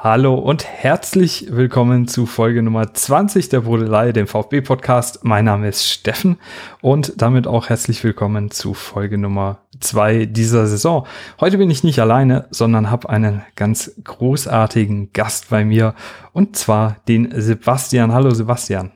Hallo und herzlich willkommen zu Folge Nummer 20 der Brodelei, dem VfB-Podcast. Mein Name ist Steffen und damit auch herzlich willkommen zu Folge Nummer 2 dieser Saison. Heute bin ich nicht alleine, sondern habe einen ganz großartigen Gast bei mir und zwar den Sebastian. Hallo Sebastian.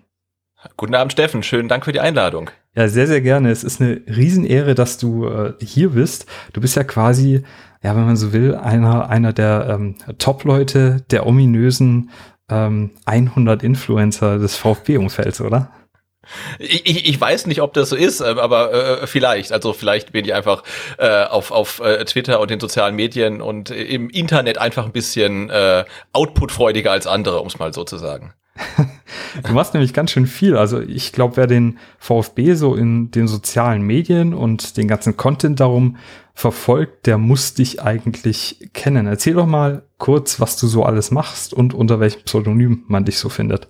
Guten Abend Steffen, schönen Dank für die Einladung. Ja, sehr, sehr gerne. Es ist eine Riesenehre, dass du äh, hier bist. Du bist ja quasi ja, wenn man so will, einer, einer der ähm, Top-Leute der ominösen ähm, 100 Influencer des VfB-Umfelds, oder? Ich, ich, ich weiß nicht, ob das so ist, ähm, aber äh, vielleicht. Also vielleicht bin ich einfach äh, auf, auf äh, Twitter und den sozialen Medien und im Internet einfach ein bisschen äh, outputfreudiger als andere, um es mal so zu sagen. du machst nämlich ganz schön viel. Also ich glaube, wer den VfB so in den sozialen Medien und den ganzen Content darum verfolgt, der muss dich eigentlich kennen. Erzähl doch mal kurz, was du so alles machst und unter welchem Pseudonym man dich so findet.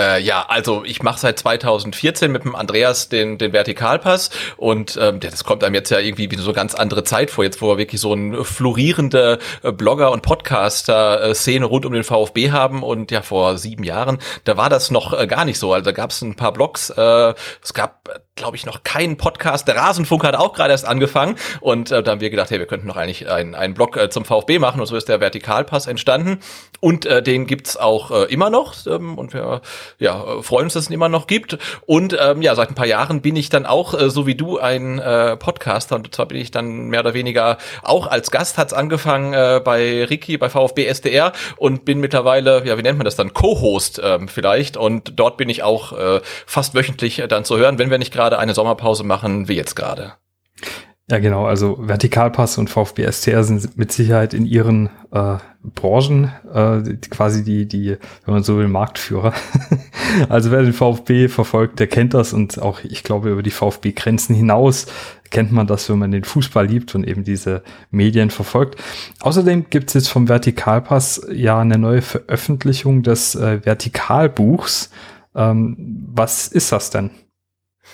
Äh, ja, also ich mache seit 2014 mit dem Andreas den, den Vertikalpass und ähm, das kommt einem jetzt ja irgendwie wie so ganz andere Zeit vor, jetzt wo wir wirklich so eine florierende äh, Blogger- und Podcaster-Szene rund um den VfB haben und ja, vor sieben Jahren, da war das noch äh, gar nicht so. Also da gab es ein paar Blogs, äh, es gab glaube ich, noch keinen Podcast. Der Rasenfunk hat auch gerade erst angefangen und äh, da haben wir gedacht, hey, wir könnten noch eigentlich einen, einen Blog äh, zum VfB machen und so ist der Vertikalpass entstanden und äh, den gibt's auch äh, immer noch ähm, und wir ja, freuen uns, dass es ihn immer noch gibt. Und ähm, ja, seit ein paar Jahren bin ich dann auch, äh, so wie du, ein äh, Podcaster. Und zwar bin ich dann mehr oder weniger auch als Gast hat's angefangen äh, bei Ricky, bei VfB SDR und bin mittlerweile, ja, wie nennt man das dann, Co-Host ähm, vielleicht. Und dort bin ich auch äh, fast wöchentlich äh, dann zu hören, wenn wir nicht gerade eine Sommerpause machen, wie jetzt gerade. Ja, genau. Also Vertikalpass und VfB STR sind mit Sicherheit in ihren äh, Branchen äh, quasi die, die, wenn man so will, Marktführer. also wer den VfB verfolgt, der kennt das und auch, ich glaube, über die VfB-Grenzen hinaus kennt man das, wenn man den Fußball liebt und eben diese Medien verfolgt. Außerdem gibt es jetzt vom Vertikalpass ja eine neue Veröffentlichung des äh, Vertikalbuchs. Ähm, was ist das denn?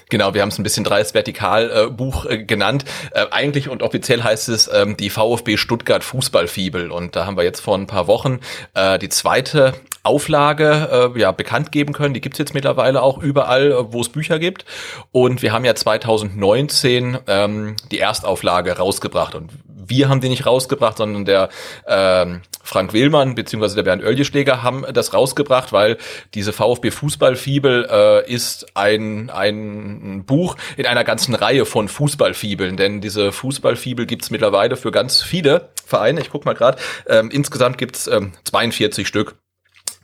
Genau, wir haben es ein bisschen dreist Vertikalbuch äh, äh, genannt. Äh, eigentlich und offiziell heißt es ähm, die VfB Stuttgart Fußballfibel. Und da haben wir jetzt vor ein paar Wochen äh, die zweite Auflage äh, ja bekannt geben können. Die gibt's jetzt mittlerweile auch überall, äh, wo es Bücher gibt. Und wir haben ja 2019 ähm, die Erstauflage rausgebracht. Und wir haben die nicht rausgebracht, sondern der ähm, Frank Willmann bzw. der Bernd Oeljeschläger haben das rausgebracht, weil diese VfB Fußballfibel äh, ist ein, ein Buch in einer ganzen Reihe von Fußballfibeln, denn diese Fußballfibel gibt's mittlerweile für ganz viele Vereine. Ich guck mal gerade, ähm, insgesamt gibt's ähm, 42 Stück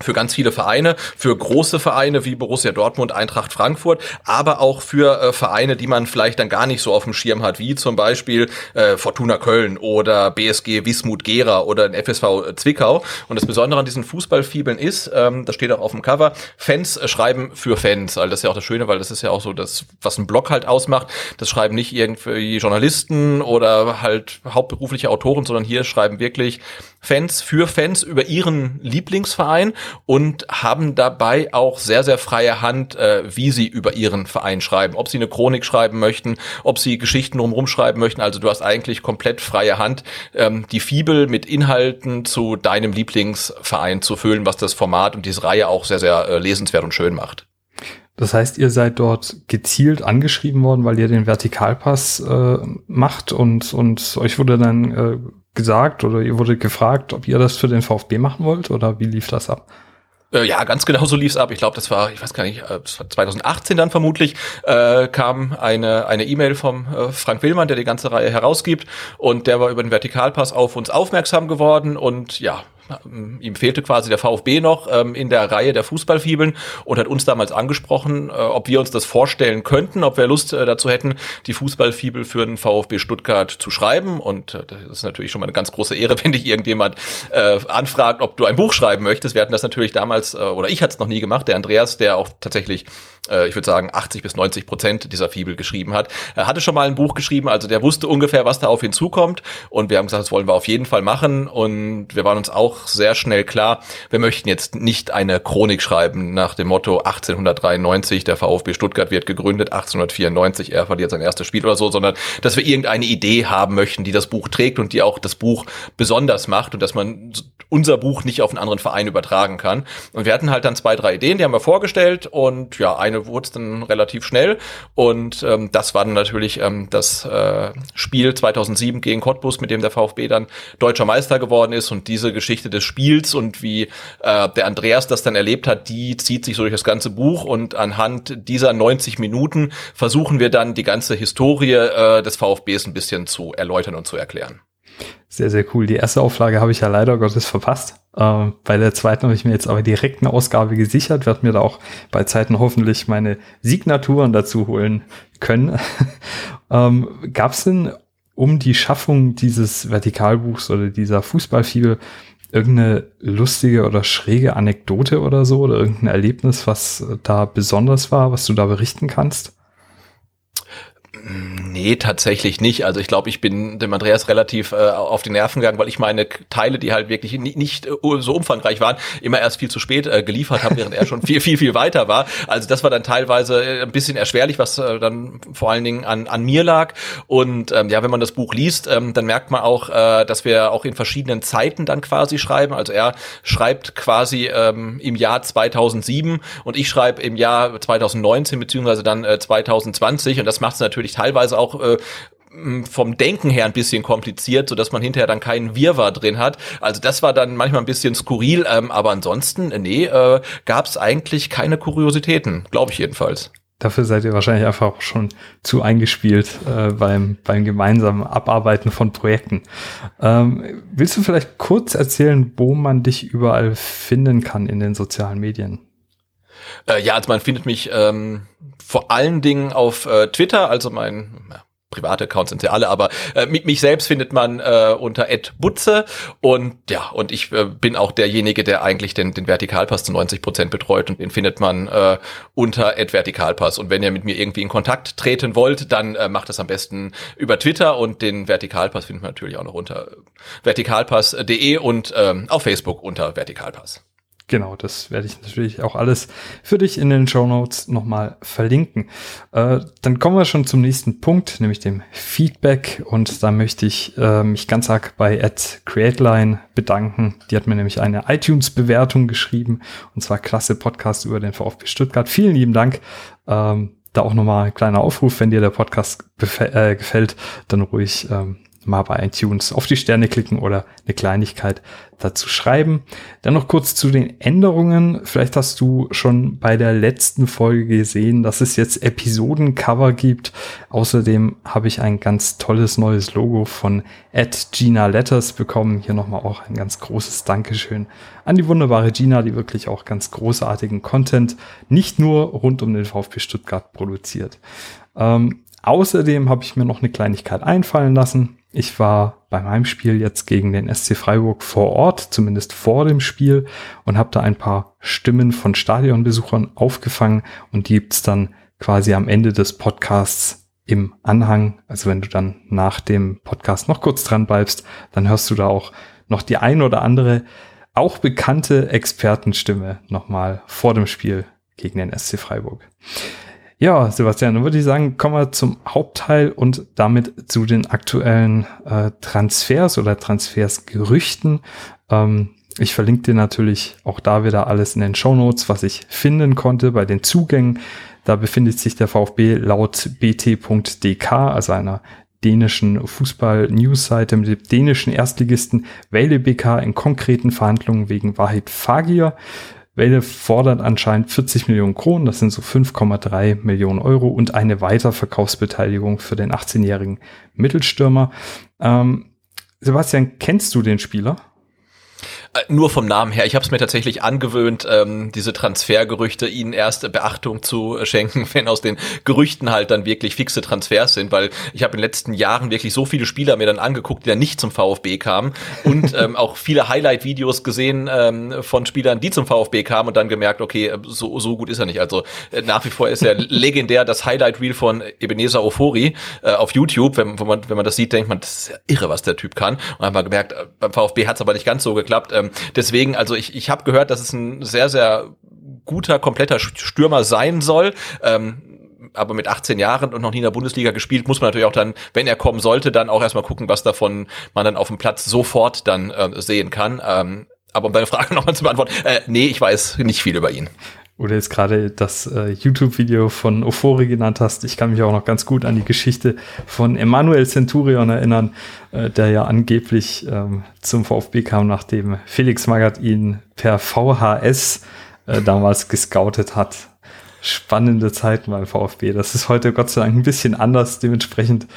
für ganz viele Vereine, für große Vereine wie Borussia Dortmund, Eintracht Frankfurt, aber auch für äh, Vereine, die man vielleicht dann gar nicht so auf dem Schirm hat, wie zum Beispiel äh, Fortuna Köln oder BSG Wismut Gera oder ein FSV Zwickau. Und das Besondere an diesen Fußballfibeln ist, ähm, das steht auch auf dem Cover, Fans äh, schreiben für Fans. Also das ist ja auch das Schöne, weil das ist ja auch so das, was ein Blog halt ausmacht. Das schreiben nicht irgendwie Journalisten oder halt hauptberufliche Autoren, sondern hier schreiben wirklich Fans für Fans über ihren Lieblingsverein und haben dabei auch sehr, sehr freie Hand, äh, wie sie über ihren Verein schreiben. Ob sie eine Chronik schreiben möchten, ob sie Geschichten drumherum schreiben möchten. Also du hast eigentlich komplett freie Hand, ähm, die Fibel mit Inhalten zu deinem Lieblingsverein zu füllen, was das Format und diese Reihe auch sehr, sehr äh, lesenswert und schön macht. Das heißt, ihr seid dort gezielt angeschrieben worden, weil ihr den Vertikalpass äh, macht und, und euch wurde dann äh, gesagt oder ihr wurde gefragt, ob ihr das für den VfB machen wollt oder wie lief das ab? Äh, ja, ganz genau so lief's ab. Ich glaube, das war, ich weiß gar nicht, 2018 äh, dann vermutlich, äh, kam eine eine E-Mail vom äh, Frank Willmann, der die ganze Reihe herausgibt und der war über den Vertikalpass auf uns aufmerksam geworden und ja, ihm fehlte quasi der VfB noch ähm, in der Reihe der Fußballfibeln und hat uns damals angesprochen, äh, ob wir uns das vorstellen könnten, ob wir Lust äh, dazu hätten, die Fußballfibel für den VfB Stuttgart zu schreiben. Und äh, das ist natürlich schon mal eine ganz große Ehre, wenn dich irgendjemand äh, anfragt, ob du ein Buch schreiben möchtest. Wir hatten das natürlich damals, äh, oder ich hatte es noch nie gemacht, der Andreas, der auch tatsächlich äh, ich würde sagen 80 bis 90 Prozent dieser Fibel geschrieben hat. Er hatte schon mal ein Buch geschrieben, also der wusste ungefähr, was da auf ihn zukommt. Und wir haben gesagt, das wollen wir auf jeden Fall machen. Und wir waren uns auch auch sehr schnell klar, wir möchten jetzt nicht eine Chronik schreiben nach dem Motto 1893, der VfB Stuttgart wird gegründet, 1894, er verliert sein erstes Spiel oder so, sondern dass wir irgendeine Idee haben möchten, die das Buch trägt und die auch das Buch besonders macht und dass man unser Buch nicht auf einen anderen Verein übertragen kann. Und wir hatten halt dann zwei, drei Ideen, die haben wir vorgestellt und ja, eine wurde dann relativ schnell und ähm, das war dann natürlich ähm, das äh, Spiel 2007 gegen Cottbus, mit dem der VfB dann deutscher Meister geworden ist und diese Geschichte des Spiels und wie äh, der Andreas das dann erlebt hat, die zieht sich so durch das ganze Buch und anhand dieser 90 Minuten versuchen wir dann die ganze Historie äh, des VfBs ein bisschen zu erläutern und zu erklären. Sehr, sehr cool. Die erste Auflage habe ich ja leider Gottes verpasst. Äh, bei der zweiten habe ich mir jetzt aber direkt eine Ausgabe gesichert, werde mir da auch bei Zeiten hoffentlich meine Signaturen dazu holen können. ähm, Gab es denn um die Schaffung dieses Vertikalbuchs oder dieser Fußballfibel irgendeine lustige oder schräge Anekdote oder so oder irgendein Erlebnis, was da besonders war, was du da berichten kannst? Nee, tatsächlich nicht. Also ich glaube, ich bin dem Andreas relativ äh, auf die Nerven gegangen, weil ich meine Teile, die halt wirklich nicht, nicht äh, so umfangreich waren, immer erst viel zu spät äh, geliefert habe, während er schon viel, viel, viel weiter war. Also das war dann teilweise äh, ein bisschen erschwerlich, was äh, dann vor allen Dingen an, an mir lag. Und ähm, ja, wenn man das Buch liest, ähm, dann merkt man auch, äh, dass wir auch in verschiedenen Zeiten dann quasi schreiben. Also er schreibt quasi ähm, im Jahr 2007 und ich schreibe im Jahr 2019 beziehungsweise dann äh, 2020 und das macht es natürlich natürlich teilweise auch äh, vom Denken her ein bisschen kompliziert, so dass man hinterher dann keinen Wirrwarr drin hat. Also das war dann manchmal ein bisschen skurril, ähm, aber ansonsten, äh, nee, äh, gab es eigentlich keine Kuriositäten, glaube ich jedenfalls. Dafür seid ihr wahrscheinlich einfach schon zu eingespielt äh, beim, beim gemeinsamen Abarbeiten von Projekten. Ähm, willst du vielleicht kurz erzählen, wo man dich überall finden kann in den sozialen Medien? Äh, ja, also man findet mich ähm, vor allen Dingen auf äh, Twitter, also mein ja, private Accounts sind ja alle, aber äh, mich selbst findet man äh, unter Butze und ja, und ich äh, bin auch derjenige, der eigentlich den, den Vertikalpass zu 90 Prozent betreut und den findet man äh, unter Vertikalpass. Und wenn ihr mit mir irgendwie in Kontakt treten wollt, dann äh, macht es am besten über Twitter und den Vertikalpass findet man natürlich auch noch unter vertikalpass.de und ähm, auf Facebook unter Vertikalpass. Genau, das werde ich natürlich auch alles für dich in den Show Notes nochmal verlinken. Äh, dann kommen wir schon zum nächsten Punkt, nämlich dem Feedback. Und da möchte ich äh, mich ganz arg bei at CreateLine bedanken. Die hat mir nämlich eine iTunes-Bewertung geschrieben. Und zwar klasse Podcast über den VfB Stuttgart. Vielen lieben Dank. Ähm, da auch nochmal ein kleiner Aufruf, wenn dir der Podcast äh, gefällt, dann ruhig ähm, mal bei iTunes auf die Sterne klicken oder eine Kleinigkeit dazu schreiben. Dann noch kurz zu den Änderungen. Vielleicht hast du schon bei der letzten Folge gesehen, dass es jetzt Episodencover gibt. Außerdem habe ich ein ganz tolles neues Logo von at Gina Letters bekommen. Hier nochmal auch ein ganz großes Dankeschön an die wunderbare Gina, die wirklich auch ganz großartigen Content nicht nur rund um den VfB Stuttgart produziert. Ähm, außerdem habe ich mir noch eine Kleinigkeit einfallen lassen. Ich war bei meinem Spiel jetzt gegen den SC Freiburg vor Ort, zumindest vor dem Spiel, und habe da ein paar Stimmen von Stadionbesuchern aufgefangen und die gibt's dann quasi am Ende des Podcasts im Anhang. Also wenn du dann nach dem Podcast noch kurz dran bleibst, dann hörst du da auch noch die ein oder andere auch bekannte Expertenstimme nochmal vor dem Spiel gegen den SC Freiburg. Ja, Sebastian, dann würde ich sagen, kommen wir zum Hauptteil und damit zu den aktuellen äh, Transfers oder Transfersgerüchten. Ähm, ich verlinke dir natürlich auch da wieder alles in den Show Notes, was ich finden konnte bei den Zugängen. Da befindet sich der VfB laut bt.dk, also einer dänischen Fußball-News-Seite mit dem dänischen Erstligisten Vejle BK in konkreten Verhandlungen wegen Wahid Fagir. Welle fordert anscheinend 40 Millionen Kronen, das sind so 5,3 Millionen Euro und eine Weiterverkaufsbeteiligung für den 18-jährigen Mittelstürmer. Ähm, Sebastian, kennst du den Spieler? Äh, nur vom Namen her. Ich habe es mir tatsächlich angewöhnt, ähm, diese Transfergerüchte ihnen erst Beachtung zu schenken, wenn aus den Gerüchten halt dann wirklich fixe Transfers sind, weil ich habe in den letzten Jahren wirklich so viele Spieler mir dann angeguckt, die dann nicht zum VfB kamen und ähm, auch viele Highlight-Videos gesehen ähm, von Spielern, die zum VfB kamen und dann gemerkt, okay, so, so gut ist er nicht. Also äh, nach wie vor ist er legendär das Highlight-Reel von Ebenezer Ofori äh, auf YouTube. Wenn, wenn, man, wenn man das sieht, denkt man, das ist ja irre, was der Typ kann. Und dann haben wir gemerkt, äh, beim VfB hat es aber nicht ganz so geklappt ähm, deswegen, also ich, ich habe gehört, dass es ein sehr, sehr guter, kompletter Stürmer sein soll. Ähm, aber mit 18 Jahren und noch nie in der Bundesliga gespielt, muss man natürlich auch dann, wenn er kommen sollte, dann auch erstmal gucken, was davon man dann auf dem Platz sofort dann äh, sehen kann. Ähm, aber um deine Frage nochmal zu beantworten, äh, nee, ich weiß nicht viel über ihn. Oder jetzt gerade das äh, YouTube-Video von Ofori genannt hast. Ich kann mich auch noch ganz gut an die Geschichte von Emanuel Centurion erinnern, äh, der ja angeblich ähm, zum VfB kam, nachdem Felix Magath ihn per VHS äh, damals gescoutet hat spannende Zeiten beim VfB. Das ist heute Gott sei Dank ein bisschen anders. Dementsprechend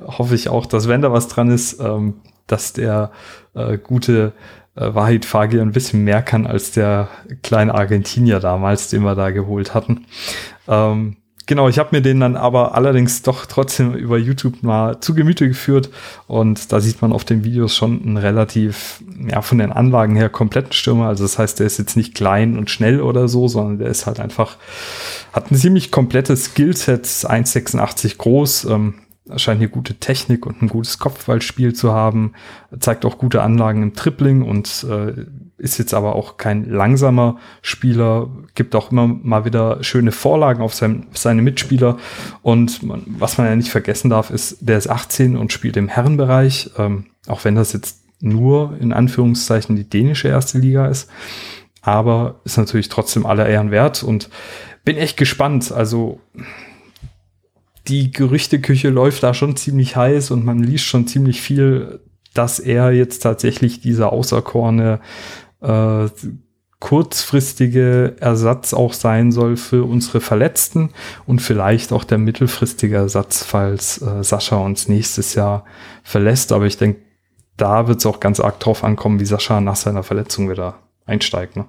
hoffe ich auch, dass wenn da was dran ist, ähm, dass der äh, gute Wahid Fagir ein bisschen mehr kann als der kleine Argentinier damals, den wir da geholt hatten. Ähm, genau, ich habe mir den dann aber allerdings doch trotzdem über YouTube mal zu Gemüte geführt und da sieht man auf den Videos schon einen relativ, ja, von den Anlagen her kompletten Stürmer. Also das heißt, der ist jetzt nicht klein und schnell oder so, sondern der ist halt einfach, hat ein ziemlich komplettes Skillset, 1,86 groß, ähm, scheint hier gute Technik und ein gutes Kopfballspiel zu haben, zeigt auch gute Anlagen im Tripling und äh, ist jetzt aber auch kein langsamer Spieler, gibt auch immer mal wieder schöne Vorlagen auf sein, seine Mitspieler. Und man, was man ja nicht vergessen darf, ist, der ist 18 und spielt im Herrenbereich, ähm, auch wenn das jetzt nur in Anführungszeichen die dänische erste Liga ist, aber ist natürlich trotzdem aller Ehren wert. Und bin echt gespannt, also die Gerüchteküche läuft da schon ziemlich heiß und man liest schon ziemlich viel, dass er jetzt tatsächlich dieser außerkorne äh, kurzfristige Ersatz auch sein soll für unsere Verletzten und vielleicht auch der mittelfristige Ersatz, falls äh, Sascha uns nächstes Jahr verlässt. Aber ich denke, da wird es auch ganz arg drauf ankommen, wie Sascha nach seiner Verletzung wieder einsteigt. Ne?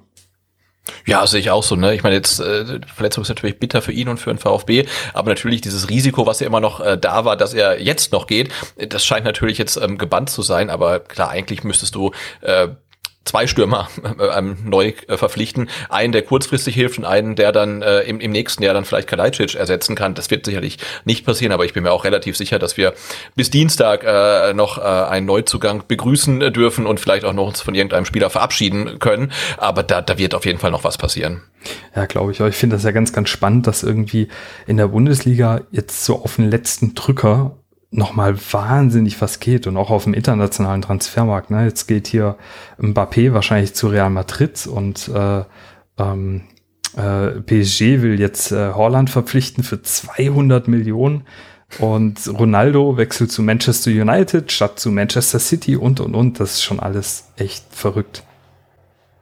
Ja, sehe ich auch so. Ne? Ich meine, jetzt äh, Verletzung ist natürlich bitter für ihn und für den VfB, aber natürlich dieses Risiko, was ja immer noch äh, da war, dass er jetzt noch geht, das scheint natürlich jetzt ähm, gebannt zu sein. Aber klar, eigentlich müsstest du äh, zwei Stürmer äh, neu äh, verpflichten. Einen, der kurzfristig hilft und einen, der dann äh, im, im nächsten Jahr dann vielleicht Kalajdzic ersetzen kann. Das wird sicherlich nicht passieren, aber ich bin mir auch relativ sicher, dass wir bis Dienstag äh, noch äh, einen Neuzugang begrüßen dürfen und vielleicht auch noch uns von irgendeinem Spieler verabschieden können. Aber da, da wird auf jeden Fall noch was passieren. Ja, glaube ich. Ich finde das ja ganz, ganz spannend, dass irgendwie in der Bundesliga jetzt so auf den letzten Drücker nochmal wahnsinnig was geht und auch auf dem internationalen Transfermarkt. Ne? Jetzt geht hier Mbappé wahrscheinlich zu Real Madrid und äh, ähm, äh, PSG will jetzt äh, Holland verpflichten für 200 Millionen und Ronaldo wechselt zu Manchester United statt zu Manchester City und und und. Das ist schon alles echt verrückt.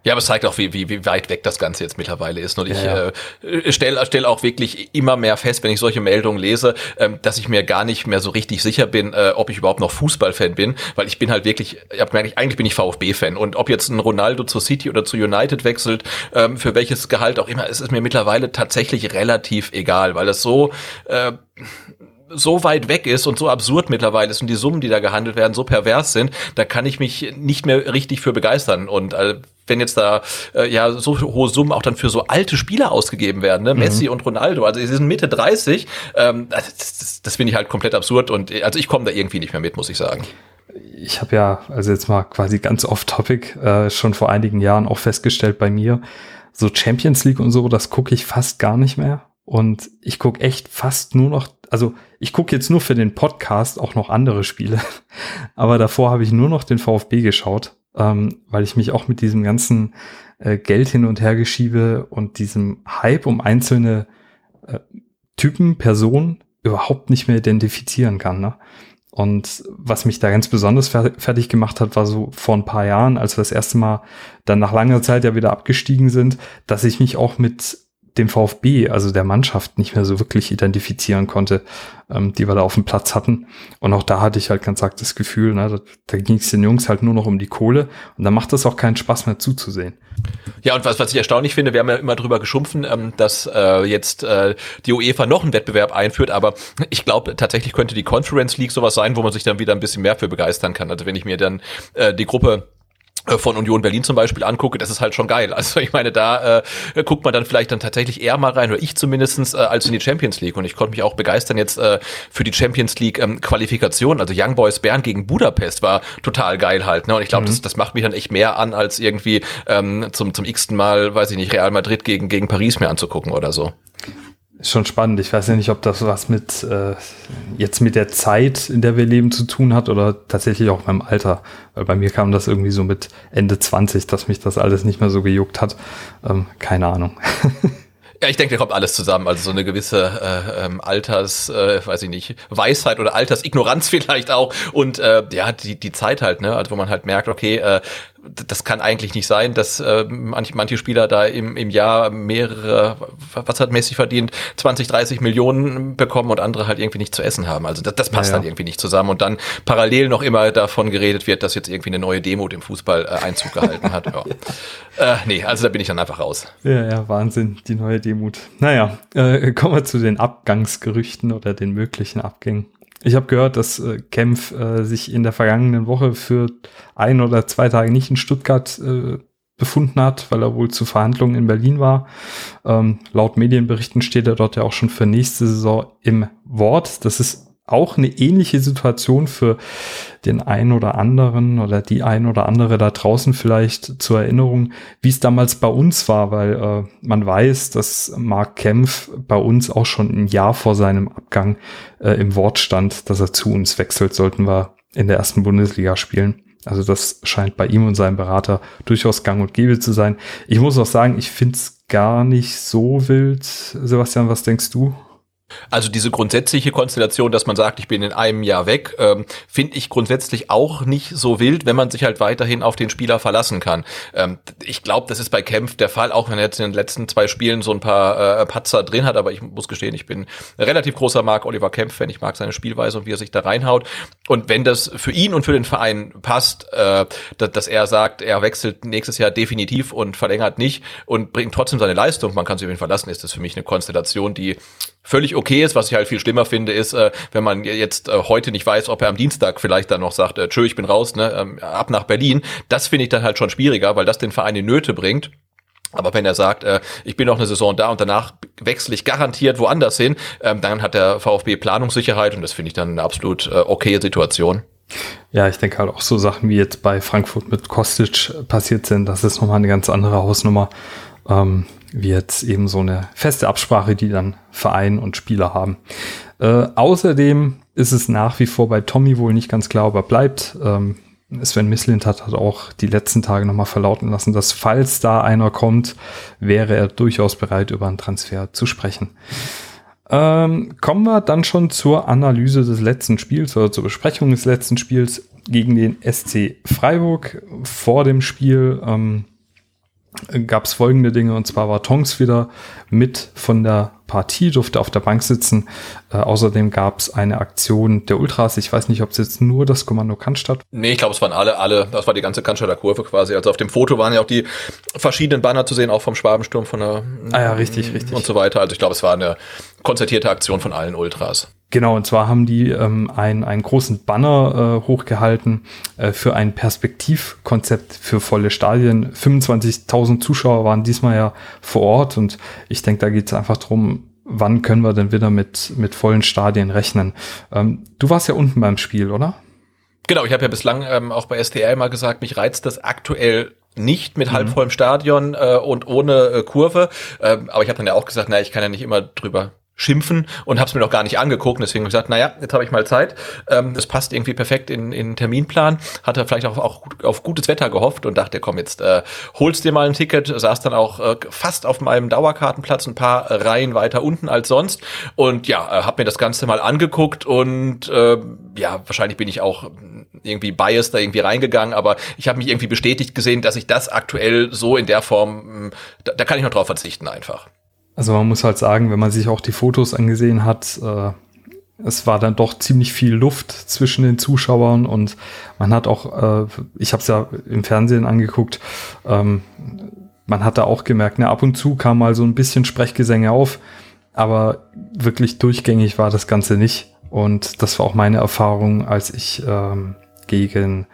Ja, aber es zeigt auch, wie, wie, wie weit weg das Ganze jetzt mittlerweile ist. Und ich ja, ja. äh, stelle stell auch wirklich immer mehr fest, wenn ich solche Meldungen lese, ähm, dass ich mir gar nicht mehr so richtig sicher bin, äh, ob ich überhaupt noch Fußballfan bin, weil ich bin halt wirklich, ich hab eigentlich, eigentlich bin ich VfB-Fan. Und ob jetzt ein Ronaldo zu City oder zu United wechselt, ähm, für welches Gehalt auch immer, es ist mir mittlerweile tatsächlich relativ egal, weil es so äh, so weit weg ist und so absurd mittlerweile ist und die Summen, die da gehandelt werden, so pervers sind, da kann ich mich nicht mehr richtig für begeistern. Und äh, wenn jetzt da äh, ja so hohe Summen auch dann für so alte Spieler ausgegeben werden, ne? Mhm. Messi und Ronaldo, also sie sind Mitte 30, ähm, das, das, das finde ich halt komplett absurd und also ich komme da irgendwie nicht mehr mit, muss ich sagen. Ich habe ja, also jetzt mal quasi ganz off-topic, äh, schon vor einigen Jahren auch festgestellt bei mir, so Champions League und so, das gucke ich fast gar nicht mehr. Und ich gucke echt fast nur noch, also ich gucke jetzt nur für den Podcast auch noch andere Spiele. Aber davor habe ich nur noch den VfB geschaut, ähm, weil ich mich auch mit diesem ganzen äh, Geld hin und her geschiebe und diesem Hype um einzelne äh, Typen, Personen überhaupt nicht mehr identifizieren kann. Ne? Und was mich da ganz besonders fertig gemacht hat, war so vor ein paar Jahren, als wir das erste Mal dann nach langer Zeit ja wieder abgestiegen sind, dass ich mich auch mit dem VfB, also der Mannschaft, nicht mehr so wirklich identifizieren konnte, ähm, die wir da auf dem Platz hatten. Und auch da hatte ich halt ganz arg das Gefühl, ne, da, da ging es den Jungs halt nur noch um die Kohle und da macht es auch keinen Spaß mehr zuzusehen. Ja, und was, was ich erstaunlich finde, wir haben ja immer drüber geschumpfen, ähm, dass äh, jetzt äh, die UEFA noch einen Wettbewerb einführt, aber ich glaube, tatsächlich könnte die Conference League sowas sein, wo man sich dann wieder ein bisschen mehr für begeistern kann. Also wenn ich mir dann äh, die Gruppe von Union Berlin zum Beispiel angucke, das ist halt schon geil. Also ich meine, da äh, guckt man dann vielleicht dann tatsächlich eher mal rein, oder ich zumindestens äh, als in die Champions League. Und ich konnte mich auch begeistern jetzt äh, für die Champions League ähm, Qualifikation. Also Young Boys Bern gegen Budapest war total geil halt. Ne? Und ich glaube, mhm. das, das macht mich dann echt mehr an, als irgendwie ähm, zum, zum x-ten Mal, weiß ich nicht, Real Madrid gegen, gegen Paris mir anzugucken oder so. Schon spannend. Ich weiß ja nicht, ob das was mit äh, jetzt mit der Zeit, in der wir leben, zu tun hat oder tatsächlich auch beim Alter. Weil bei mir kam das irgendwie so mit Ende 20, dass mich das alles nicht mehr so gejuckt hat. Ähm, keine Ahnung. Ja, ich denke, da kommt alles zusammen. Also so eine gewisse äh, ähm, Alters, äh, weiß ich nicht, Weisheit oder Altersignoranz vielleicht auch. Und äh, ja, die, die Zeit halt, ne? Also wo man halt merkt, okay, äh, das kann eigentlich nicht sein, dass äh, manche, manche Spieler da im, im Jahr mehrere, was hat Messi verdient, 20, 30 Millionen bekommen und andere halt irgendwie nicht zu essen haben. Also das, das passt ja, ja. dann irgendwie nicht zusammen. Und dann parallel noch immer davon geredet wird, dass jetzt irgendwie eine neue Demo dem Fußball äh, Einzug gehalten hat. Ja. äh, nee, also da bin ich dann einfach raus. Ja, ja, Wahnsinn, die neue Demut. Naja, äh, kommen wir zu den Abgangsgerüchten oder den möglichen Abgängen. Ich habe gehört, dass äh, Kempf äh, sich in der vergangenen Woche für ein oder zwei Tage nicht in Stuttgart äh, befunden hat, weil er wohl zu Verhandlungen in Berlin war. Ähm, laut Medienberichten steht er dort ja auch schon für nächste Saison im Wort. Das ist auch eine ähnliche Situation für den einen oder anderen oder die ein oder andere da draußen vielleicht zur Erinnerung, wie es damals bei uns war, weil äh, man weiß, dass Mark Kempf bei uns auch schon ein Jahr vor seinem Abgang äh, im Wort stand, dass er zu uns wechselt, sollten wir in der ersten Bundesliga spielen. Also das scheint bei ihm und seinem Berater durchaus gang und gäbe zu sein. Ich muss auch sagen, ich finde es gar nicht so wild. Sebastian, was denkst du? Also diese grundsätzliche Konstellation, dass man sagt, ich bin in einem Jahr weg, ähm, finde ich grundsätzlich auch nicht so wild, wenn man sich halt weiterhin auf den Spieler verlassen kann. Ähm, ich glaube, das ist bei Kempf der Fall, auch wenn er jetzt in den letzten zwei Spielen so ein paar äh, Patzer drin hat, aber ich muss gestehen, ich bin relativ großer Mark Oliver Kempf, wenn ich mag seine Spielweise und wie er sich da reinhaut. Und wenn das für ihn und für den Verein passt, äh, dass, dass er sagt, er wechselt nächstes Jahr definitiv und verlängert nicht und bringt trotzdem seine Leistung, man kann sich auf ihn verlassen, ist das für mich eine Konstellation, die völlig okay ist. Was ich halt viel schlimmer finde, ist, äh, wenn man jetzt äh, heute nicht weiß, ob er am Dienstag vielleicht dann noch sagt, äh, tschö, ich bin raus, ne, ähm, ab nach Berlin. Das finde ich dann halt schon schwieriger, weil das den Verein in Nöte bringt. Aber wenn er sagt, äh, ich bin noch eine Saison da und danach wechsle ich garantiert woanders hin, ähm, dann hat der VfB Planungssicherheit und das finde ich dann eine absolut äh, okaye Situation. Ja, ich denke halt auch so Sachen wie jetzt bei Frankfurt mit Kostic passiert sind, das ist nochmal eine ganz andere Hausnummer. Ähm, jetzt eben so eine feste Absprache, die dann Verein und Spieler haben. Äh, außerdem ist es nach wie vor bei Tommy wohl nicht ganz klar, ob er bleibt. Ähm, Sven Mislint hat, hat auch die letzten Tage nochmal verlauten lassen, dass falls da einer kommt, wäre er durchaus bereit, über einen Transfer zu sprechen. Ähm, kommen wir dann schon zur Analyse des letzten Spiels oder zur Besprechung des letzten Spiels gegen den SC Freiburg. Vor dem Spiel ähm, gab es folgende Dinge und zwar war Tonks wieder mit von der Partie, durfte auf der Bank sitzen. Äh, außerdem gab es eine Aktion der Ultras. Ich weiß nicht, ob es jetzt nur das Kommando Cannstatt. Nee, ich glaube, es waren alle, alle, das war die ganze Cannstatter Kurve quasi. Also auf dem Foto waren ja auch die verschiedenen Banner zu sehen, auch vom Schwabensturm, von der ah ja, richtig, richtig. und so weiter. Also ich glaube, es war eine konzertierte Aktion von allen Ultras. Genau, und zwar haben die ähm, ein, einen großen Banner äh, hochgehalten äh, für ein Perspektivkonzept für volle Stadien. 25.000 Zuschauer waren diesmal ja vor Ort und ich denke, da geht es einfach drum, wann können wir denn wieder mit, mit vollen Stadien rechnen. Ähm, du warst ja unten beim Spiel, oder? Genau, ich habe ja bislang ähm, auch bei STR mal gesagt, mich reizt das aktuell nicht mit mhm. halb vollem Stadion äh, und ohne äh, Kurve. Ähm, aber ich habe dann ja auch gesagt, na, ich kann ja nicht immer drüber schimpfen und habe es mir noch gar nicht angeguckt. Deswegen habe ich gesagt, naja, jetzt habe ich mal Zeit. Ähm, das passt irgendwie perfekt in, in den Terminplan. Hatte vielleicht auch, auch auf gutes Wetter gehofft und dachte, komm, jetzt äh, holst dir mal ein Ticket. Saß dann auch äh, fast auf meinem Dauerkartenplatz ein paar Reihen weiter unten als sonst. Und ja, äh, habe mir das Ganze mal angeguckt und äh, ja, wahrscheinlich bin ich auch irgendwie biased da irgendwie reingegangen, aber ich habe mich irgendwie bestätigt gesehen, dass ich das aktuell so in der Form, da, da kann ich noch drauf verzichten einfach. Also man muss halt sagen, wenn man sich auch die Fotos angesehen hat, äh, es war dann doch ziemlich viel Luft zwischen den Zuschauern und man hat auch, äh, ich habe es ja im Fernsehen angeguckt, ähm, man hat da auch gemerkt, ne, ab und zu kam mal so ein bisschen Sprechgesänge auf, aber wirklich durchgängig war das Ganze nicht. Und das war auch meine Erfahrung, als ich ähm, gegen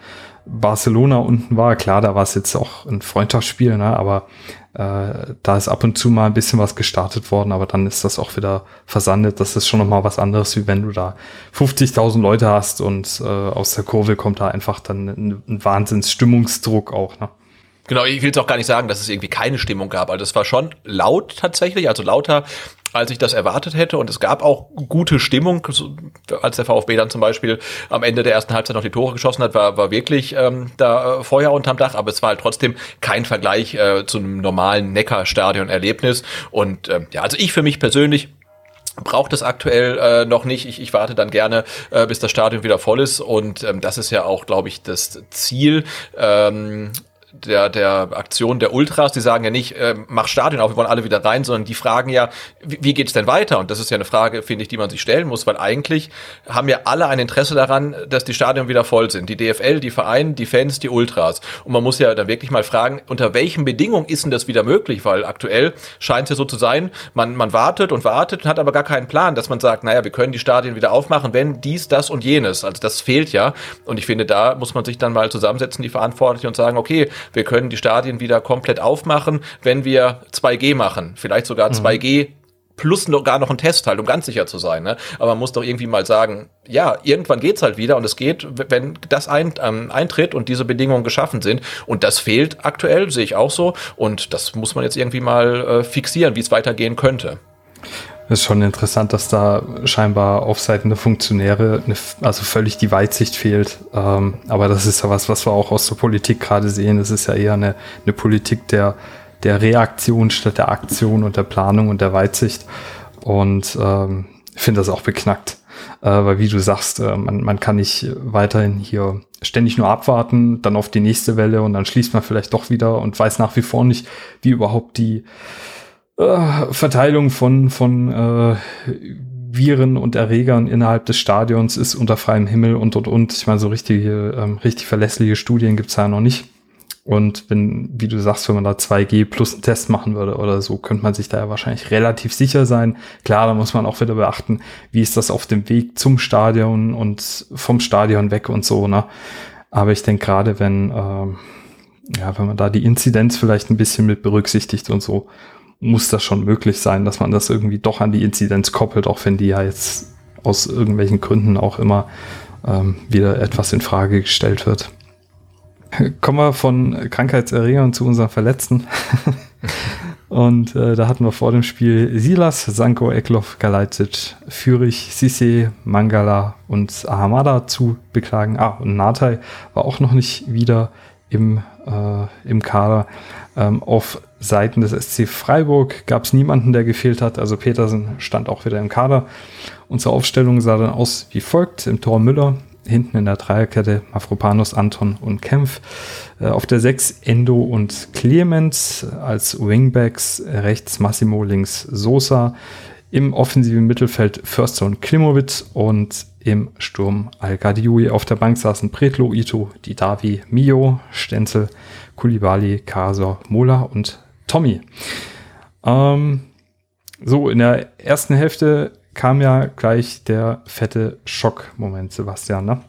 Barcelona unten war, klar, da war es jetzt auch ein Freundschaftsspiel, ne, aber äh, da ist ab und zu mal ein bisschen was gestartet worden, aber dann ist das auch wieder versandet. Das ist schon nochmal was anderes, wie wenn du da 50.000 Leute hast und äh, aus der Kurve kommt da einfach dann ein, ein Wahnsinnsstimmungsdruck auch. Ne? Genau, ich will jetzt auch gar nicht sagen, dass es irgendwie keine Stimmung gab. Also es war schon laut tatsächlich, also lauter als ich das erwartet hätte. Und es gab auch gute Stimmung, als der VfB dann zum Beispiel am Ende der ersten Halbzeit noch die Tore geschossen hat, war, war wirklich ähm, da äh, Feuer unterm Dach, aber es war halt trotzdem kein Vergleich äh, zu einem normalen Neckar-Stadion-Erlebnis. Und ähm, ja, also ich für mich persönlich braucht es aktuell äh, noch nicht. Ich, ich warte dann gerne, äh, bis das Stadion wieder voll ist. Und ähm, das ist ja auch, glaube ich, das Ziel. Ähm, der, der Aktion der Ultras, die sagen ja nicht, äh, mach Stadion auf, wir wollen alle wieder rein, sondern die fragen ja, wie, wie geht es denn weiter? Und das ist ja eine Frage, finde ich, die man sich stellen muss, weil eigentlich haben ja alle ein Interesse daran, dass die Stadien wieder voll sind. Die DFL, die Vereine, die Fans, die Ultras. Und man muss ja dann wirklich mal fragen, unter welchen Bedingungen ist denn das wieder möglich? Weil aktuell scheint es ja so zu sein, man, man wartet und wartet und hat aber gar keinen Plan, dass man sagt, naja, wir können die Stadien wieder aufmachen, wenn dies, das und jenes. Also das fehlt ja. Und ich finde, da muss man sich dann mal zusammensetzen, die Verantwortlichen, und sagen, okay, wir können die Stadien wieder komplett aufmachen, wenn wir 2G machen. Vielleicht sogar 2G mhm. plus noch, gar noch einen Test halt, um ganz sicher zu sein. Ne? Aber man muss doch irgendwie mal sagen, ja, irgendwann geht's halt wieder und es geht, wenn das ein, ähm, eintritt und diese Bedingungen geschaffen sind. Und das fehlt aktuell, sehe ich auch so. Und das muss man jetzt irgendwie mal äh, fixieren, wie es weitergehen könnte. Das ist schon interessant, dass da scheinbar auf Seiten der Funktionäre eine, also völlig die Weitsicht fehlt. Ähm, aber das ist ja was, was wir auch aus der Politik gerade sehen. Es ist ja eher eine, eine Politik der, der Reaktion statt der Aktion und der Planung und der Weitsicht. Und ähm, finde das auch beknackt. Äh, weil wie du sagst, äh, man, man kann nicht weiterhin hier ständig nur abwarten, dann auf die nächste Welle und dann schließt man vielleicht doch wieder und weiß nach wie vor nicht, wie überhaupt die äh, Verteilung von, von äh, Viren und Erregern innerhalb des Stadions ist unter freiem Himmel und und und. Ich meine, so richtige, ähm, richtig verlässliche Studien gibt's ja noch nicht. Und wenn, wie du sagst, wenn man da 2G plus einen Test machen würde oder so, könnte man sich da ja wahrscheinlich relativ sicher sein. Klar, da muss man auch wieder beachten, wie ist das auf dem Weg zum Stadion und vom Stadion weg und so, ne? Aber ich denke gerade, wenn, ähm, ja, wenn man da die Inzidenz vielleicht ein bisschen mit berücksichtigt und so, muss das schon möglich sein, dass man das irgendwie doch an die Inzidenz koppelt, auch wenn die ja jetzt aus irgendwelchen Gründen auch immer ähm, wieder etwas in Frage gestellt wird. Kommen wir von Krankheitserregern zu unseren Verletzten. Und äh, da hatten wir vor dem Spiel Silas, Sanko, Eklov, Galajcic, Fürich, Sisse, Mangala und Ahamada zu beklagen. Ah, und Natai war auch noch nicht wieder im, äh, im Kader. Ähm, auf Seiten des SC Freiburg gab es niemanden, der gefehlt hat. Also Petersen stand auch wieder im Kader. Unsere Aufstellung sah dann aus wie folgt. Im Tor Müller, hinten in der Dreierkette Mafropanus, Anton und Kempf. Äh, auf der 6 Endo und Clemens als Wingbacks, rechts Massimo, links Sosa. Im offensiven Mittelfeld Förster und Klimowitz und im Sturm al Auf der Bank saßen Pretlo, Ito, Didavi, Mio, Stenzel, Kulibali, Kasor, Mola und Tommy. Ähm, so, in der ersten Hälfte kam ja gleich der fette Schockmoment, Sebastian, ne?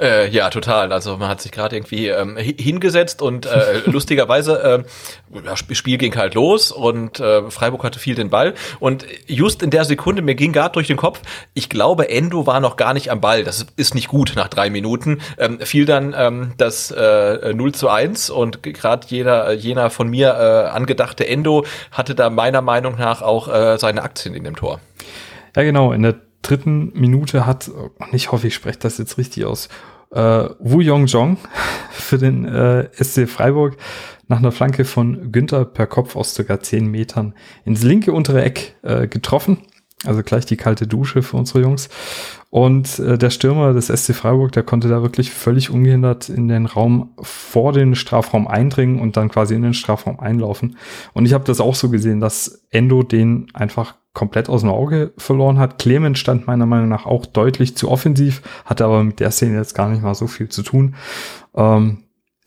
Äh, ja, total. Also man hat sich gerade irgendwie ähm, hingesetzt und äh, lustigerweise, äh, das Spiel ging halt los und äh, Freiburg hatte viel den Ball. Und just in der Sekunde, mir ging gerade durch den Kopf, ich glaube, Endo war noch gar nicht am Ball. Das ist nicht gut nach drei Minuten. Ähm, fiel dann ähm, das äh, 0 zu 1 und gerade jeder, jener von mir äh, angedachte Endo hatte da meiner Meinung nach auch äh, seine Aktien in dem Tor. Ja, genau. In der dritten Minute hat, und ich hoffe, ich spreche das jetzt richtig aus, äh, Wu Yongjong für den äh, SC Freiburg nach einer Flanke von Günther per Kopf aus circa 10 Metern ins linke untere Eck äh, getroffen. Also gleich die kalte Dusche für unsere Jungs. Und äh, der Stürmer des SC Freiburg, der konnte da wirklich völlig ungehindert in den Raum vor den Strafraum eindringen und dann quasi in den Strafraum einlaufen. Und ich habe das auch so gesehen, dass Endo den einfach komplett aus dem Auge verloren hat. Clement stand meiner Meinung nach auch deutlich zu offensiv, hatte aber mit der Szene jetzt gar nicht mal so viel zu tun. Ähm,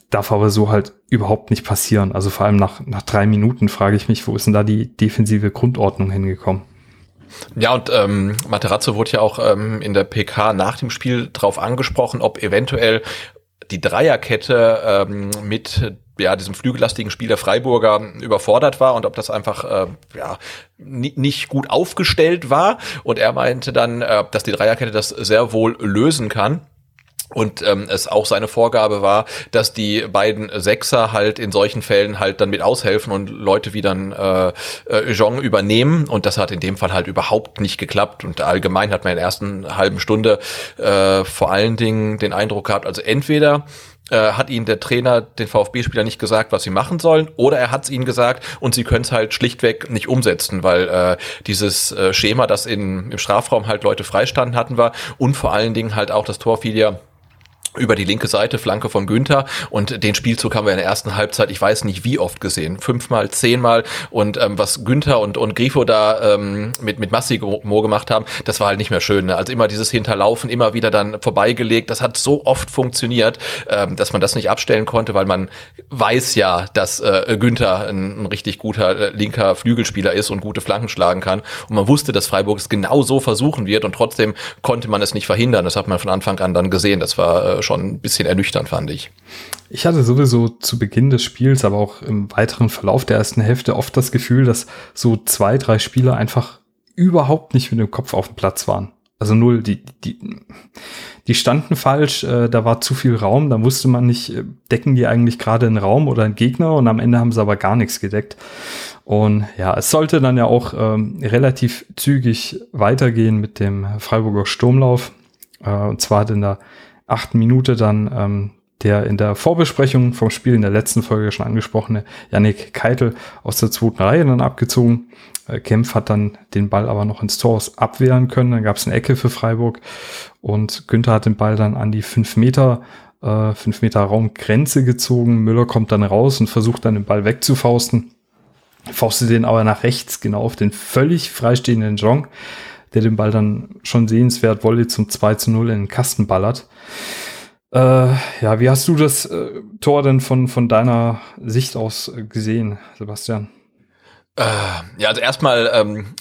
darf aber so halt überhaupt nicht passieren. Also vor allem nach, nach drei Minuten frage ich mich, wo ist denn da die defensive Grundordnung hingekommen? Ja, und ähm, Materazzo wurde ja auch ähm, in der PK nach dem Spiel drauf angesprochen, ob eventuell die Dreierkette ähm, mit ja, diesem flügellastigen Spiel der Freiburger überfordert war und ob das einfach äh, ja, nicht gut aufgestellt war. Und er meinte dann, äh, dass die Dreierkette das sehr wohl lösen kann. Und ähm, es auch seine Vorgabe war, dass die beiden Sechser halt in solchen Fällen halt dann mit aushelfen und Leute wie dann äh, äh, Jong übernehmen. Und das hat in dem Fall halt überhaupt nicht geklappt. Und allgemein hat man in der ersten halben Stunde äh, vor allen Dingen den Eindruck gehabt, also entweder äh, hat ihnen der Trainer, den VfB-Spieler nicht gesagt, was sie machen sollen, oder er hat es ihnen gesagt und sie können es halt schlichtweg nicht umsetzen, weil äh, dieses äh, Schema, das in, im Strafraum halt Leute freistanden hatten, war und vor allen Dingen halt auch das Tor fiel ja über die linke Seite, Flanke von Günther. Und den Spielzug haben wir in der ersten Halbzeit, ich weiß nicht wie oft gesehen, fünfmal, zehnmal. Und ähm, was Günther und, und Grifo da ähm, mit, mit Massimo gemacht haben, das war halt nicht mehr schön. Ne? Also immer dieses Hinterlaufen, immer wieder dann vorbeigelegt. Das hat so oft funktioniert, ähm, dass man das nicht abstellen konnte, weil man weiß ja, dass äh, Günther ein, ein richtig guter äh, linker Flügelspieler ist und gute Flanken schlagen kann. Und man wusste, dass Freiburg es genau so versuchen wird und trotzdem konnte man es nicht verhindern. Das hat man von Anfang an dann gesehen. Das war äh, schon ein bisschen ernüchternd, fand ich. Ich hatte sowieso zu Beginn des Spiels, aber auch im weiteren Verlauf der ersten Hälfte oft das Gefühl, dass so zwei, drei Spieler einfach überhaupt nicht mit dem Kopf auf dem Platz waren. Also null, die, die, die standen falsch, äh, da war zu viel Raum, da wusste man nicht, äh, decken die eigentlich gerade einen Raum oder einen Gegner und am Ende haben sie aber gar nichts gedeckt. Und ja, es sollte dann ja auch ähm, relativ zügig weitergehen mit dem Freiburger Sturmlauf. Äh, und zwar hat in der achten Minute dann ähm, der in der Vorbesprechung vom Spiel in der letzten Folge schon angesprochene Yannick Keitel aus der zweiten Reihe dann abgezogen. Äh, Kempf hat dann den Ball aber noch ins Tor abwehren können. Dann gab es eine Ecke für Freiburg und Günther hat den Ball dann an die fünf Meter, äh, fünf Meter Raumgrenze gezogen. Müller kommt dann raus und versucht dann den Ball wegzufausten. Faustet den aber nach rechts, genau auf den völlig freistehenden Jong der den Ball dann schon sehenswert Volley zum 2 zu 0 in den Kasten ballert. Äh, ja, wie hast du das äh, Tor denn von, von deiner Sicht aus äh, gesehen, Sebastian? Äh, ja, also erstmal ähm,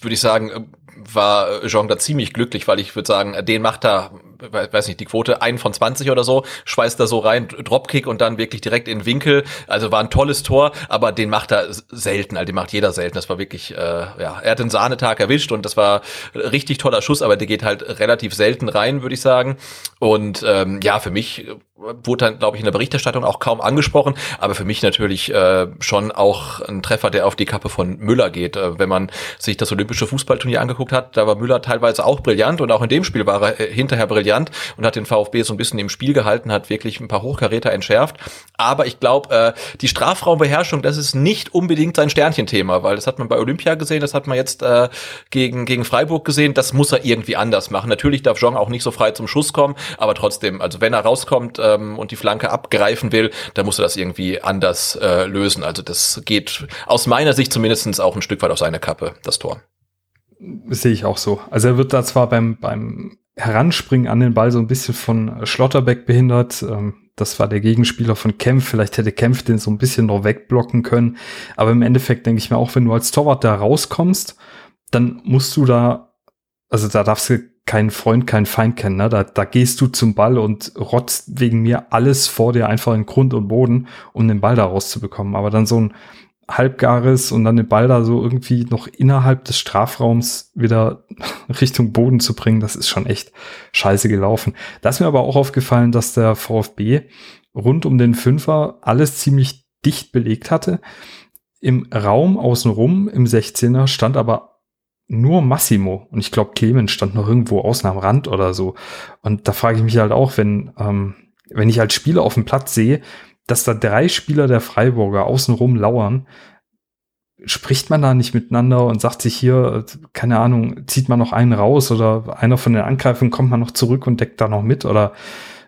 würde ich sagen, äh, war Jean da ziemlich glücklich, weil ich würde sagen, den macht er weiß nicht, die Quote ein von 20 oder so, schweißt da so rein, Dropkick und dann wirklich direkt in Winkel. Also war ein tolles Tor, aber den macht er selten, also den macht jeder selten. Das war wirklich, äh, ja, er hat den Sahnetag erwischt und das war richtig toller Schuss, aber der geht halt relativ selten rein, würde ich sagen. Und ähm, ja, für mich wurde dann, glaube ich, in der Berichterstattung auch kaum angesprochen, aber für mich natürlich äh, schon auch ein Treffer, der auf die Kappe von Müller geht. Äh, wenn man sich das Olympische Fußballturnier angeguckt hat, da war Müller teilweise auch brillant und auch in dem Spiel war er äh, hinterher brillant und hat den VfB so ein bisschen im Spiel gehalten, hat wirklich ein paar Hochkaräter entschärft. Aber ich glaube, äh, die Strafraumbeherrschung, das ist nicht unbedingt sein Sternchenthema, weil das hat man bei Olympia gesehen, das hat man jetzt äh, gegen, gegen Freiburg gesehen, das muss er irgendwie anders machen. Natürlich darf Jean auch nicht so frei zum Schuss kommen, aber trotzdem, also wenn er rauskommt, ähm, und die Flanke abgreifen will, dann musst du das irgendwie anders äh, lösen. Also das geht aus meiner Sicht zumindestens auch ein Stück weit auf seine Kappe, das Tor. Das sehe ich auch so. Also er wird da zwar beim, beim Heranspringen an den Ball so ein bisschen von Schlotterbeck behindert. Ähm, das war der Gegenspieler von Kempf. Vielleicht hätte Kempf den so ein bisschen noch wegblocken können. Aber im Endeffekt denke ich mir auch, wenn du als Torwart da rauskommst, dann musst du da, also da darfst du keinen Freund, keinen Feind kennen. Ne? Da, da gehst du zum Ball und rotzt wegen mir alles vor dir einfach in Grund und Boden, um den Ball da rauszubekommen. Aber dann so ein halbgares und dann den Ball da so irgendwie noch innerhalb des Strafraums wieder Richtung Boden zu bringen, das ist schon echt scheiße gelaufen. Da ist mir aber auch aufgefallen, dass der VfB rund um den Fünfer alles ziemlich dicht belegt hatte. Im Raum außenrum, im 16er, stand aber nur Massimo und ich glaube Clemens stand noch irgendwo außen am Rand oder so. Und da frage ich mich halt auch, wenn, ähm, wenn ich als Spieler auf dem Platz sehe, dass da drei Spieler der Freiburger außenrum lauern, spricht man da nicht miteinander und sagt sich hier, keine Ahnung, zieht man noch einen raus oder einer von den Angreifern kommt man noch zurück und deckt da noch mit oder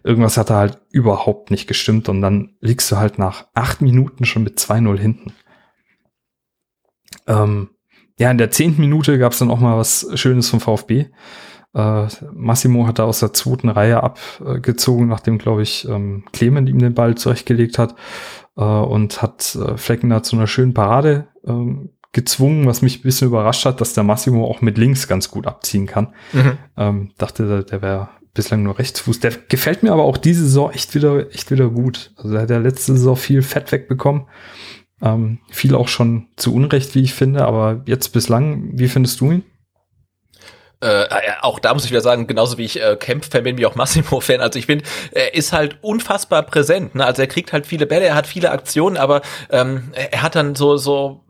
irgendwas hat da halt überhaupt nicht gestimmt und dann liegst du halt nach acht Minuten schon mit 2-0 hinten. Ähm, ja, in der zehnten Minute gab es dann auch mal was Schönes vom VfB. Äh, Massimo hat da aus der zweiten Reihe abgezogen, nachdem, glaube ich, ähm, Clement ihm den Ball zurechtgelegt hat äh, und hat äh, Flecken da zu einer schönen Parade ähm, gezwungen, was mich ein bisschen überrascht hat, dass der Massimo auch mit links ganz gut abziehen kann. Mhm. Ähm, dachte, der wäre bislang nur Rechtsfuß. Der gefällt mir aber auch diese Saison echt wieder, echt wieder gut. Also er hat ja letzte Saison viel Fett wegbekommen. Ähm, viel auch schon zu Unrecht, wie ich finde, aber jetzt bislang, wie findest du ihn? Äh, äh, auch da muss ich wieder sagen, genauso wie ich äh, Kemp-Fan bin, wie auch Massimo-Fan. Also ich finde, er ist halt unfassbar präsent. Ne? Also er kriegt halt viele Bälle, er hat viele Aktionen, aber ähm, er hat dann so so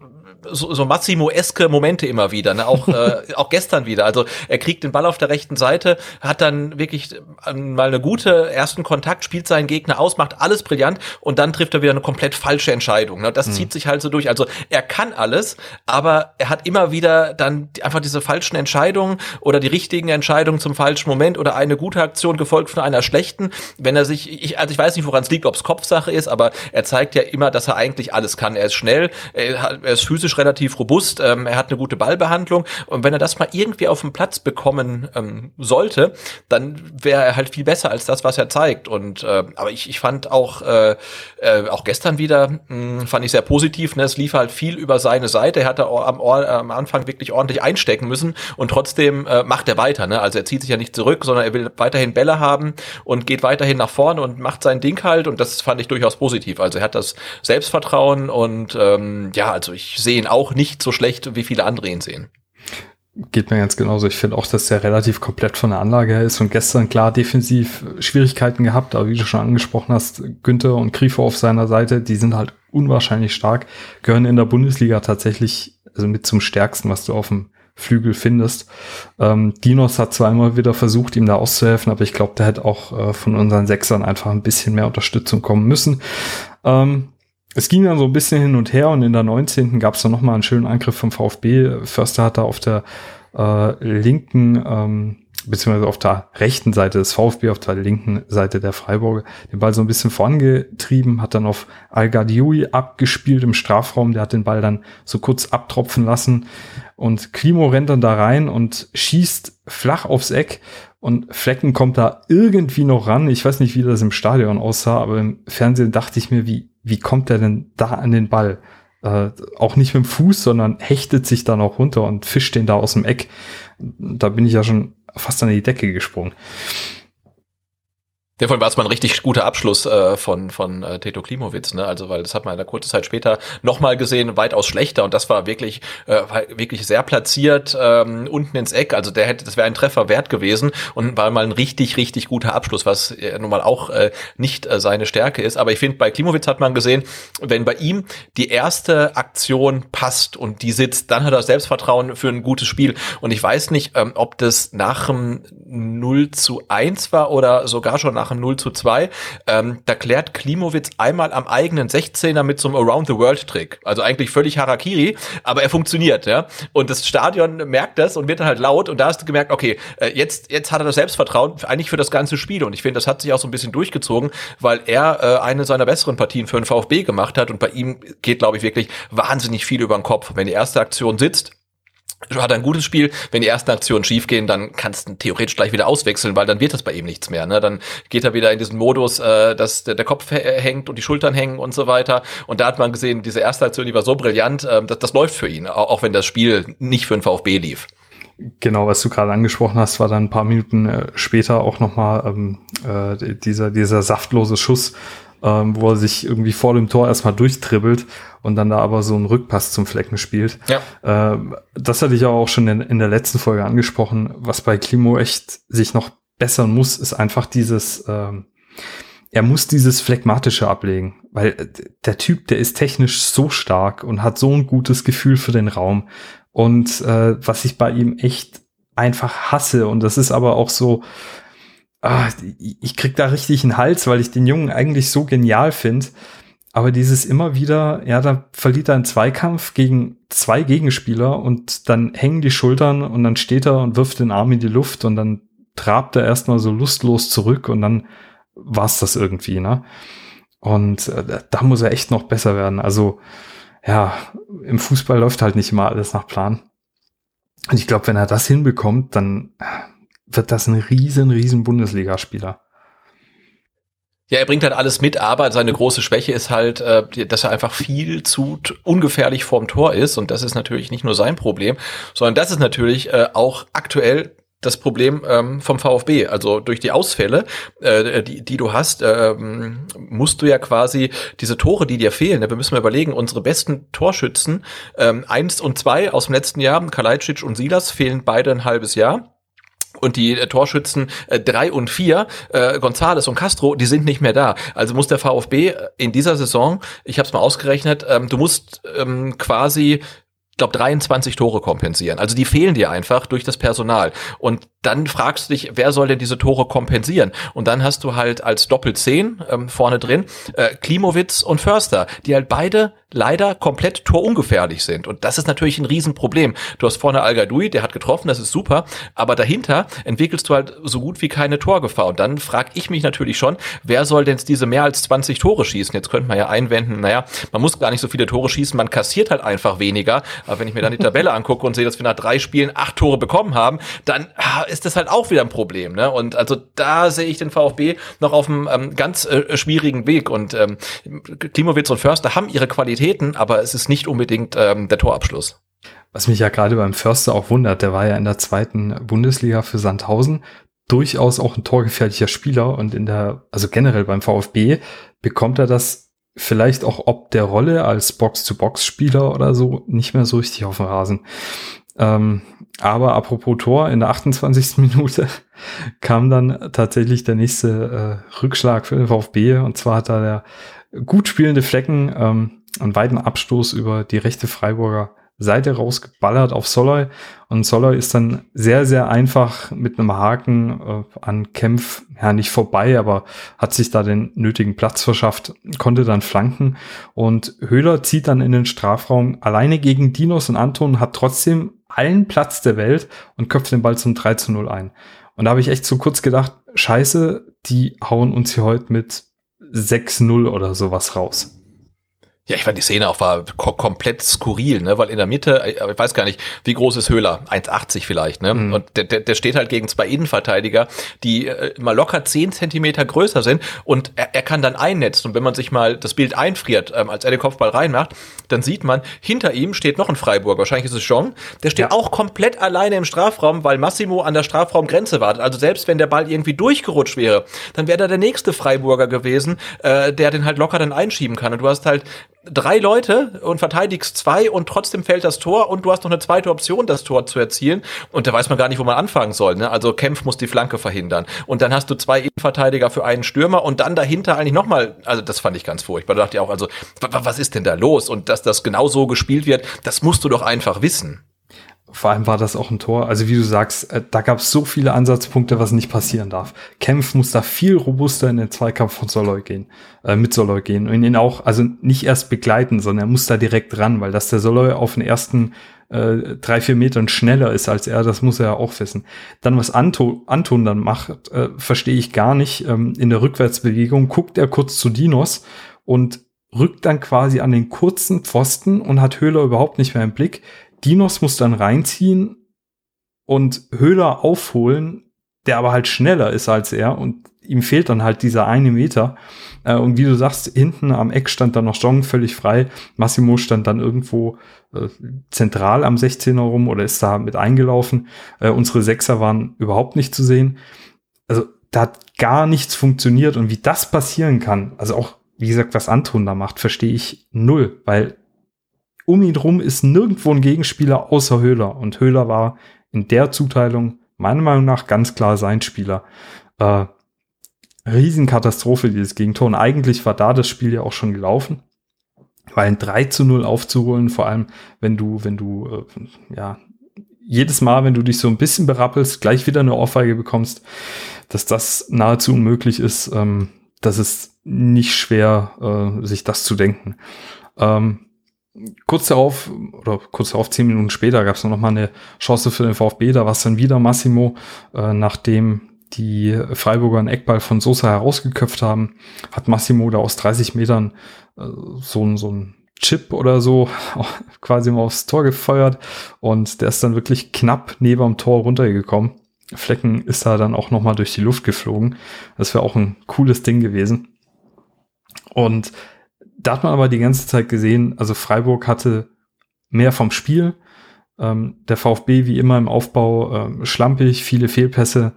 so, so Massimo-eske Momente immer wieder, ne? auch, äh, auch gestern wieder. Also er kriegt den Ball auf der rechten Seite, hat dann wirklich ähm, mal eine gute ersten Kontakt, spielt seinen Gegner aus, macht alles brillant und dann trifft er wieder eine komplett falsche Entscheidung. Ne? Das mhm. zieht sich halt so durch. Also er kann alles, aber er hat immer wieder dann einfach diese falschen Entscheidungen oder die richtigen Entscheidungen zum falschen Moment oder eine gute Aktion gefolgt von einer schlechten. Wenn er sich, ich, also ich weiß nicht, woran es liegt, ob es Kopfsache ist, aber er zeigt ja immer, dass er eigentlich alles kann. Er ist schnell, er, er ist physisch relativ robust, ähm, er hat eine gute Ballbehandlung und wenn er das mal irgendwie auf den Platz bekommen ähm, sollte, dann wäre er halt viel besser als das, was er zeigt. Und äh, aber ich, ich fand auch äh, äh, auch gestern wieder mh, hm, fand ich sehr positiv. Ne? Es lief halt viel über seine Seite. Er hatte am, am Anfang wirklich ordentlich einstecken müssen und trotzdem äh, macht er weiter. Ne? Also er zieht sich ja nicht zurück, sondern er will weiterhin Bälle haben und geht weiterhin nach vorne und macht sein Ding halt. Und das fand ich durchaus positiv. Also er hat das Selbstvertrauen und ähm, ja, also ich sehe ihn auch nicht so schlecht, wie viele andere ihn sehen. Geht mir ganz genauso. Ich finde auch, dass der relativ komplett von der Anlage her ist und gestern klar defensiv Schwierigkeiten gehabt, aber wie du schon angesprochen hast, Günther und Grifo auf seiner Seite, die sind halt unwahrscheinlich stark, gehören in der Bundesliga tatsächlich also mit zum stärksten, was du auf dem Flügel findest. Ähm, Dinos hat zwar immer wieder versucht, ihm da auszuhelfen, aber ich glaube, der hätte auch äh, von unseren Sechsern einfach ein bisschen mehr Unterstützung kommen müssen. Ähm, es ging dann so ein bisschen hin und her und in der 19. gab es dann nochmal einen schönen Angriff vom VfB. Förster hat da auf der äh, linken, ähm, beziehungsweise auf der rechten Seite des VfB, auf der linken Seite der Freiburger, den Ball so ein bisschen vorangetrieben, hat dann auf Al Gadioui abgespielt im Strafraum, der hat den Ball dann so kurz abtropfen lassen und Klimo rennt dann da rein und schießt flach aufs Eck und Flecken kommt da irgendwie noch ran. Ich weiß nicht, wie das im Stadion aussah, aber im Fernsehen dachte ich mir, wie, wie kommt er denn da an den Ball? Äh, auch nicht mit dem Fuß, sondern hechtet sich da noch runter und fischt den da aus dem Eck. Da bin ich ja schon fast an die Decke gesprungen. Der von war es mal ein richtig guter Abschluss äh, von von äh, Teto Klimowitz, ne? Also weil das hat man in der kurze Zeit später nochmal gesehen, weitaus schlechter und das war wirklich äh, wirklich sehr platziert ähm, unten ins Eck. Also der hätte, das wäre ein Treffer wert gewesen und war mal ein richtig richtig guter Abschluss, was äh, nun mal auch äh, nicht äh, seine Stärke ist. Aber ich finde, bei Klimowitz hat man gesehen, wenn bei ihm die erste Aktion passt und die sitzt, dann hat er Selbstvertrauen für ein gutes Spiel. Und ich weiß nicht, ähm, ob das nach dem 0 zu 1 war oder sogar schon nach nach 0 zu 2. Ähm, da klärt Klimowitz einmal am eigenen 16er mit so einem Around-the-World-Trick. Also eigentlich völlig Harakiri, aber er funktioniert, ja. Und das Stadion merkt das und wird dann halt laut und da hast du gemerkt, okay, äh, jetzt, jetzt hat er das Selbstvertrauen eigentlich für das ganze Spiel und ich finde, das hat sich auch so ein bisschen durchgezogen, weil er äh, eine seiner besseren Partien für den VfB gemacht hat und bei ihm geht, glaube ich, wirklich wahnsinnig viel über den Kopf. Wenn die erste Aktion sitzt, hat ein gutes Spiel. Wenn die ersten Aktionen schiefgehen, dann kannst du theoretisch gleich wieder auswechseln, weil dann wird das bei ihm nichts mehr. Ne? Dann geht er wieder in diesen Modus, äh, dass der, der Kopf hängt und die Schultern hängen und so weiter. Und da hat man gesehen, diese erste Aktion, die war so brillant, äh, dass das läuft für ihn, auch, auch wenn das Spiel nicht für den VfB lief. Genau, was du gerade angesprochen hast, war dann ein paar Minuten äh, später auch nochmal ähm, äh, dieser, dieser saftlose Schuss ähm, wo er sich irgendwie vor dem Tor erstmal durchtribbelt und dann da aber so einen Rückpass zum Flecken spielt. Ja. Ähm, das hatte ich auch schon in, in, der letzten Folge angesprochen. Was bei Klimo echt sich noch bessern muss, ist einfach dieses, ähm, er muss dieses Phlegmatische ablegen, weil äh, der Typ, der ist technisch so stark und hat so ein gutes Gefühl für den Raum. Und äh, was ich bei ihm echt einfach hasse, und das ist aber auch so, ah, ich krieg da richtig einen Hals, weil ich den Jungen eigentlich so genial finde. Aber dieses immer wieder, ja, da verliert er einen Zweikampf gegen zwei Gegenspieler und dann hängen die Schultern und dann steht er und wirft den Arm in die Luft und dann trabt er erstmal so lustlos zurück und dann war's das irgendwie, ne? Und äh, da muss er echt noch besser werden. Also, ja, im Fußball läuft halt nicht immer alles nach Plan. Und ich glaube, wenn er das hinbekommt, dann wird das ein riesen, riesen Bundesligaspieler. Ja, er bringt halt alles mit, aber seine große Schwäche ist halt, äh, dass er einfach viel zu ungefährlich vorm Tor ist. Und das ist natürlich nicht nur sein Problem, sondern das ist natürlich äh, auch aktuell das Problem ähm, vom VfB. Also durch die Ausfälle, äh, die, die du hast, ähm, musst du ja quasi diese Tore, die dir fehlen, ne, wir müssen mal überlegen, unsere besten Torschützen, ähm, eins und zwei aus dem letzten Jahr, Kalajdzic und Silas, fehlen beide ein halbes Jahr. Und die äh, Torschützen äh, drei und vier, äh, Gonzales und Castro, die sind nicht mehr da. Also muss der VfB in dieser Saison, ich habe es mal ausgerechnet, ähm, du musst ähm, quasi glaube 23 Tore kompensieren. Also die fehlen dir einfach durch das Personal. Und dann fragst du dich, wer soll denn diese Tore kompensieren? Und dann hast du halt als Doppelzehn ähm, vorne drin äh, Klimowitz und Förster, die halt beide leider komplett torungefährlich sind. Und das ist natürlich ein Riesenproblem. Du hast vorne Al der hat getroffen, das ist super, aber dahinter entwickelst du halt so gut wie keine Torgefahr. Und dann frage ich mich natürlich schon, wer soll denn diese mehr als 20 Tore schießen? Jetzt könnte man ja einwenden, naja, man muss gar nicht so viele Tore schießen, man kassiert halt einfach weniger. Aber wenn ich mir dann die Tabelle angucke und sehe, dass wir nach drei Spielen acht Tore bekommen haben, dann ah, ist das halt auch wieder ein Problem. Ne? Und also da sehe ich den VfB noch auf einem ähm, ganz äh, schwierigen Weg. Und ähm, Klimowitz und Förster haben ihre Qualität Qualitäten, aber es ist nicht unbedingt ähm, der Torabschluss. Was mich ja gerade beim Förster auch wundert, der war ja in der zweiten Bundesliga für Sandhausen durchaus auch ein torgefährlicher Spieler und in der, also generell beim VfB bekommt er das vielleicht auch ob der Rolle als Box-to-Box-Spieler oder so nicht mehr so richtig auf dem Rasen. Ähm, aber apropos Tor, in der 28. Minute kam dann tatsächlich der nächste äh, Rückschlag für den VfB und zwar hat da der gut spielende Flecken ähm, einen weiten Abstoß über die rechte Freiburger Seite rausgeballert auf Soloy und Soloy ist dann sehr, sehr einfach mit einem Haken äh, an Kempf, ja nicht vorbei, aber hat sich da den nötigen Platz verschafft, konnte dann flanken und Höhler zieht dann in den Strafraum alleine gegen Dinos und Anton, hat trotzdem allen Platz der Welt und köpft den Ball zum 3 zu 0 ein. Und da habe ich echt so kurz gedacht, scheiße, die hauen uns hier heute mit 6-0 oder sowas raus. Ja, ich fand die Szene auch war ko komplett skurril, ne? Weil in der Mitte, äh, ich weiß gar nicht, wie groß ist Höhler? 1,80 vielleicht, ne? Mhm. Und der, der, der steht halt gegen zwei Innenverteidiger, die äh, mal locker 10 Zentimeter größer sind und er, er kann dann einnetzen. Und wenn man sich mal das Bild einfriert, ähm, als er den Kopfball reinmacht, dann sieht man, hinter ihm steht noch ein Freiburg, wahrscheinlich ist es Jean, der steht ja. auch komplett alleine im Strafraum, weil Massimo an der Strafraumgrenze wartet. Also selbst wenn der Ball irgendwie durchgerutscht wäre, dann wäre da der nächste Freiburger gewesen, äh, der den halt locker dann einschieben kann. Und du hast halt drei Leute und verteidigst zwei und trotzdem fällt das Tor und du hast noch eine zweite Option, das Tor zu erzielen und da weiß man gar nicht, wo man anfangen soll. Ne? Also Kempf muss die Flanke verhindern und dann hast du zwei Innenverteidiger für einen Stürmer und dann dahinter eigentlich nochmal, also das fand ich ganz furchtbar. Da dachte ich auch, also was ist denn da los? Und dass das genau so gespielt wird, das musst du doch einfach wissen. Vor allem war das auch ein Tor. Also wie du sagst, äh, da gab es so viele Ansatzpunkte, was nicht passieren darf. Kempf muss da viel robuster in den Zweikampf von Soloy gehen, äh, mit Soloy gehen und ihn auch, also nicht erst begleiten, sondern er muss da direkt ran, weil dass der Soloy auf den ersten äh, drei, vier Metern schneller ist als er, das muss er ja auch wissen. Dann, was Anto, Anton dann macht, äh, verstehe ich gar nicht. Ähm, in der Rückwärtsbewegung guckt er kurz zu Dinos und rückt dann quasi an den kurzen Pfosten und hat Höhler überhaupt nicht mehr im Blick. Dinos muss dann reinziehen und Höhler aufholen, der aber halt schneller ist als er und ihm fehlt dann halt dieser eine Meter. Äh, und wie du sagst, hinten am Eck stand dann noch Jong völlig frei. Massimo stand dann irgendwo äh, zentral am 16er rum oder ist da mit eingelaufen. Äh, unsere Sechser waren überhaupt nicht zu sehen. Also da hat gar nichts funktioniert und wie das passieren kann, also auch wie gesagt, was Anton da macht, verstehe ich null, weil um ihn drum ist nirgendwo ein Gegenspieler außer Höhler. Und Höhler war in der Zuteilung meiner Meinung nach ganz klar sein Spieler. Äh, Riesenkatastrophe, dieses Gegentor. Und eigentlich war da das Spiel ja auch schon gelaufen. Weil ein 3 zu 0 aufzuholen, vor allem wenn du, wenn du, äh, ja, jedes Mal, wenn du dich so ein bisschen berappelst, gleich wieder eine Ohrfeige bekommst, dass das nahezu unmöglich ist, ähm, das ist nicht schwer, äh, sich das zu denken. Ähm, kurz darauf, oder kurz darauf, zehn Minuten später, gab es noch mal eine Chance für den VfB. Da war es dann wieder Massimo, äh, nachdem die Freiburger einen Eckball von Sosa herausgeköpft haben, hat Massimo da aus 30 Metern äh, so, so ein Chip oder so quasi mal aufs Tor gefeuert und der ist dann wirklich knapp neben dem Tor runtergekommen. Flecken ist da dann auch noch mal durch die Luft geflogen. Das wäre auch ein cooles Ding gewesen. Und da hat man aber die ganze Zeit gesehen, also Freiburg hatte mehr vom Spiel, Ähm, der VfB wie immer im Aufbau äh, schlampig, viele Fehlpässe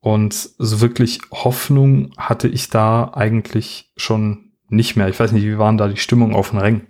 und so wirklich Hoffnung hatte ich da eigentlich schon nicht mehr. Ich weiß nicht, wie waren da die Stimmung auf den Rängen?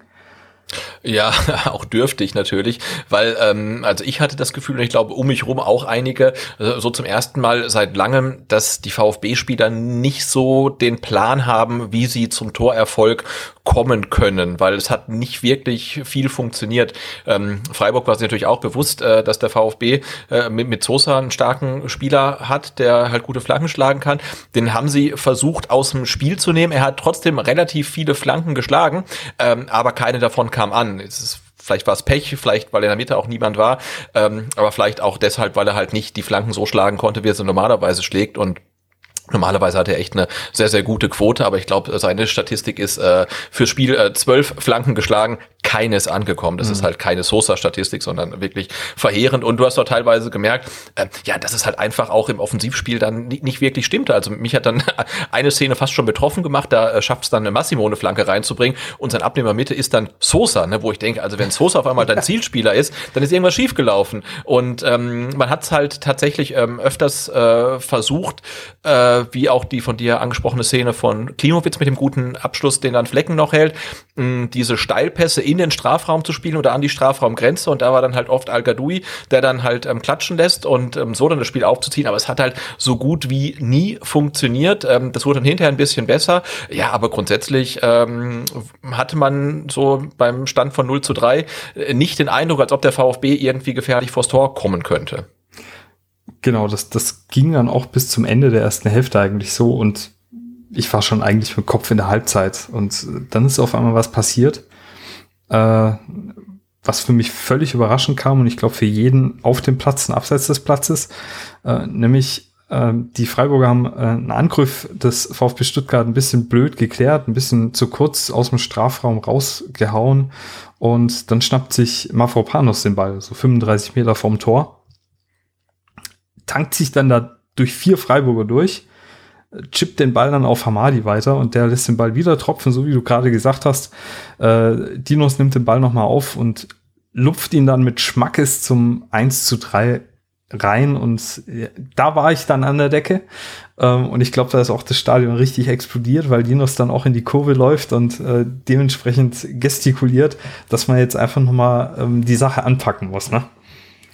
Ja, auch dürftig natürlich, weil ähm, also ich hatte das Gefühl und ich glaube um mich rum auch einige äh, so zum ersten Mal seit langem, dass die VfB-Spieler nicht so den Plan haben, wie sie zum Torerfolg kommen können, weil es hat nicht wirklich viel funktioniert. Ähm, Freiburg war sich natürlich auch bewusst, äh, dass der VfB äh, mit, mit Sosa einen starken Spieler hat, der halt gute Flanken schlagen kann. Den haben sie versucht aus dem Spiel zu nehmen. Er hat trotzdem relativ viele Flanken geschlagen, ähm, aber keine davon kam an. Ist vielleicht war es Pech, vielleicht weil in der Mitte auch niemand war, ähm, aber vielleicht auch deshalb, weil er halt nicht die Flanken so schlagen konnte, wie er sie normalerweise schlägt und Normalerweise hat er echt eine sehr, sehr gute Quote, aber ich glaube, seine Statistik ist äh, fürs Spiel äh, zwölf Flanken geschlagen, keines angekommen. Das mhm. ist halt keine Sosa-Statistik, sondern wirklich verheerend. Und du hast doch teilweise gemerkt, äh, ja, dass es halt einfach auch im Offensivspiel dann nicht, nicht wirklich stimmte. Also mich hat dann eine Szene fast schon betroffen gemacht, da äh, schafft es dann eine Massimo eine Flanke reinzubringen und sein Abnehmer Mitte ist dann Sosa, ne, wo ich denke, also wenn Sosa auf einmal dein Zielspieler ist, dann ist irgendwas schiefgelaufen. Und ähm, man hat es halt tatsächlich ähm, öfters äh, versucht, äh, wie auch die von dir angesprochene Szene von Klimowitz mit dem guten Abschluss, den dann Flecken noch hält, diese Steilpässe in den Strafraum zu spielen oder an die Strafraumgrenze und da war dann halt oft Al Gadoui, der dann halt ähm, klatschen lässt und ähm, so dann das Spiel aufzuziehen, aber es hat halt so gut wie nie funktioniert. Ähm, das wurde dann hinterher ein bisschen besser. Ja, aber grundsätzlich ähm, hatte man so beim Stand von 0 zu 3 äh, nicht den Eindruck, als ob der VfB irgendwie gefährlich vors Tor kommen könnte. Genau, das, das ging dann auch bis zum Ende der ersten Hälfte eigentlich so und ich war schon eigentlich mit Kopf in der Halbzeit und dann ist auf einmal was passiert, äh, was für mich völlig überraschend kam und ich glaube für jeden auf dem Platz und abseits des Platzes, äh, nämlich äh, die Freiburger haben äh, einen Angriff des VfB Stuttgart ein bisschen blöd geklärt, ein bisschen zu kurz aus dem Strafraum rausgehauen und dann schnappt sich Mafropanos den Ball, so 35 Meter vom Tor, tankt sich dann da durch vier Freiburger durch chippt den Ball dann auf Hamadi weiter und der lässt den Ball wieder tropfen, so wie du gerade gesagt hast. Äh, Dinos nimmt den Ball nochmal auf und lupft ihn dann mit Schmackes zum 1 zu 3 rein und äh, da war ich dann an der Decke ähm, und ich glaube, da ist auch das Stadion richtig explodiert, weil Dinos dann auch in die Kurve läuft und äh, dementsprechend gestikuliert, dass man jetzt einfach nochmal ähm, die Sache anpacken muss, ne?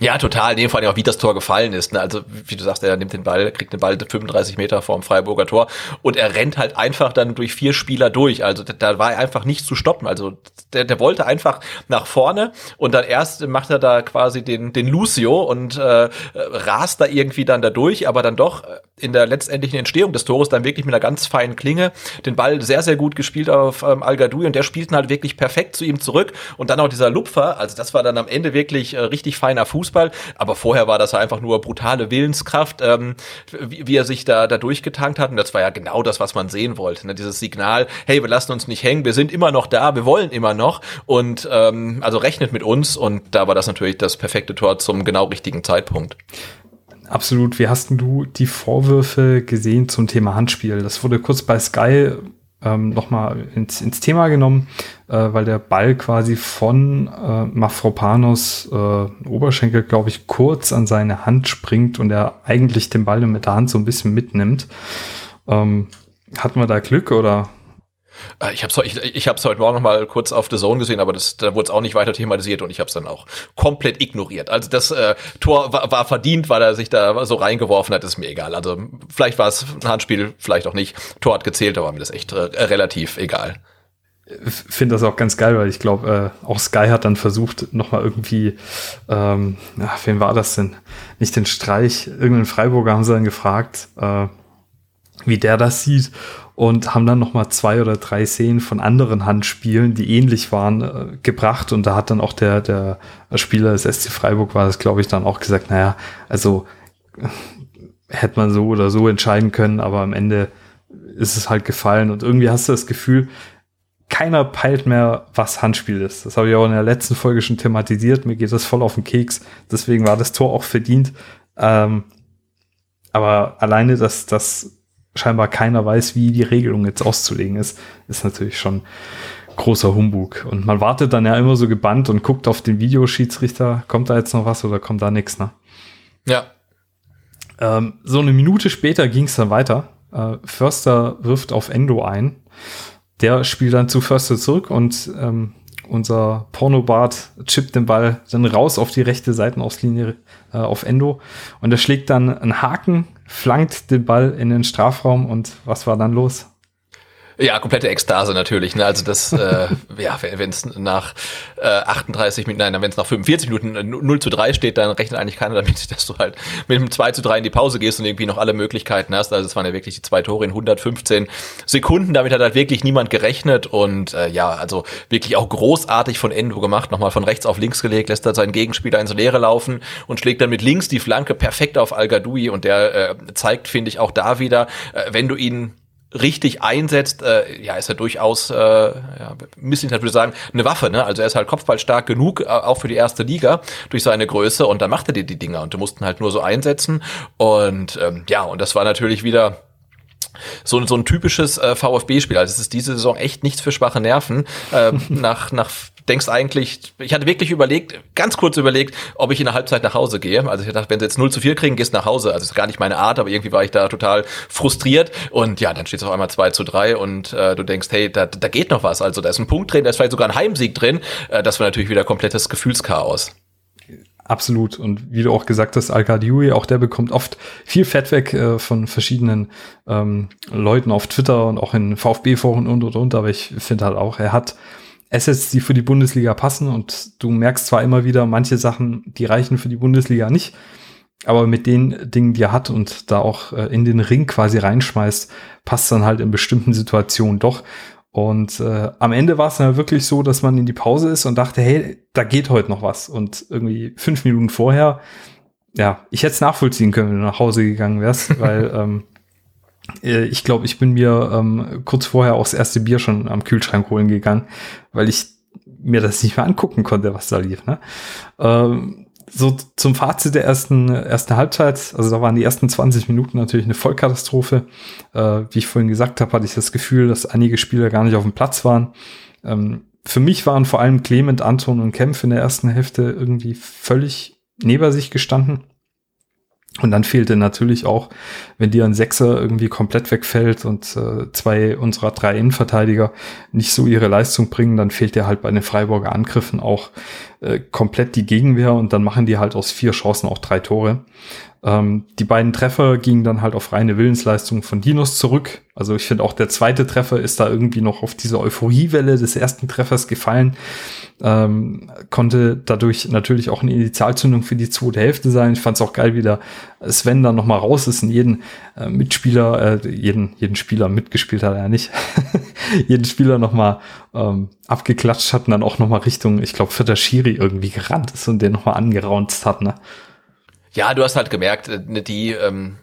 Ja, total. In dem Fall auch, wie das Tor gefallen ist. Ne? Also, wie du sagst, er nimmt den Ball, kriegt den Ball 35 Meter vorm Freiburger Tor und er rennt halt einfach dann durch vier Spieler durch. Also, da war er einfach nicht zu stoppen. Also, der, der wollte einfach nach vorne und dann erst macht er da quasi den, den Lucio und äh, rast da irgendwie dann da durch, aber dann doch in der letztendlichen Entstehung des Tores dann wirklich mit einer ganz feinen Klinge den Ball sehr, sehr gut gespielt auf ähm, Al und der spielt halt wirklich perfekt zu ihm zurück und dann auch dieser Lupfer. Also, das war dann am Ende wirklich äh, richtig feiner Fußball. Fußball, aber vorher war das einfach nur brutale Willenskraft, ähm, wie, wie, er sich da, da durchgetankt hat. Und das war ja genau das, was man sehen wollte. Ne? Dieses Signal, hey, wir lassen uns nicht hängen, wir sind immer noch da, wir wollen immer noch. Und ähm, also rechnet mit uns. Und da war das natürlich das perfekte Tor zum genau richtigen Zeitpunkt. Absolut. Wie hast du die Vorwürfe gesehen zum Thema Handspiel? Das wurde kurz bei Sky ähm, nochmal ins, ins Thema genommen, äh, weil der Ball quasi von äh, Mafropanos äh, Oberschenkel, glaube ich, kurz an seine Hand springt und er eigentlich den Ball mit der Hand so ein bisschen mitnimmt. Ähm, hatten wir da Glück oder ich habe es ich, ich heute Morgen noch mal kurz auf The Zone gesehen, aber das, da wurde es auch nicht weiter thematisiert und ich habe es dann auch komplett ignoriert. Also das äh, Tor war, war verdient, weil er sich da so reingeworfen hat, ist mir egal. Also vielleicht war es ein Handspiel, vielleicht auch nicht. Tor hat gezählt, aber mir das echt äh, relativ egal finde das auch ganz geil, weil ich glaube, äh, auch Sky hat dann versucht, nochmal irgendwie, ähm, ach, wen war das denn? Nicht den Streich, irgendeinen Freiburger haben sie dann gefragt, äh, wie der das sieht und haben dann noch mal zwei oder drei Szenen von anderen Handspielen, die ähnlich waren, äh, gebracht und da hat dann auch der der Spieler des SC Freiburg war das glaube ich dann auch gesagt, naja, also äh, hätte man so oder so entscheiden können, aber am Ende ist es halt gefallen und irgendwie hast du das Gefühl, keiner peilt mehr, was Handspiel ist. Das habe ich auch in der letzten Folge schon thematisiert. Mir geht das voll auf den Keks. Deswegen war das Tor auch verdient. Ähm, aber alleine, dass das scheinbar keiner weiß, wie die Regelung jetzt auszulegen ist, ist natürlich schon großer Humbug. Und man wartet dann ja immer so gebannt und guckt auf den Videoschiedsrichter, kommt da jetzt noch was oder kommt da nichts, ne? Ja. Ähm, so eine Minute später ging es dann weiter. Äh, Förster wirft auf Endo ein. Der spielt dann zu Förster zurück und ähm, unser Pornobart chippt den Ball dann raus auf die rechte Seitenauslinie äh, auf Endo. Und er schlägt dann einen Haken, flankt den Ball in den Strafraum und was war dann los? Ja, komplette Ekstase natürlich. Ne? Also das, äh, ja, wenn es nach äh, 38 Minuten, nein, wenn es nach 45 Minuten 0 zu 3 steht, dann rechnet eigentlich keiner damit, dass du halt mit einem 2 zu 3 in die Pause gehst und irgendwie noch alle Möglichkeiten hast. Also es waren ja wirklich die zwei Tore in 115 Sekunden. Damit hat halt wirklich niemand gerechnet und äh, ja, also wirklich auch großartig von Endo gemacht. Nochmal von rechts auf links gelegt, lässt er seinen Gegenspieler ins Leere laufen und schlägt dann mit links die Flanke perfekt auf Al Gadoui und der äh, zeigt, finde ich, auch da wieder, äh, wenn du ihn richtig einsetzt, äh, ja, ist er durchaus, äh, ja, müssen ich natürlich sagen, eine Waffe, ne? Also er ist halt kopfballstark genug, äh, auch für die erste Liga, durch seine Größe und dann macht er dir die Dinger und du mussten halt nur so einsetzen und ähm, ja, und das war natürlich wieder so, so ein typisches äh, VfB-Spiel. Also es ist diese Saison echt nichts für schwache Nerven. Ähm, nach, nach denkst eigentlich, ich hatte wirklich überlegt, ganz kurz überlegt, ob ich in der Halbzeit nach Hause gehe. Also ich dachte, wenn sie jetzt 0 zu 4 kriegen, gehst nach Hause. Also ist gar nicht meine Art, aber irgendwie war ich da total frustriert. Und ja, dann steht es auf einmal 2 zu 3 und äh, du denkst, hey, da, da geht noch was. Also da ist ein Punkt drin, da ist vielleicht sogar ein Heimsieg drin. Äh, das war natürlich wieder komplettes Gefühlschaos. Absolut. Und wie du auch gesagt hast, al auch der bekommt oft viel Fett weg äh, von verschiedenen ähm, Leuten auf Twitter und auch in VfB-Foren und und und. Aber ich finde halt auch, er hat Assets, die für die Bundesliga passen. Und du merkst zwar immer wieder, manche Sachen, die reichen für die Bundesliga nicht. Aber mit den Dingen, die er hat und da auch äh, in den Ring quasi reinschmeißt, passt dann halt in bestimmten Situationen doch. Und äh, am Ende war es dann wirklich so, dass man in die Pause ist und dachte, hey, da geht heute noch was. Und irgendwie fünf Minuten vorher, ja, ich hätte es nachvollziehen können, wenn du nach Hause gegangen wärst, weil ähm, äh, ich glaube, ich bin mir ähm, kurz vorher auch das erste Bier schon am Kühlschrank holen gegangen, weil ich mir das nicht mehr angucken konnte, was da lief. Ne? Ähm, so zum Fazit der ersten, ersten Halbzeit, also da waren die ersten 20 Minuten natürlich eine Vollkatastrophe. Äh, wie ich vorhin gesagt habe, hatte ich das Gefühl, dass einige Spieler gar nicht auf dem Platz waren. Ähm, für mich waren vor allem Clement, Anton und Kempf in der ersten Hälfte irgendwie völlig neben sich gestanden. Und dann fehlte natürlich auch, wenn dir ein Sechser irgendwie komplett wegfällt und äh, zwei unserer drei Innenverteidiger nicht so ihre Leistung bringen, dann fehlt dir halt bei den Freiburger Angriffen auch äh, komplett die Gegenwehr und dann machen die halt aus vier Chancen auch drei Tore. Ähm, die beiden Treffer gingen dann halt auf reine Willensleistung von Dinos zurück. Also ich finde auch der zweite Treffer ist da irgendwie noch auf diese Euphoriewelle des ersten Treffers gefallen. Ähm, konnte dadurch natürlich auch eine Initialzündung für die zweite Hälfte sein. Ich fand es auch geil, wie der Sven dann nochmal raus ist und jeden äh, Mitspieler, äh, jeden, jeden Spieler mitgespielt hat er ja nicht, jeden Spieler nochmal ähm, abgeklatscht hat und dann auch nochmal Richtung, ich glaube, Schiri irgendwie gerannt ist und den nochmal angeraunzt hat, ne? Ja, du hast halt gemerkt, äh, die ähm,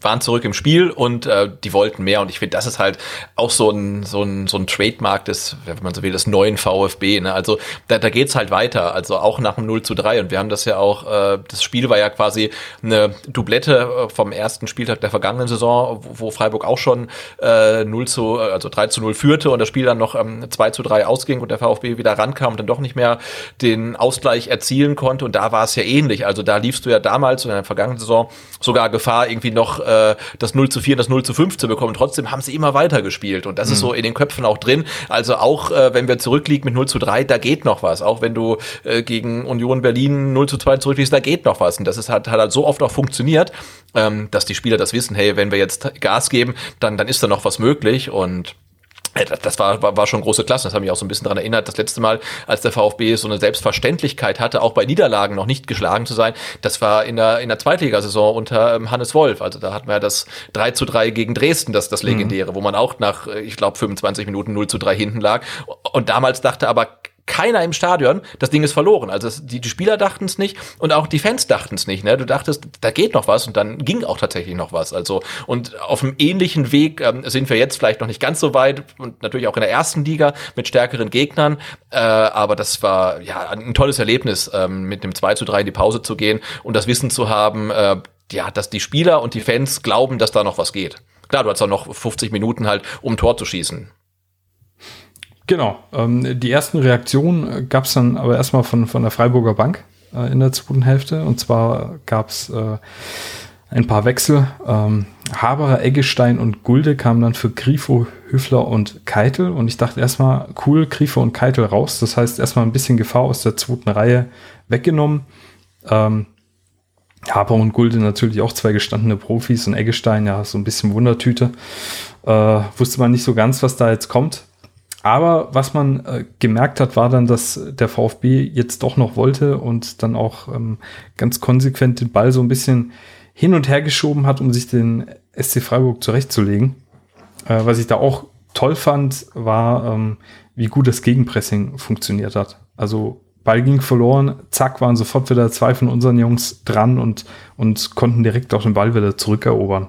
waren zurück im Spiel und äh, die wollten mehr. Und ich finde, das ist halt auch so ein, so ein, so ein Trademark des, wenn man so will, des neuen VfB. Ne? Also da, da geht's halt weiter. Also auch nach dem 0 zu 3. Und wir haben das ja auch, äh, das Spiel war ja quasi eine Doublette äh, vom ersten Spieltag der vergangenen Saison, wo, wo Freiburg auch schon äh, 0 zu, also 3 zu 0 führte und das Spiel dann noch ähm, 2 zu 3 ausging und der VfB wieder rankam und dann doch nicht mehr den Ausgleich erzielen konnte. Und da war es ja ähnlich. Also da liefst du ja damals in der vergangenen Saison sogar Gefahr, irgendwie noch äh, das 0 zu 4 und das 0 zu 5 zu bekommen. Trotzdem haben sie immer weiter gespielt und das mhm. ist so in den Köpfen auch drin. Also auch äh, wenn wir zurückliegen mit 0 zu 3, da geht noch was. Auch wenn du äh, gegen Union Berlin 0 zu 2 zurückliegst, da geht noch was. Und das ist halt, hat halt so oft auch funktioniert, ähm, dass die Spieler das wissen, hey, wenn wir jetzt Gas geben, dann, dann ist da noch was möglich und das war, war, war schon große Klasse. Das hat mich auch so ein bisschen daran erinnert, das letzte Mal, als der VfB so eine Selbstverständlichkeit hatte, auch bei Niederlagen noch nicht geschlagen zu sein, das war in der, in der Zweitligasaison unter ähm, Hannes Wolf. Also da hatten wir das 3 zu 3 gegen Dresden, das, das legendäre, mhm. wo man auch nach, äh, ich glaube, 25 Minuten 0 zu 3 hinten lag. Und damals dachte aber keiner im Stadion, das Ding ist verloren. Also die, die Spieler dachten es nicht und auch die Fans dachten es nicht. Ne? Du dachtest, da geht noch was und dann ging auch tatsächlich noch was. Also und auf einem ähnlichen Weg ähm, sind wir jetzt vielleicht noch nicht ganz so weit und natürlich auch in der ersten Liga mit stärkeren Gegnern. Äh, aber das war ja ein tolles Erlebnis, ähm, mit dem 2 zu 3 in die Pause zu gehen und das Wissen zu haben, äh, ja, dass die Spieler und die Fans glauben, dass da noch was geht. Klar, du hast auch noch 50 Minuten halt, um Tor zu schießen. Genau. Ähm, die ersten Reaktionen gab es dann aber erstmal von, von der Freiburger Bank äh, in der zweiten Hälfte. Und zwar gab es äh, ein paar Wechsel. Ähm, Haberer, Eggestein und Gulde kamen dann für Grifo, Hüffler und Keitel. Und ich dachte erstmal, cool, Grifo und Keitel raus. Das heißt, erstmal ein bisschen Gefahr aus der zweiten Reihe weggenommen. Ähm, Haber und Gulde natürlich auch zwei gestandene Profis und Eggestein, ja, so ein bisschen Wundertüte. Äh, wusste man nicht so ganz, was da jetzt kommt. Aber was man äh, gemerkt hat, war dann, dass der VfB jetzt doch noch wollte und dann auch ähm, ganz konsequent den Ball so ein bisschen hin und her geschoben hat, um sich den SC Freiburg zurechtzulegen. Äh, was ich da auch toll fand, war, ähm, wie gut das Gegenpressing funktioniert hat. Also Ball ging verloren, zack, waren sofort wieder zwei von unseren Jungs dran und, und konnten direkt auch den Ball wieder zurückerobern.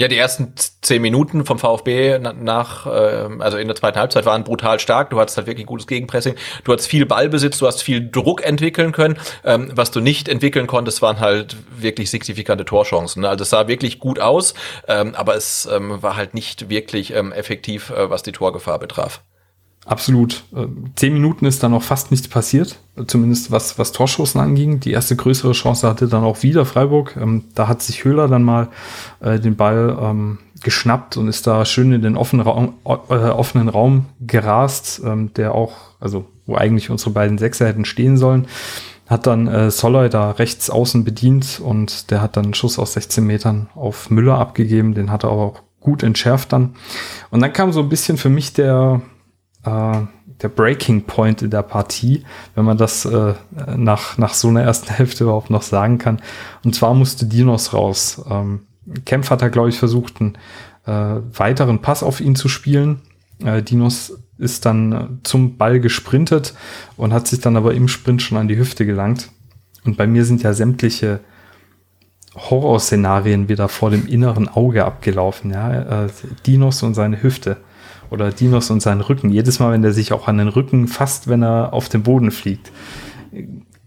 Ja, die ersten zehn Minuten vom VfB nach, äh, also in der zweiten Halbzeit waren brutal stark. Du hattest halt wirklich gutes Gegenpressing. Du hattest viel Ballbesitz, du hast viel Druck entwickeln können. Ähm, was du nicht entwickeln konntest, waren halt wirklich signifikante Torchancen. Also es sah wirklich gut aus, ähm, aber es ähm, war halt nicht wirklich ähm, effektiv, äh, was die Torgefahr betraf. Absolut. Äh, zehn Minuten ist dann auch fast nichts passiert, zumindest was, was Torschossen anging. Die erste größere Chance hatte dann auch wieder Freiburg. Ähm, da hat sich Höhler dann mal äh, den Ball ähm, geschnappt und ist da schön in den offenen Raum, äh, offenen Raum gerast, ähm, der auch, also wo eigentlich unsere beiden Sechser hätten stehen sollen. Hat dann Soloy da rechts außen bedient und der hat dann einen Schuss aus 16 Metern auf Müller abgegeben. Den hat er aber auch gut entschärft dann. Und dann kam so ein bisschen für mich der, äh, der Breaking Point in der Partie, wenn man das äh, nach, nach so einer ersten Hälfte überhaupt noch sagen kann. Und zwar musste Dinos raus. Ähm, Kempf hat da, glaube ich, versucht, einen äh, weiteren Pass auf ihn zu spielen. Äh, Dinos ist dann zum Ball gesprintet und hat sich dann aber im Sprint schon an die Hüfte gelangt. Und bei mir sind ja sämtliche Horrorszenarien wieder vor dem inneren Auge abgelaufen. Ja? Äh, Dinos und seine Hüfte oder Dinos und seinen Rücken. Jedes Mal, wenn der sich auch an den Rücken fasst, wenn er auf den Boden fliegt,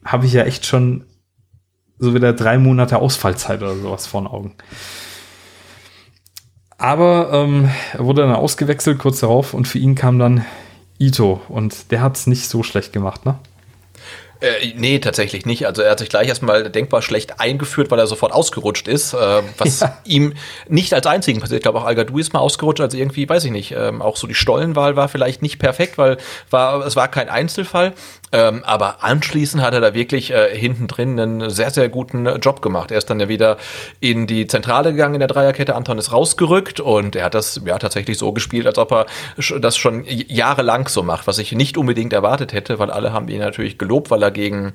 habe ich ja echt schon so wieder drei Monate Ausfallzeit oder sowas vor den Augen. Aber ähm, er wurde dann ausgewechselt kurz darauf und für ihn kam dann Ito und der hat es nicht so schlecht gemacht, ne? Äh, nee, tatsächlich nicht. Also er hat sich gleich erstmal denkbar schlecht eingeführt, weil er sofort ausgerutscht ist, äh, was ja. ihm nicht als einzigen passiert. Ich glaube auch Al ist mal ausgerutscht, also irgendwie, weiß ich nicht, ähm, auch so die Stollenwahl war vielleicht nicht perfekt, weil war, es war kein Einzelfall. Ähm, aber anschließend hat er da wirklich äh, hinten drin einen sehr, sehr guten Job gemacht. Er ist dann ja wieder in die Zentrale gegangen in der Dreierkette. Anton ist rausgerückt und er hat das ja tatsächlich so gespielt, als ob er das schon jahrelang so macht, was ich nicht unbedingt erwartet hätte, weil alle haben ihn natürlich gelobt, weil er gegen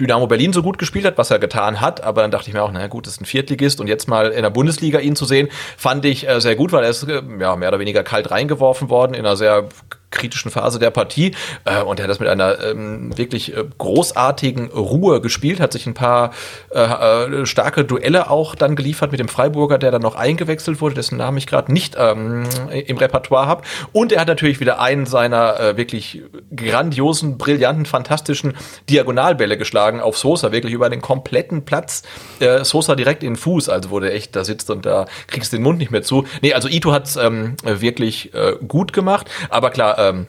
Dynamo Berlin so gut gespielt hat, was er getan hat. Aber dann dachte ich mir auch, naja gut, das ist ein Viertligist und jetzt mal in der Bundesliga ihn zu sehen, fand ich äh, sehr gut, weil er ist äh, ja mehr oder weniger kalt reingeworfen worden in einer sehr kritischen Phase der Partie äh, und er hat das mit einer ähm, wirklich äh, großartigen Ruhe gespielt, hat sich ein paar äh, äh, starke Duelle auch dann geliefert mit dem Freiburger, der dann noch eingewechselt wurde, dessen Namen ich gerade nicht ähm, im Repertoire habe und er hat natürlich wieder einen seiner äh, wirklich grandiosen, brillanten, fantastischen Diagonalbälle geschlagen auf Sosa, wirklich über den kompletten Platz, äh, Sosa direkt in den Fuß, also der echt da sitzt und da kriegst den Mund nicht mehr zu. Nee, also Ito hat's ähm, wirklich gut gemacht, aber klar, ähm,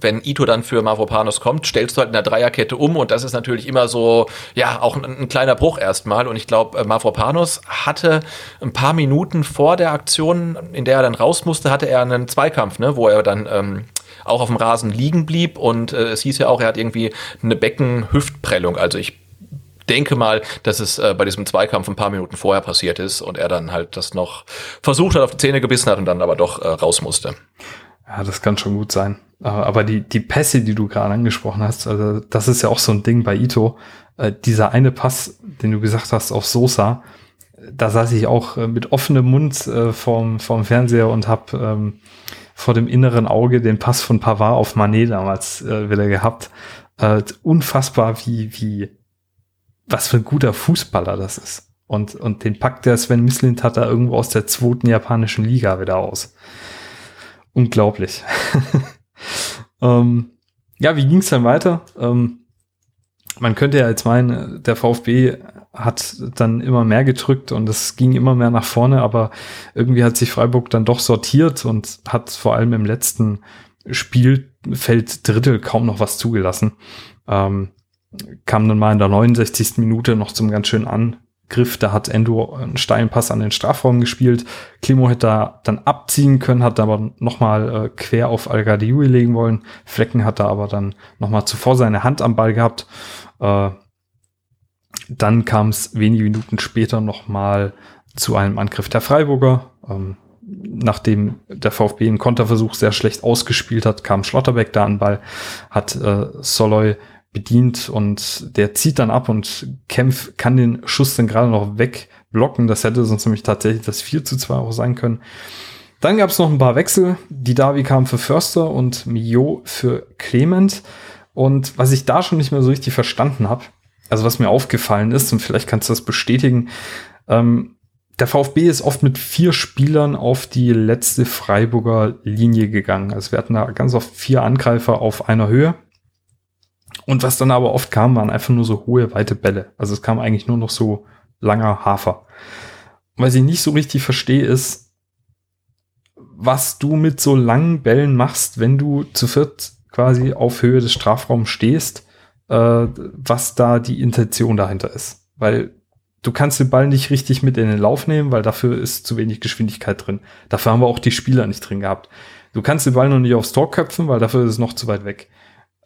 wenn Ito dann für Mavropanos kommt, stellst du halt in der Dreierkette um und das ist natürlich immer so, ja, auch ein, ein kleiner Bruch erstmal. Und ich glaube, äh, Mavropanos hatte ein paar Minuten vor der Aktion, in der er dann raus musste, hatte er einen Zweikampf, ne, wo er dann ähm, auch auf dem Rasen liegen blieb und äh, es hieß ja auch, er hat irgendwie eine Beckenhüftprellung. Also ich denke mal, dass es äh, bei diesem Zweikampf ein paar Minuten vorher passiert ist und er dann halt das noch versucht hat, auf die Zähne gebissen hat und dann aber doch äh, raus musste. Ja, das kann schon gut sein. Aber die, die Pässe, die du gerade angesprochen hast, also das ist ja auch so ein Ding bei Ito. Äh, dieser eine Pass, den du gesagt hast auf Sosa, da saß ich auch äh, mit offenem Mund äh, vorm, vorm Fernseher und habe ähm, vor dem inneren Auge den Pass von Pavard auf Manet damals äh, wieder gehabt. Äh, unfassbar, wie, wie, was für ein guter Fußballer das ist. Und, und den packt der Sven Mislint hat da irgendwo aus der zweiten japanischen Liga wieder aus unglaublich. ähm, ja, wie ging es dann weiter? Ähm, man könnte ja jetzt meinen, der VfB hat dann immer mehr gedrückt und es ging immer mehr nach vorne, aber irgendwie hat sich Freiburg dann doch sortiert und hat vor allem im letzten Spielfeld Drittel kaum noch was zugelassen. Ähm, kam dann mal in der 69. Minute noch zum ganz schönen Angriff. Da hat Endo einen steilen Pass an den Strafraum gespielt. Klimo hätte da dann abziehen können, hat aber nochmal äh, quer auf al legen wollen. Flecken hat da aber dann nochmal zuvor seine Hand am Ball gehabt. Äh, dann kam es wenige Minuten später nochmal zu einem Angriff der Freiburger. Ähm, nachdem der VfB einen Konterversuch sehr schlecht ausgespielt hat, kam Schlotterbeck da an Ball, hat äh, Soloy bedient und der zieht dann ab und Kempf kann den Schuss dann gerade noch wegblocken. Das hätte sonst nämlich tatsächlich das 4 zu 2 auch sein können. Dann gab es noch ein paar Wechsel. Die Davi kam für Förster und Mio für Clement. Und was ich da schon nicht mehr so richtig verstanden habe, also was mir aufgefallen ist, und vielleicht kannst du das bestätigen, ähm, der VfB ist oft mit vier Spielern auf die letzte Freiburger Linie gegangen. Also wir hatten da ganz oft vier Angreifer auf einer Höhe. Und was dann aber oft kam, waren einfach nur so hohe, weite Bälle. Also es kam eigentlich nur noch so langer Hafer. Was ich nicht so richtig verstehe, ist, was du mit so langen Bällen machst, wenn du zu viert quasi auf Höhe des Strafraums stehst äh, was da die Intention dahinter ist. Weil du kannst den Ball nicht richtig mit in den Lauf nehmen, weil dafür ist zu wenig Geschwindigkeit drin. Dafür haben wir auch die Spieler nicht drin gehabt. Du kannst den Ball noch nicht aufs Tor köpfen, weil dafür ist es noch zu weit weg.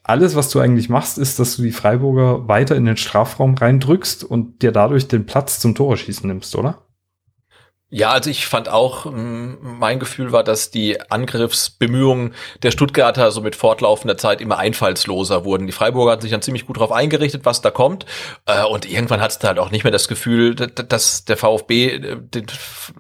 Alles, was du eigentlich machst, ist, dass du die Freiburger weiter in den Strafraum reindrückst und dir dadurch den Platz zum Torschießen nimmst, oder? Ja, also ich fand auch, mein Gefühl war, dass die Angriffsbemühungen der Stuttgarter so mit fortlaufender Zeit immer einfallsloser wurden. Die Freiburger hatten sich dann ziemlich gut darauf eingerichtet, was da kommt. Äh, und irgendwann hattest du halt auch nicht mehr das Gefühl, dass der VfB äh, den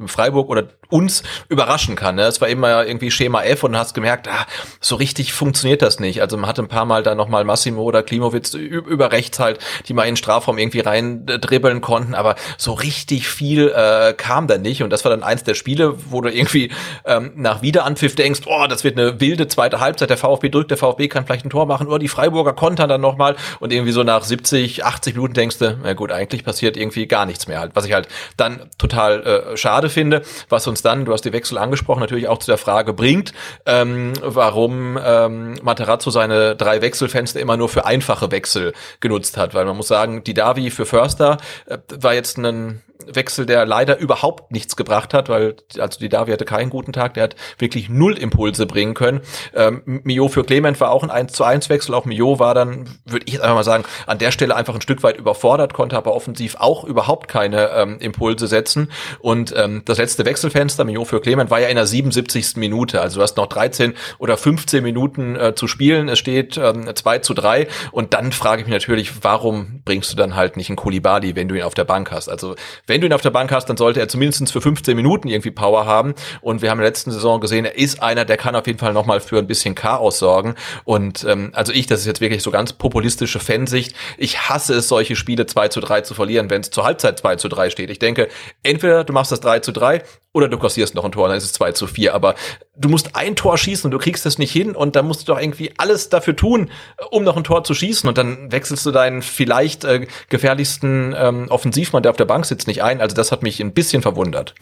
Freiburg oder uns überraschen kann. Ne? Es war immer irgendwie Schema F und hast gemerkt, ah, so richtig funktioniert das nicht. Also man hatte ein paar Mal da nochmal Massimo oder Klimowitz über rechts halt, die mal in den Strafraum irgendwie rein dribbeln konnten, aber so richtig viel äh, kam da nicht. Und das war dann eins der Spiele, wo du irgendwie ähm, nach Wiederanpfiff denkst, oh, das wird eine wilde zweite Halbzeit, der VfB drückt, der VfB kann vielleicht ein Tor machen, oder die Freiburger kontern dann nochmal. Und irgendwie so nach 70, 80 Minuten denkst du, na gut, eigentlich passiert irgendwie gar nichts mehr halt. Was ich halt dann total äh, schade finde, was uns dann, du hast die Wechsel angesprochen, natürlich auch zu der Frage bringt, ähm, warum ähm, Materazzo seine drei Wechselfenster immer nur für einfache Wechsel genutzt hat, weil man muss sagen, die Davi für Förster äh, war jetzt ein Wechsel, der leider überhaupt nichts gebracht hat, weil also die Davi hatte keinen guten Tag, der hat wirklich null Impulse bringen können. Ähm, Mio für Clement war auch ein 1 zu 1 Wechsel, auch Mio war dann, würde ich einfach mal sagen, an der Stelle einfach ein Stück weit überfordert, konnte aber offensiv auch überhaupt keine ähm, Impulse setzen. Und ähm, das letzte Wechselfenster, Mio für Clement, war ja in der 77. Minute, also du hast noch 13 oder 15 Minuten äh, zu spielen, es steht ähm, 2 zu 3 und dann frage ich mich natürlich, warum bringst du dann halt nicht einen Kulibali, wenn du ihn auf der Bank hast, also wenn du ihn auf der Bank hast, dann sollte er zumindest für 15 Minuten irgendwie Power haben. Und wir haben in der letzten Saison gesehen, er ist einer, der kann auf jeden Fall nochmal für ein bisschen Chaos sorgen. Und ähm, also ich, das ist jetzt wirklich so ganz populistische Fansicht. Ich hasse es, solche Spiele 2 zu 3 zu verlieren, wenn es zur Halbzeit 2 zu 3 steht. Ich denke, entweder du machst das 3 zu 3 oder du kassierst noch ein Tor, dann ist es 2 zu 4. Aber du musst ein Tor schießen und du kriegst das nicht hin und dann musst du doch irgendwie alles dafür tun, um noch ein Tor zu schießen. Und dann wechselst du deinen vielleicht äh, gefährlichsten ähm, Offensivmann, der auf der Bank sitzt, nicht ein. Also das hat mich ein bisschen verwundert.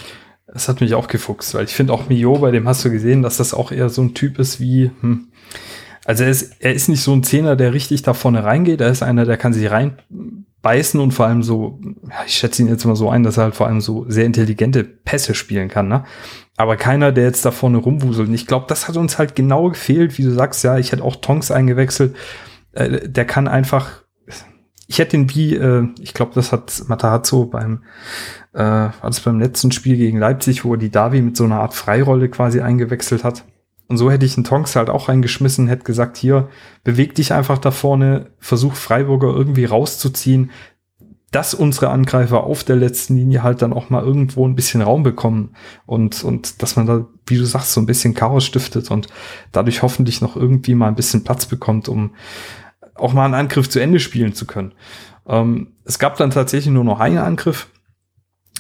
Das hat mich auch gefuchst, weil ich finde auch Mio, bei dem hast du gesehen, dass das auch eher so ein Typ ist wie, hm, also er ist, er ist nicht so ein Zehner, der richtig da vorne reingeht. Er ist einer, der kann sich reinbeißen und vor allem so, ja, ich schätze ihn jetzt mal so ein, dass er halt vor allem so sehr intelligente Pässe spielen kann, ne? Aber keiner, der jetzt da vorne rumwuselt. Und ich glaube, das hat uns halt genau gefehlt, wie du sagst, ja, ich hätte auch Tonks eingewechselt. Äh, der kann einfach, ich hätte ihn wie, äh, ich glaube, das hat Matarazzo beim, äh, war das beim letzten Spiel gegen Leipzig, wo er die Davi mit so einer Art Freirolle quasi eingewechselt hat. Und so hätte ich einen Tonks halt auch reingeschmissen, hätte gesagt, hier, beweg dich einfach da vorne, versuch Freiburger irgendwie rauszuziehen, dass unsere Angreifer auf der letzten Linie halt dann auch mal irgendwo ein bisschen Raum bekommen und, und dass man da, wie du sagst, so ein bisschen Chaos stiftet und dadurch hoffentlich noch irgendwie mal ein bisschen Platz bekommt, um auch mal einen Angriff zu Ende spielen zu können. Ähm, es gab dann tatsächlich nur noch einen Angriff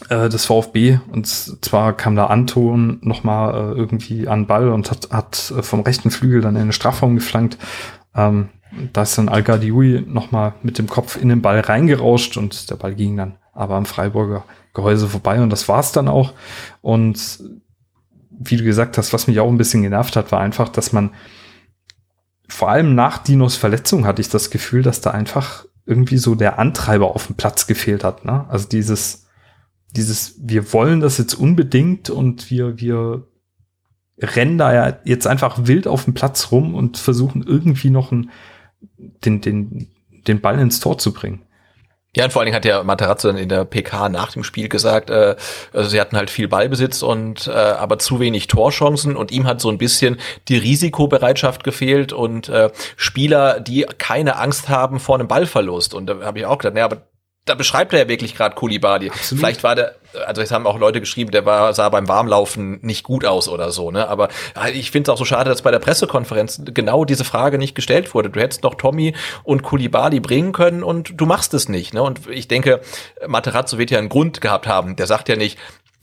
äh, des VfB und zwar kam da Anton noch mal äh, irgendwie an Ball und hat, hat äh, vom rechten Flügel dann in den Strafraum geflankt. Ähm, da ist dann Al-Gadiui nochmal mit dem Kopf in den Ball reingerauscht und der Ball ging dann aber am Freiburger Gehäuse vorbei und das war's dann auch. Und wie du gesagt hast, was mich auch ein bisschen genervt hat, war einfach, dass man vor allem nach Dinos Verletzung hatte ich das Gefühl, dass da einfach irgendwie so der Antreiber auf dem Platz gefehlt hat. Ne? Also dieses, dieses, wir wollen das jetzt unbedingt und wir, wir rennen da ja jetzt einfach wild auf dem Platz rum und versuchen irgendwie noch einen, den, den, den Ball ins Tor zu bringen. Ja, und vor allen Dingen hat ja Materazzo dann in der PK nach dem Spiel gesagt, äh, also sie hatten halt viel Ballbesitz und äh, aber zu wenig Torchancen und ihm hat so ein bisschen die Risikobereitschaft gefehlt und äh, Spieler, die keine Angst haben vor einem Ballverlust. Und da habe ich auch gedacht, naja, aber da beschreibt er ja wirklich gerade Kulibadi. Vielleicht war der, also es haben auch Leute geschrieben, der war, sah beim Warmlaufen nicht gut aus oder so, ne? Aber ich finde es auch so schade, dass bei der Pressekonferenz genau diese Frage nicht gestellt wurde. Du hättest noch Tommy und Kulibadi bringen können und du machst es nicht, ne? Und ich denke, Materazzo wird ja einen Grund gehabt haben. Der sagt ja nicht,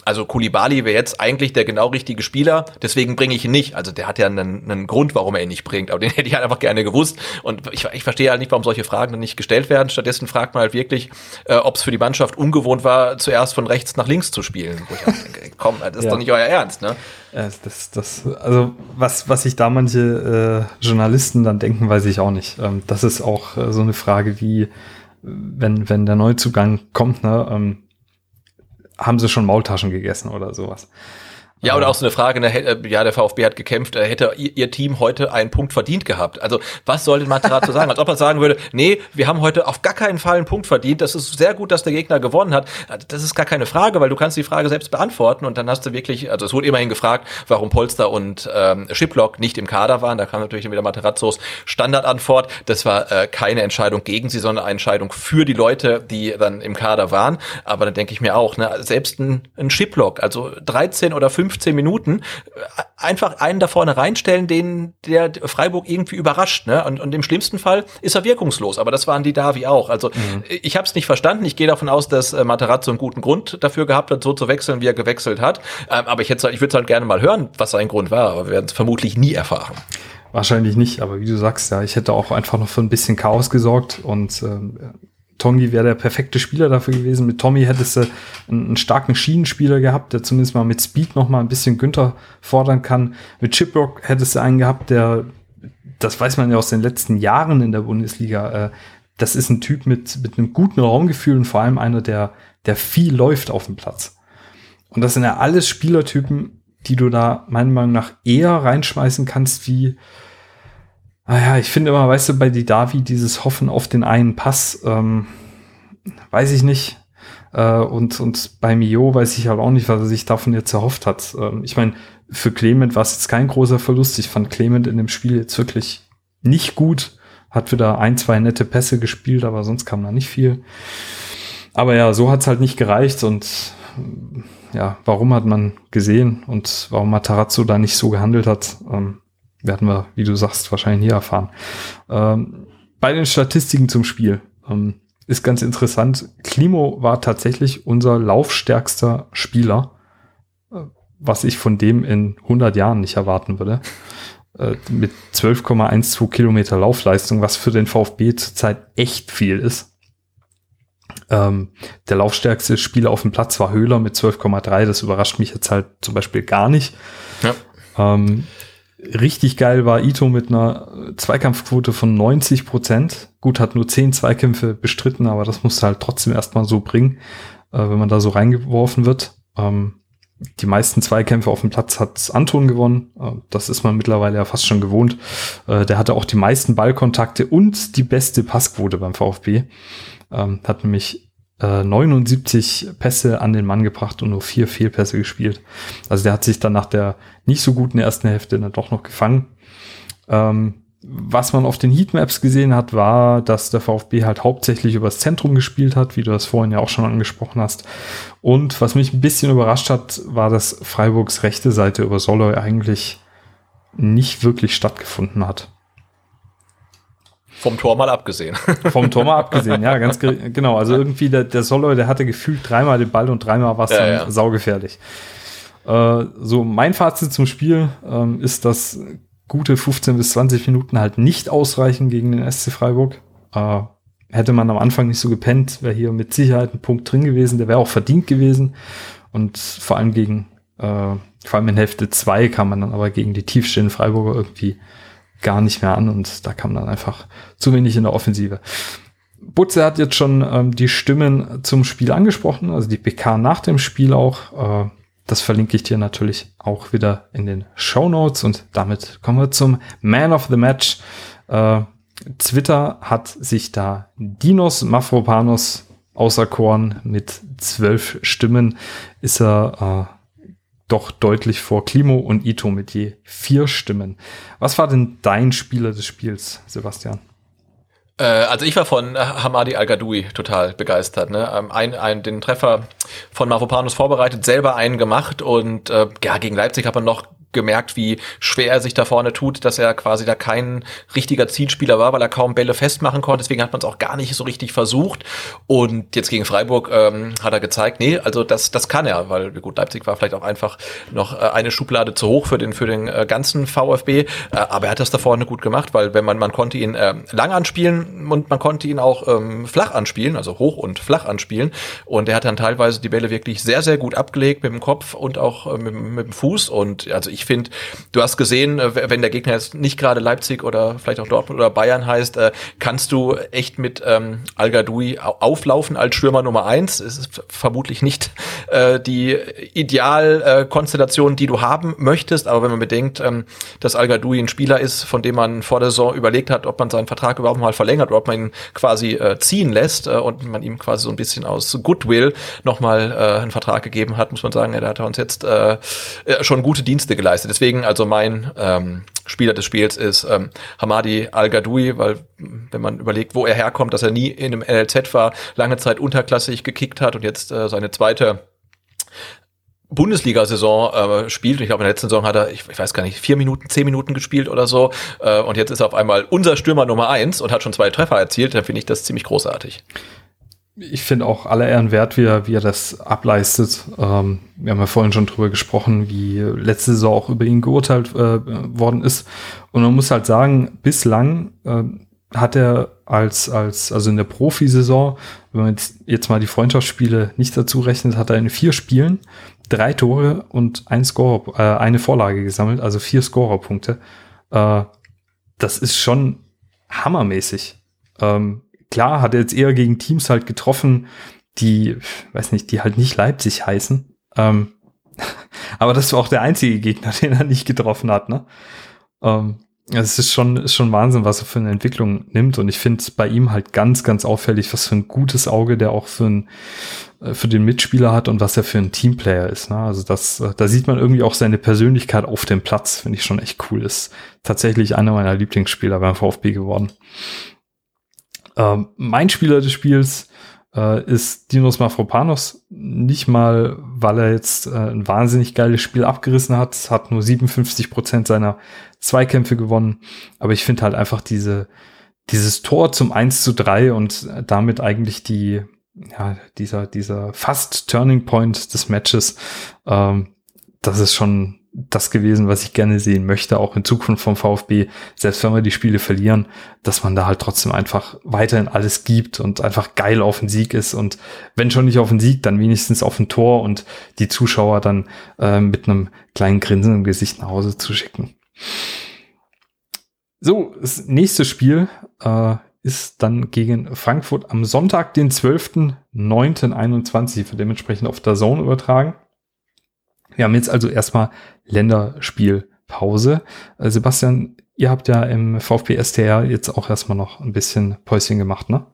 also Kulibali wäre jetzt eigentlich der genau richtige Spieler, deswegen bringe ich ihn nicht. Also der hat ja einen, einen Grund, warum er ihn nicht bringt, aber den hätte ich halt einfach gerne gewusst. Und ich, ich verstehe halt nicht, warum solche Fragen dann nicht gestellt werden. Stattdessen fragt man halt wirklich, äh, ob es für die Mannschaft ungewohnt war, zuerst von rechts nach links zu spielen. Wo ich auch denke, komm, das ist ja. doch nicht euer Ernst, ne? Ja, das, das, also was, was sich da manche äh, Journalisten dann denken, weiß ich auch nicht. Ähm, das ist auch äh, so eine Frage wie, wenn, wenn der Neuzugang kommt, ne, ähm, haben sie schon Maultaschen gegessen oder sowas. Ja, oder auch so eine Frage, ne, äh, ja, der VfB hat gekämpft, äh, hätte ihr Team heute einen Punkt verdient gehabt. Also, was soll denn Materazzo sagen? Als ob er sagen würde, nee, wir haben heute auf gar keinen Fall einen Punkt verdient. Das ist sehr gut, dass der Gegner gewonnen hat. Das ist gar keine Frage, weil du kannst die Frage selbst beantworten und dann hast du wirklich, also es wurde immerhin gefragt, warum Polster und ähm, Schiplock nicht im Kader waren. Da kam natürlich wieder Materazzos Standardantwort. Das war äh, keine Entscheidung gegen sie, sondern eine Entscheidung für die Leute, die dann im Kader waren. Aber dann denke ich mir auch, ne, selbst ein, ein Schiplock, also 13 oder 15 15 Minuten äh, einfach einen da vorne reinstellen, den der Freiburg irgendwie überrascht. Ne? Und, und im schlimmsten Fall ist er wirkungslos. Aber das waren die Davi auch. Also mhm. ich habe es nicht verstanden. Ich gehe davon aus, dass äh, Materazzo einen guten Grund dafür gehabt hat, so zu wechseln, wie er gewechselt hat. Ähm, aber ich, hätte, ich würde halt gerne mal hören, was sein Grund war. Aber wir werden es vermutlich nie erfahren. Wahrscheinlich nicht, aber wie du sagst, ja, ich hätte auch einfach noch für ein bisschen Chaos gesorgt und ähm, Tongi wäre der perfekte Spieler dafür gewesen. Mit Tommy hättest du einen, einen, starken Schienenspieler gehabt, der zumindest mal mit Speed noch mal ein bisschen Günther fordern kann. Mit Chiprock hättest du einen gehabt, der, das weiß man ja aus den letzten Jahren in der Bundesliga, äh, das ist ein Typ mit, mit einem guten Raumgefühl und vor allem einer, der, der viel läuft auf dem Platz. Und das sind ja alles Spielertypen, die du da meiner Meinung nach eher reinschmeißen kannst wie Ah ja, ich finde immer, weißt du, bei Didavi dieses Hoffen auf den einen Pass, ähm, weiß ich nicht. Äh, und, und bei Mio weiß ich halt auch nicht, was er sich davon jetzt erhofft hat. Ähm, ich meine, für Clement war es jetzt kein großer Verlust. Ich fand Clement in dem Spiel jetzt wirklich nicht gut. Hat wieder ein, zwei nette Pässe gespielt, aber sonst kam da nicht viel. Aber ja, so hat's halt nicht gereicht und ja, warum hat man gesehen und warum Matarazzo da nicht so gehandelt hat, ähm, werden wir, wie du sagst, wahrscheinlich nie erfahren. Ähm, bei den Statistiken zum Spiel ähm, ist ganz interessant. Klimo war tatsächlich unser laufstärkster Spieler, äh, was ich von dem in 100 Jahren nicht erwarten würde. Äh, mit 12,12 Kilometer Laufleistung, was für den VfB zurzeit echt viel ist. Ähm, der laufstärkste Spieler auf dem Platz war Höhler mit 12,3. Das überrascht mich jetzt halt zum Beispiel gar nicht. Ja. Ähm, Richtig geil war Ito mit einer Zweikampfquote von 90 Prozent. Gut, hat nur 10 Zweikämpfe bestritten, aber das musste halt trotzdem erstmal so bringen, äh, wenn man da so reingeworfen wird. Ähm, die meisten Zweikämpfe auf dem Platz hat Anton gewonnen. Äh, das ist man mittlerweile ja fast schon gewohnt. Äh, der hatte auch die meisten Ballkontakte und die beste Passquote beim VfB. Ähm, hat nämlich 79 äh, Pässe an den Mann gebracht und nur vier Fehlpässe gespielt. Also der hat sich dann nach der nicht so guten ersten Hälfte dann doch noch gefangen. Ähm, was man auf den Heatmaps gesehen hat, war, dass der VfB halt hauptsächlich übers Zentrum gespielt hat, wie du das vorhin ja auch schon angesprochen hast. Und was mich ein bisschen überrascht hat, war, dass Freiburgs rechte Seite über Soloy eigentlich nicht wirklich stattgefunden hat. Vom Tor mal abgesehen. Vom Tor mal abgesehen, ja, ganz ge genau. Also irgendwie der, der Soloy, der hatte gefühlt dreimal den Ball und dreimal war es ja, dann ja. saugefährlich. Äh, so, mein Fazit zum Spiel ähm, ist, dass gute 15 bis 20 Minuten halt nicht ausreichen gegen den SC Freiburg. Äh, hätte man am Anfang nicht so gepennt, wäre hier mit Sicherheit ein Punkt drin gewesen, der wäre auch verdient gewesen. Und vor allem gegen, äh, vor allem in Hälfte 2 kam man dann aber gegen die tiefstehenden Freiburger irgendwie gar nicht mehr an und da kam dann einfach zu wenig in der Offensive. Butze hat jetzt schon ähm, die Stimmen zum Spiel angesprochen, also die PK nach dem Spiel auch. Äh, das verlinke ich dir natürlich auch wieder in den Show Notes und damit kommen wir zum Man of the Match. Äh, Twitter hat sich da Dinos Mafropanos auserkoren mit zwölf Stimmen. Ist er äh, doch deutlich vor Klimo und Ito mit je vier Stimmen. Was war denn dein Spieler des Spiels, Sebastian? Äh, also ich war von Hamadi Al-Gadoui total begeistert. Ne? Ähm, ein, ein, den Treffer von Mavropanos vorbereitet, selber einen gemacht und äh, ja, gegen Leipzig hat man noch gemerkt, wie schwer er sich da vorne tut, dass er quasi da kein richtiger Zielspieler war, weil er kaum Bälle festmachen konnte. Deswegen hat man es auch gar nicht so richtig versucht. Und jetzt gegen Freiburg ähm, hat er gezeigt, nee, also das, das kann er, weil gut, Leipzig war vielleicht auch einfach noch äh, eine Schublade zu hoch für den, für den äh, ganzen VfB. Äh, aber er hat das da vorne gut gemacht, weil wenn man, man konnte ihn äh, lang anspielen und man konnte ihn auch ähm, flach anspielen, also hoch und flach anspielen. Und er hat dann teilweise die Bälle wirklich sehr, sehr gut abgelegt mit dem Kopf und auch äh, mit, mit dem Fuß. Und also ich finde, du hast gesehen, äh, wenn der Gegner jetzt nicht gerade Leipzig oder vielleicht auch Dortmund oder Bayern heißt, äh, kannst du echt mit ähm, Al Gadoui auflaufen als Stürmer Nummer eins. Es ist vermutlich nicht äh, die Idealkonstellation, äh, die du haben möchtest, aber wenn man bedenkt, ähm, dass Al Gadoui ein Spieler ist, von dem man vor der Saison überlegt hat, ob man seinen Vertrag überhaupt mal verlängert oder ob man ihn quasi äh, ziehen lässt äh, und man ihm quasi so ein bisschen aus Goodwill nochmal äh, einen Vertrag gegeben hat, muss man sagen, er hat uns jetzt äh, schon gute Dienste geleistet geleistet. Deswegen also mein ähm, Spieler des Spiels ist ähm, Hamadi Al-Gadoui, weil wenn man überlegt, wo er herkommt, dass er nie in einem NLZ war, lange Zeit unterklassig gekickt hat und jetzt äh, seine zweite Bundesliga-Saison äh, spielt. Und ich glaube, in der letzten Saison hat er, ich, ich, weiß gar nicht, vier Minuten, zehn Minuten gespielt oder so. Äh, und jetzt ist er auf einmal unser Stürmer Nummer eins und hat schon zwei Treffer erzielt. Dann finde ich das ziemlich großartig ich finde auch alle Ehren wert, wie er, wie er das ableistet. Ähm, wir haben ja vorhin schon drüber gesprochen, wie letzte Saison auch über ihn geurteilt äh, worden ist. Und man muss halt sagen, bislang äh, hat er als, als, also in der Profisaison, wenn man jetzt, jetzt mal die Freundschaftsspiele nicht dazu rechnet, hat er in vier Spielen drei Tore und ein Score, äh, eine Vorlage gesammelt, also vier Scorerpunkte. Äh, das ist schon hammermäßig. Ähm, klar hat er jetzt eher gegen Teams halt getroffen, die, weiß nicht, die halt nicht Leipzig heißen. Ähm, aber das war auch der einzige Gegner, den er nicht getroffen hat, ne? Ähm, es ist schon, ist schon Wahnsinn, was er für eine Entwicklung nimmt. Und ich finde bei ihm halt ganz, ganz auffällig, was für ein gutes Auge der auch für, ein, äh, für den Mitspieler hat und was er für ein Teamplayer ist. Ne? Also das, äh, da sieht man irgendwie auch seine Persönlichkeit auf dem Platz, finde ich schon echt cool. Ist tatsächlich einer meiner Lieblingsspieler beim VfB geworden. Ähm, mein Spieler des Spiels äh, ist Dinos Mafropanos. Nicht mal, weil er jetzt äh, ein wahnsinnig geiles Spiel abgerissen hat. Hat nur 57 Prozent seiner Zweikämpfe gewonnen. Aber ich finde halt einfach diese, dieses Tor zum 1 zu 3 und damit eigentlich die, ja, dieser, dieser fast Turning Point des Matches, ähm, das ist schon das gewesen, was ich gerne sehen möchte, auch in Zukunft vom VfB, selbst wenn wir die Spiele verlieren, dass man da halt trotzdem einfach weiterhin alles gibt und einfach geil auf den Sieg ist und wenn schon nicht auf den Sieg, dann wenigstens auf ein Tor und die Zuschauer dann äh, mit einem kleinen Grinsen im Gesicht nach Hause zu schicken. So, das nächste Spiel äh, ist dann gegen Frankfurt am Sonntag, den 12.09.21, für dementsprechend auf der Zone übertragen. Wir haben jetzt also erstmal Länderspielpause. Äh, Sebastian, ihr habt ja im VfB STR jetzt auch erstmal noch ein bisschen Päuschen gemacht, ne?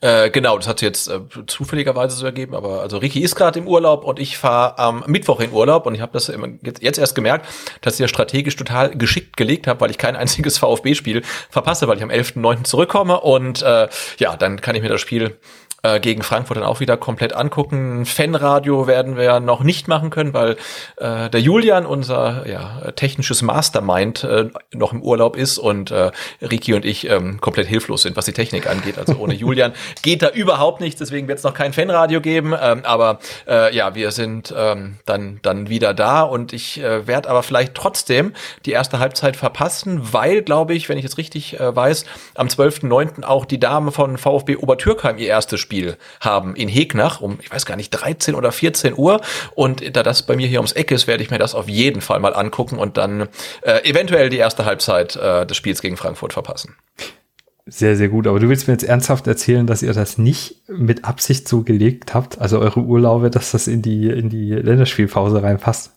Äh, genau, das hat jetzt äh, zufälligerweise so ergeben, aber also Ricky ist gerade im Urlaub und ich fahre am Mittwoch in Urlaub und ich habe das jetzt, jetzt erst gemerkt, dass ich ja strategisch total geschickt gelegt habe, weil ich kein einziges VfB-Spiel verpasse, weil ich am 11.9. zurückkomme und äh, ja, dann kann ich mir das Spiel äh, gegen Frankfurt dann auch wieder komplett angucken. Fanradio werden wir noch nicht machen können, weil äh, der Julian, unser ja, technisches Mastermind, äh, noch im Urlaub ist und äh, Riki und ich ähm, komplett hilflos sind, was die Technik angeht. Also ohne Julian geht da überhaupt nichts, deswegen wird es noch kein Fanradio geben. Ähm, aber äh, ja, wir sind ähm, dann, dann wieder da und ich äh, werde aber vielleicht trotzdem die erste Halbzeit verpassen, weil, glaube ich, wenn ich jetzt richtig äh, weiß, am 12.09. auch die Dame von VfB Obertürkheim ihr erstes Spiel haben in Hegnach um, ich weiß gar nicht, 13 oder 14 Uhr. Und da das bei mir hier ums Eck ist, werde ich mir das auf jeden Fall mal angucken und dann äh, eventuell die erste Halbzeit äh, des Spiels gegen Frankfurt verpassen. Sehr, sehr gut. Aber du willst mir jetzt ernsthaft erzählen, dass ihr das nicht mit Absicht so gelegt habt, also eure Urlaube, dass das in die, in die Länderspielpause reinpasst?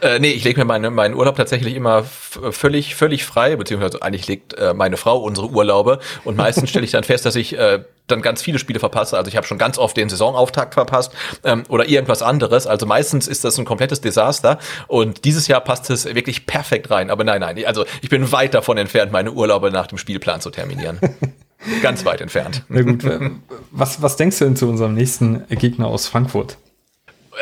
Äh, nee, ich lege mir meine, meinen Urlaub tatsächlich immer völlig, völlig frei, beziehungsweise eigentlich legt äh, meine Frau unsere Urlaube und meistens stelle ich dann fest, dass ich äh, dann ganz viele Spiele verpasse. Also ich habe schon ganz oft den Saisonauftakt verpasst ähm, oder irgendwas anderes. Also meistens ist das ein komplettes Desaster und dieses Jahr passt es wirklich perfekt rein. Aber nein, nein, also ich bin weit davon entfernt, meine Urlaube nach dem Spielplan zu terminieren. ganz weit entfernt. Na gut, was, was denkst du denn zu unserem nächsten Gegner aus Frankfurt?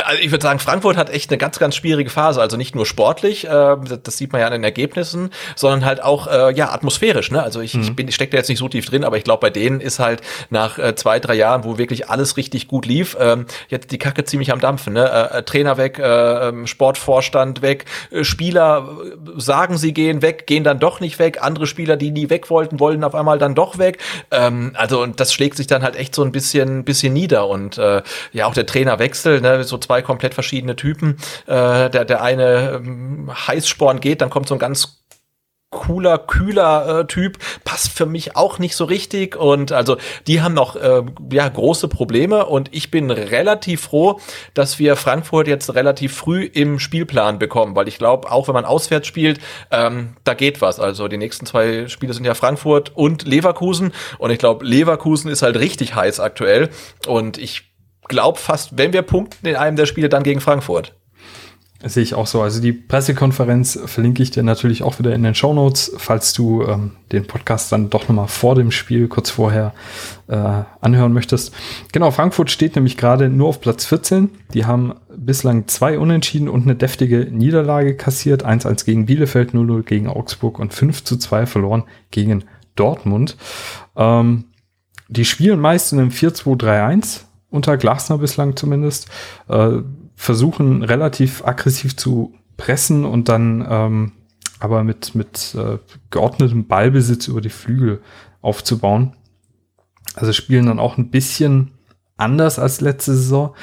Also ich würde sagen, Frankfurt hat echt eine ganz, ganz schwierige Phase. Also nicht nur sportlich, äh, das sieht man ja an den Ergebnissen, sondern halt auch äh, ja atmosphärisch. Ne? Also ich, mhm. ich bin, ich stecke da jetzt nicht so tief drin, aber ich glaube, bei denen ist halt nach äh, zwei, drei Jahren, wo wirklich alles richtig gut lief, ähm, jetzt die Kacke ziemlich am Dampfen. Ne? Äh, äh Trainer weg, äh, ähm, Sportvorstand weg, äh, Spieler äh, sagen, sie gehen weg, gehen dann doch nicht weg. Andere Spieler, die nie weg wollten, wollen auf einmal dann doch weg. Ähm, also und das schlägt sich dann halt echt so ein bisschen, bisschen nieder und äh, ja auch der Trainerwechsel, ne? so zwei komplett verschiedene Typen. Äh, der, der eine ähm, Heißsporn geht, dann kommt so ein ganz cooler, kühler äh, Typ, passt für mich auch nicht so richtig. Und also die haben noch äh, ja große Probleme. Und ich bin relativ froh, dass wir Frankfurt jetzt relativ früh im Spielplan bekommen, weil ich glaube, auch wenn man auswärts spielt, ähm, da geht was. Also die nächsten zwei Spiele sind ja Frankfurt und Leverkusen. Und ich glaube, Leverkusen ist halt richtig heiß aktuell. Und ich glaube fast, wenn wir punkten in einem der Spiele, dann gegen Frankfurt. Sehe ich auch so. Also die Pressekonferenz verlinke ich dir natürlich auch wieder in den Show Notes, falls du ähm, den Podcast dann doch nochmal vor dem Spiel, kurz vorher, äh, anhören möchtest. Genau, Frankfurt steht nämlich gerade nur auf Platz 14. Die haben bislang zwei Unentschieden und eine deftige Niederlage kassiert. 1-1 gegen Bielefeld, 0-0 gegen Augsburg und 5-2 verloren gegen Dortmund. Ähm, die spielen meist in einem 4-2-3-1 unter Glasner bislang zumindest, äh, versuchen relativ aggressiv zu pressen und dann ähm, aber mit, mit äh, geordnetem Ballbesitz über die Flügel aufzubauen. Also spielen dann auch ein bisschen anders als letzte Saison.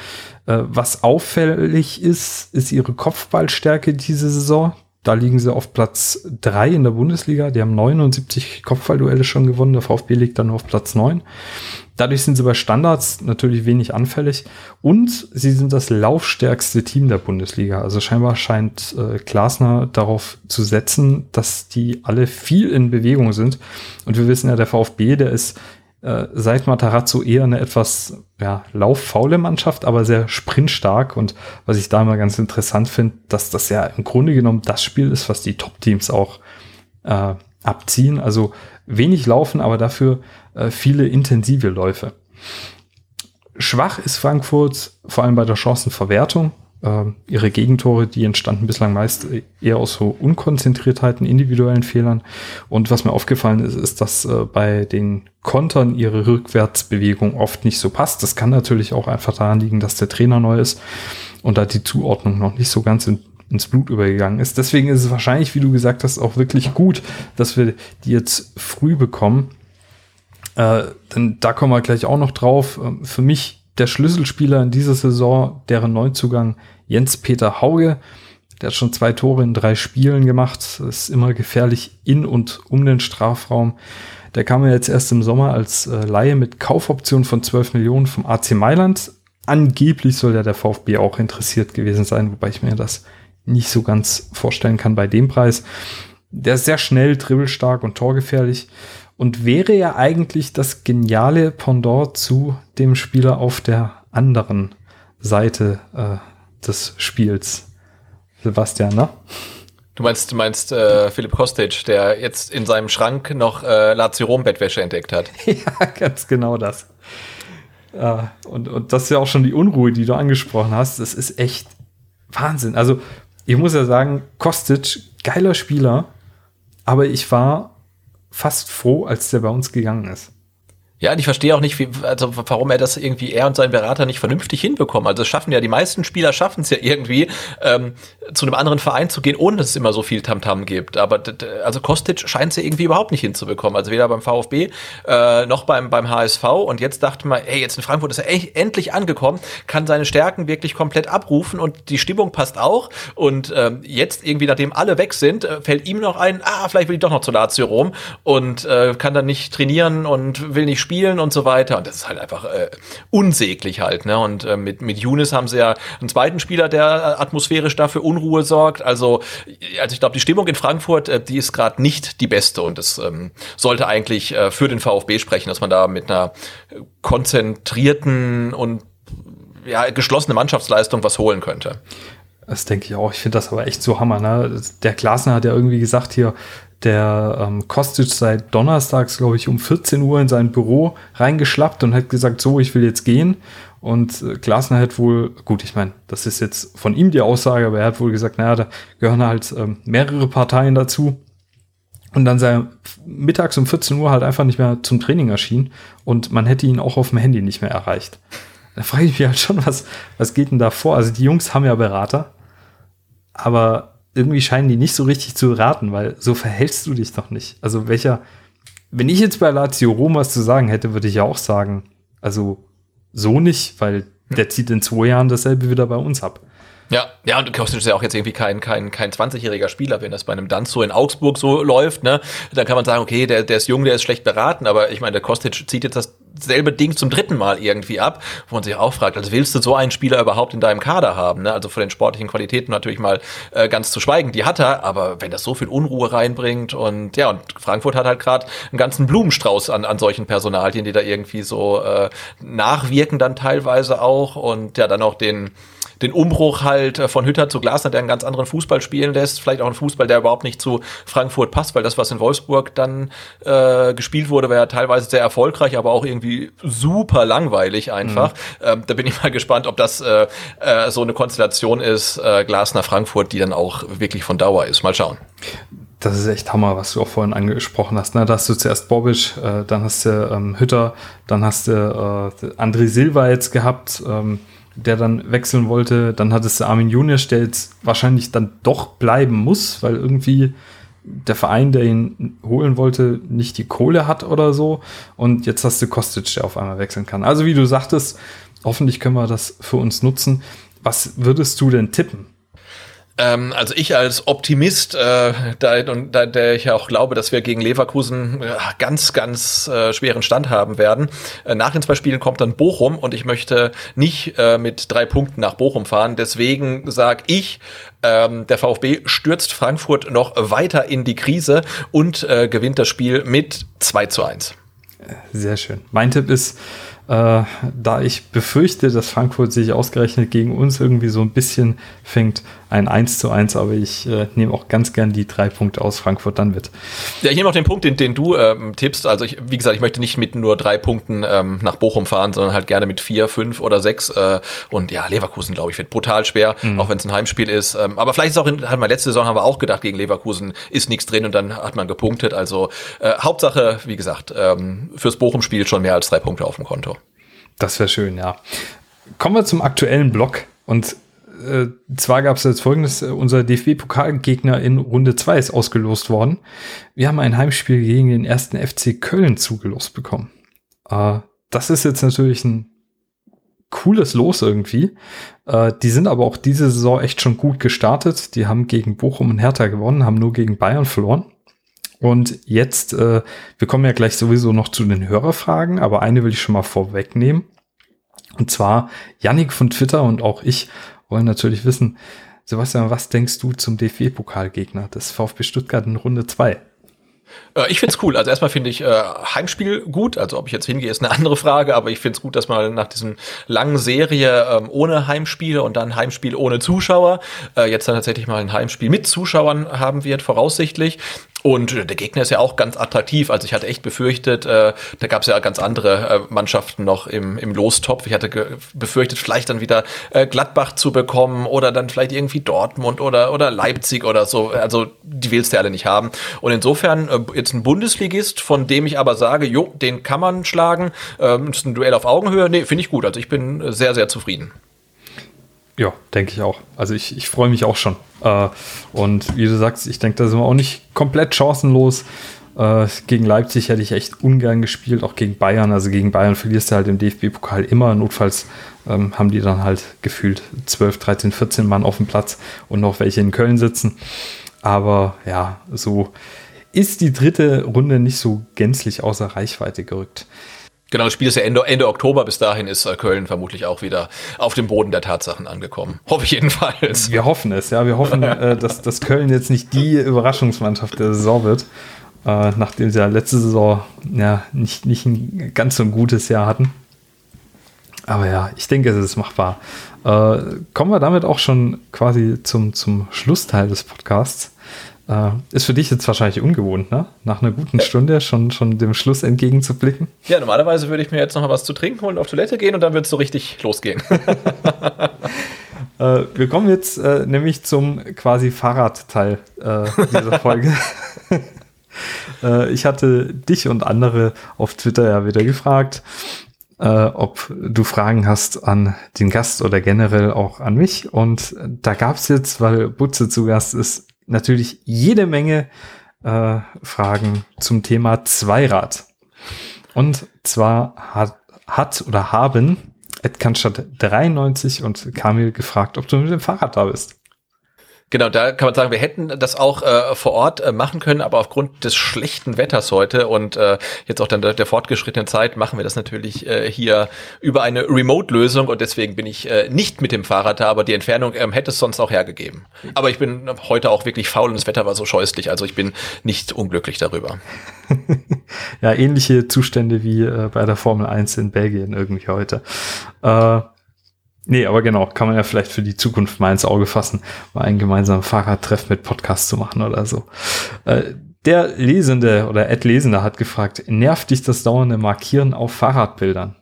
Äh, was auffällig ist, ist ihre Kopfballstärke diese Saison. Da liegen sie auf Platz drei in der Bundesliga. Die haben 79 Kopfballduelle schon gewonnen. Der VfB liegt dann auf Platz neun. Dadurch sind sie bei Standards natürlich wenig anfällig und sie sind das laufstärkste Team der Bundesliga. Also scheinbar scheint äh, Glasner darauf zu setzen, dass die alle viel in Bewegung sind. Und wir wissen ja, der VfB, der ist äh, seit Matarazzo eher eine etwas ja, lauffaule Mannschaft, aber sehr sprintstark. Und was ich da immer ganz interessant finde, dass das ja im Grunde genommen das Spiel ist, was die Top-Teams auch äh, abziehen. Also wenig laufen, aber dafür äh, viele intensive Läufe. Schwach ist Frankfurt vor allem bei der Chancenverwertung. Äh, ihre Gegentore, die entstanden bislang meist eher aus so Unkonzentriertheiten, individuellen Fehlern. Und was mir aufgefallen ist, ist, dass äh, bei den Kontern ihre Rückwärtsbewegung oft nicht so passt. Das kann natürlich auch einfach daran liegen, dass der Trainer neu ist und da die Zuordnung noch nicht so ganz in ins Blut übergegangen ist. Deswegen ist es wahrscheinlich, wie du gesagt hast, auch wirklich gut, dass wir die jetzt früh bekommen. Äh, denn da kommen wir gleich auch noch drauf. Ähm, für mich der Schlüsselspieler in dieser Saison, deren Neuzugang Jens-Peter Hauge. Der hat schon zwei Tore in drei Spielen gemacht. Ist immer gefährlich in und um den Strafraum. Der kam ja jetzt erst im Sommer als äh, Laie mit Kaufoption von 12 Millionen vom AC Mailand. Angeblich soll ja der VfB auch interessiert gewesen sein, wobei ich mir das nicht so ganz vorstellen kann bei dem Preis. Der ist sehr schnell, dribbelstark und torgefährlich und wäre ja eigentlich das geniale Pendant zu dem Spieler auf der anderen Seite äh, des Spiels. Sebastian, ne? Du meinst, du meinst äh, Philipp Kostic, der jetzt in seinem Schrank noch äh, Lazio Rom Bettwäsche entdeckt hat. ja, ganz genau das. äh, und, und das ist ja auch schon die Unruhe, die du angesprochen hast. Das ist echt Wahnsinn. Also, ich muss ja sagen, Kostic, geiler Spieler, aber ich war fast froh, als der bei uns gegangen ist. Ja, und ich verstehe auch nicht, wie, also warum er das irgendwie er und sein Berater nicht vernünftig hinbekommen. Also schaffen ja die meisten Spieler schaffen es ja irgendwie ähm, zu einem anderen Verein zu gehen, ohne dass es immer so viel Tamtam -Tam gibt. Aber also Kostic scheint es ja irgendwie überhaupt nicht hinzubekommen. Also weder beim VfB äh, noch beim beim HSV. Und jetzt dachte man, hey, jetzt in Frankfurt ist er echt, endlich angekommen, kann seine Stärken wirklich komplett abrufen und die Stimmung passt auch. Und ähm, jetzt irgendwie, nachdem alle weg sind, äh, fällt ihm noch ein, ah, vielleicht will ich doch noch zu Lazio Rom und äh, kann dann nicht trainieren und will nicht spielen spielen und so weiter. Und das ist halt einfach äh, unsäglich halt. Ne? Und äh, mit, mit Younes haben sie ja einen zweiten Spieler, der atmosphärisch dafür Unruhe sorgt. Also, also ich glaube, die Stimmung in Frankfurt, äh, die ist gerade nicht die beste. Und das ähm, sollte eigentlich äh, für den VfB sprechen, dass man da mit einer konzentrierten und ja, geschlossene Mannschaftsleistung was holen könnte. Das denke ich auch. Ich finde das aber echt so Hammer. Ne? Der Glasner hat ja irgendwie gesagt hier, der ähm, Kostic seit donnerstags, glaube ich, um 14 Uhr in sein Büro reingeschlappt und hat gesagt, so, ich will jetzt gehen. Und äh, Glasner hat wohl, gut, ich meine, das ist jetzt von ihm die Aussage, aber er hat wohl gesagt, naja, da gehören halt ähm, mehrere Parteien dazu. Und dann sei er mittags um 14 Uhr halt einfach nicht mehr zum Training erschienen und man hätte ihn auch auf dem Handy nicht mehr erreicht. Da frage ich mich halt schon, was, was geht denn da vor? Also die Jungs haben ja Berater, aber irgendwie scheinen die nicht so richtig zu raten, weil so verhältst du dich doch nicht. Also welcher, wenn ich jetzt bei Lazio Rom was zu sagen hätte, würde ich ja auch sagen, also so nicht, weil der zieht in zwei Jahren dasselbe wieder bei uns ab. Ja, ja, und Kostic ist ja auch jetzt irgendwie kein, kein, kein 20-jähriger Spieler. Wenn das bei einem Danzo in Augsburg so läuft, ne, dann kann man sagen, okay, der, der ist jung, der ist schlecht beraten, aber ich meine, der Kostic zieht jetzt dasselbe Ding zum dritten Mal irgendwie ab, wo man sich auch fragt, also willst du so einen Spieler überhaupt in deinem Kader haben, ne? Also von den sportlichen Qualitäten natürlich mal äh, ganz zu schweigen, die hat er, aber wenn das so viel Unruhe reinbringt und ja, und Frankfurt hat halt gerade einen ganzen Blumenstrauß an, an solchen Personalien, die da irgendwie so äh, nachwirken dann teilweise auch und ja, dann auch den den Umbruch halt äh, von Hütter zu Glasner, der einen ganz anderen Fußball spielen lässt, vielleicht auch einen Fußball, der überhaupt nicht zu Frankfurt passt, weil das, was in Wolfsburg dann äh, gespielt wurde, war ja teilweise sehr erfolgreich, aber auch irgendwie super langweilig einfach. Mhm. Ähm, da bin ich mal gespannt, ob das äh, äh, so eine Konstellation ist, äh, Glasner Frankfurt, die dann auch wirklich von Dauer ist. Mal schauen das ist echt Hammer, was du auch vorhin angesprochen hast. Ne? Da hast du zuerst Bobic, äh, dann hast du ähm, Hütter, dann hast du äh, André Silva jetzt gehabt. Ähm, der dann wechseln wollte. Dann hattest du Armin Junius, der jetzt wahrscheinlich dann doch bleiben muss, weil irgendwie der Verein, der ihn holen wollte, nicht die Kohle hat oder so. Und jetzt hast du Kostic, der auf einmal wechseln kann. Also wie du sagtest, hoffentlich können wir das für uns nutzen. Was würdest du denn tippen? Ähm, also ich als Optimist, äh, da, da, der ich auch glaube, dass wir gegen Leverkusen äh, ganz, ganz äh, schweren Stand haben werden. Äh, nach den zwei Spielen kommt dann Bochum und ich möchte nicht äh, mit drei Punkten nach Bochum fahren. Deswegen sage ich, ähm, der VfB stürzt Frankfurt noch weiter in die Krise und äh, gewinnt das Spiel mit 2 zu 1. Sehr schön. Mein Tipp ist äh, da ich befürchte, dass Frankfurt sich ausgerechnet gegen uns irgendwie so ein bisschen fängt, ein 1 zu 1, aber ich äh, nehme auch ganz gern die drei Punkte aus Frankfurt dann mit. Ja, ich nehme auch den Punkt, den, den du ähm, tippst. Also ich, wie gesagt, ich möchte nicht mit nur drei Punkten ähm, nach Bochum fahren, sondern halt gerne mit vier, fünf oder sechs. Äh, und ja, Leverkusen, glaube ich, wird brutal schwer, mhm. auch wenn es ein Heimspiel ist. Ähm, aber vielleicht ist auch in, hat man letzte Saison haben wir auch gedacht, gegen Leverkusen ist nichts drin und dann hat man gepunktet. Also äh, Hauptsache, wie gesagt, ähm, fürs Bochum-Spiel schon mehr als drei Punkte auf dem Konto. Das wäre schön, ja. Kommen wir zum aktuellen Block und äh, zwar gab es jetzt folgendes, äh, unser DFB-Pokalgegner in Runde 2 ist ausgelost worden. Wir haben ein Heimspiel gegen den ersten FC Köln zugelost bekommen. Äh, das ist jetzt natürlich ein cooles Los irgendwie. Äh, die sind aber auch diese Saison echt schon gut gestartet. Die haben gegen Bochum und Hertha gewonnen, haben nur gegen Bayern verloren. Und jetzt, äh, wir kommen ja gleich sowieso noch zu den Hörerfragen, aber eine will ich schon mal vorwegnehmen. Und zwar, Yannick von Twitter und auch ich wollen natürlich wissen, Sebastian, was denkst du zum DFB-Pokalgegner des VfB Stuttgart in Runde 2? Äh, ich find's cool. Also erstmal finde ich äh, Heimspiel gut. Also ob ich jetzt hingehe, ist eine andere Frage, aber ich find's gut, dass man nach diesen langen Serie ähm, ohne Heimspiele und dann Heimspiel ohne Zuschauer äh, jetzt dann tatsächlich mal ein Heimspiel mit Zuschauern haben wird, voraussichtlich. Und der Gegner ist ja auch ganz attraktiv. Also ich hatte echt befürchtet, äh, da gab es ja ganz andere äh, Mannschaften noch im, im Lostopf. Ich hatte befürchtet, vielleicht dann wieder äh, Gladbach zu bekommen oder dann vielleicht irgendwie Dortmund oder, oder Leipzig oder so. Also die willst du ja alle nicht haben. Und insofern äh, jetzt ein Bundesligist, von dem ich aber sage, jo, den kann man schlagen. Ähm, ist ein Duell auf Augenhöhe. Nee, finde ich gut. Also ich bin sehr, sehr zufrieden. Ja, denke ich auch. Also ich, ich freue mich auch schon. Äh, und wie du sagst, ich denke, da sind wir auch nicht komplett chancenlos. Äh, gegen Leipzig hätte ich echt ungern gespielt, auch gegen Bayern. Also gegen Bayern verlierst du halt im DFB-Pokal immer. Notfalls ähm, haben die dann halt gefühlt 12, 13, 14 Mann auf dem Platz und noch welche in Köln sitzen. Aber ja, so ist die dritte Runde nicht so gänzlich außer Reichweite gerückt. Genau, das Spiel ist ja Ende, Ende Oktober. Bis dahin ist äh, Köln vermutlich auch wieder auf dem Boden der Tatsachen angekommen. Hoffe ich jedenfalls. Wir hoffen es, ja. Wir hoffen, äh, dass, dass Köln jetzt nicht die Überraschungsmannschaft der Saison wird, äh, nachdem sie ja letzte Saison ja nicht, nicht ein ganz so ein gutes Jahr hatten. Aber ja, ich denke, es ist machbar. Kommen wir damit auch schon quasi zum, zum Schlussteil des Podcasts. Äh, ist für dich jetzt wahrscheinlich ungewohnt, ne? Nach einer guten Stunde schon, schon dem Schluss entgegenzublicken. Ja, normalerweise würde ich mir jetzt noch mal was zu trinken holen, auf Toilette gehen und dann wird es so richtig losgehen. äh, wir kommen jetzt äh, nämlich zum quasi Fahrradteil äh, dieser Folge. Äh, ich hatte dich und andere auf Twitter ja wieder gefragt, äh, ob du Fragen hast an den Gast oder generell auch an mich. Und da gab es jetzt, weil Butze zu Gast ist, natürlich jede Menge äh, Fragen zum Thema Zweirad. Und zwar hat, hat oder haben Ed Kanstadt 93 und Kamil gefragt, ob du mit dem Fahrrad da bist. Genau, da kann man sagen, wir hätten das auch äh, vor Ort äh, machen können, aber aufgrund des schlechten Wetters heute und äh, jetzt auch dann der, der fortgeschrittenen Zeit machen wir das natürlich äh, hier über eine Remote-Lösung und deswegen bin ich äh, nicht mit dem Fahrrad da, aber die Entfernung ähm, hätte es sonst auch hergegeben. Aber ich bin heute auch wirklich faul und das Wetter war so scheußlich, also ich bin nicht unglücklich darüber. ja, ähnliche Zustände wie äh, bei der Formel 1 in Belgien irgendwie heute. Äh, Nee, aber genau, kann man ja vielleicht für die Zukunft mal ins Auge fassen, mal einen gemeinsamen Fahrradtreff mit Podcast zu machen oder so. Äh, der Lesende oder Ed Lesende hat gefragt, nervt dich das dauernde Markieren auf Fahrradbildern?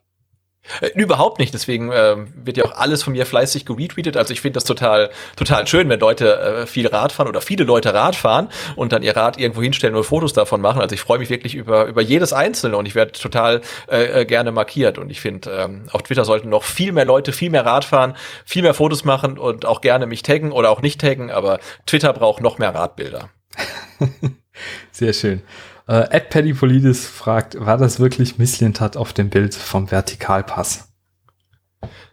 Äh, überhaupt nicht, deswegen äh, wird ja auch alles von mir fleißig geretweetet. Also ich finde das total, total schön, wenn Leute äh, viel Rad fahren oder viele Leute Rad fahren und dann ihr Rad irgendwo hinstellen und Fotos davon machen. Also ich freue mich wirklich über, über jedes Einzelne und ich werde total äh, äh, gerne markiert. Und ich finde, ähm, auf Twitter sollten noch viel mehr Leute viel mehr Rad fahren, viel mehr Fotos machen und auch gerne mich taggen oder auch nicht taggen, aber Twitter braucht noch mehr Radbilder. Sehr schön. Äh, Ed Paddypolidis fragt, war das wirklich Misslintat auf dem Bild vom Vertikalpass?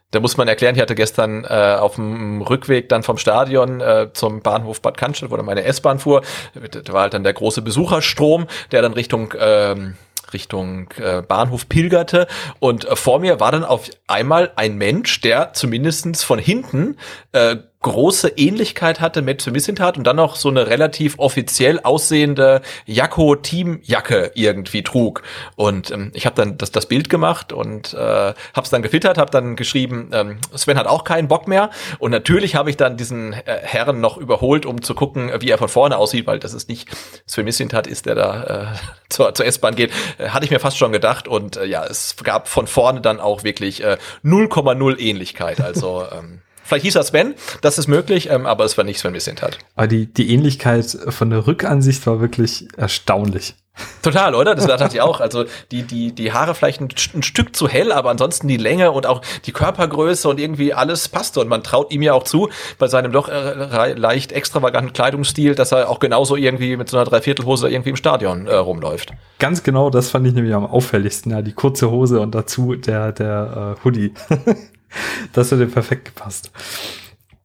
Da muss man erklären, ich hatte gestern äh, auf dem Rückweg dann vom Stadion äh, zum Bahnhof Bad Cannstatt, wo dann meine S-Bahn fuhr, da war halt dann der große Besucherstrom, der dann Richtung ähm, Richtung äh, Bahnhof pilgerte und äh, vor mir war dann auf einmal ein Mensch, der zumindestens von hinten äh, große Ähnlichkeit hatte mit Missintat und dann noch so eine relativ offiziell aussehende Jakko-Teamjacke irgendwie trug. Und ähm, ich habe dann das, das Bild gemacht und äh, habe es dann gefiltert, habe dann geschrieben, ähm, Sven hat auch keinen Bock mehr. Und natürlich habe ich dann diesen äh, Herren noch überholt, um zu gucken, wie er von vorne aussieht, weil das ist nicht Sven Missintat ist, der da äh, zur, zur S-Bahn geht. Äh, hatte ich mir fast schon gedacht. Und äh, ja, es gab von vorne dann auch wirklich 0,0 äh, Ähnlichkeit. Also ähm, Vielleicht hieß er Sven, das ist möglich, ähm, aber es war nicht Sven Missintat. Aber die, die Ähnlichkeit von der Rückansicht war wirklich erstaunlich. Total, oder? Das dachte ich auch. Also die, die, die Haare vielleicht ein, ein, Stück zu hell, aber ansonsten die Länge und auch die Körpergröße und irgendwie alles passte. Und man traut ihm ja auch zu, bei seinem doch äh, leicht extravaganten Kleidungsstil, dass er auch genauso irgendwie mit so einer Dreiviertelhose irgendwie im Stadion äh, rumläuft. Ganz genau, das fand ich nämlich am auffälligsten. Ja, die kurze Hose und dazu der, der äh, Hoodie. das hätte perfekt gepasst.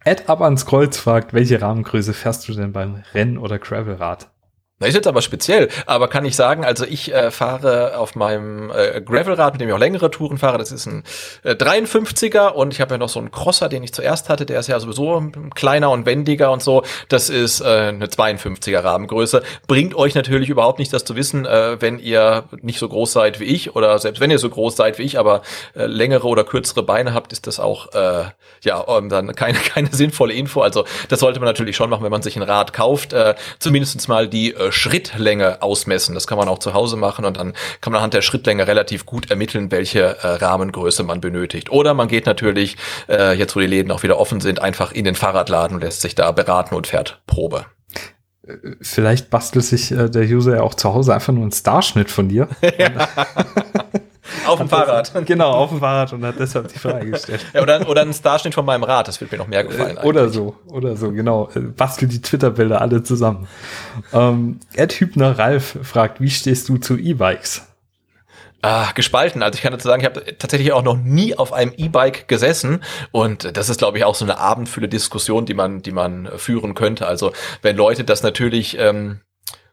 Ed ab ans Kreuz fragt, welche Rahmengröße fährst du denn beim Renn- oder Gravelrad? Das ist jetzt aber speziell, aber kann ich sagen, also ich äh, fahre auf meinem äh, Gravelrad, mit dem ich auch längere Touren fahre, das ist ein äh, 53er und ich habe ja noch so einen Crosser, den ich zuerst hatte, der ist ja sowieso kleiner und wendiger und so, das ist äh, eine 52er Rahmengröße. Bringt euch natürlich überhaupt nicht das zu wissen, äh, wenn ihr nicht so groß seid wie ich oder selbst wenn ihr so groß seid wie ich, aber äh, längere oder kürzere Beine habt, ist das auch äh, ja dann keine, keine sinnvolle Info. Also das sollte man natürlich schon machen, wenn man sich ein Rad kauft, äh, zumindest mal die äh, Schrittlänge ausmessen. Das kann man auch zu Hause machen und dann kann man anhand der Schrittlänge relativ gut ermitteln, welche äh, Rahmengröße man benötigt. Oder man geht natürlich, äh, jetzt wo die Läden auch wieder offen sind, einfach in den Fahrradladen und lässt sich da beraten und fährt Probe. Vielleicht bastelt sich äh, der User ja auch zu Hause einfach nur einen Starschnitt von dir. auf dem Fahrrad. Das, genau, auf dem Fahrrad und hat deshalb die Frage gestellt. ja, oder, oder einen Starschnitt von meinem Rad, das wird mir noch mehr gefallen. Äh, oder so, oder so, genau. Äh, bastel die Twitter-Bilder alle zusammen. Ähm, Ed Hübner Ralf fragt, wie stehst du zu E-Bikes? Ah, gespalten. Also ich kann dazu sagen, ich habe tatsächlich auch noch nie auf einem E-Bike gesessen und das ist, glaube ich, auch so eine abendfülle Diskussion, die man, die man führen könnte. Also wenn Leute das natürlich ähm,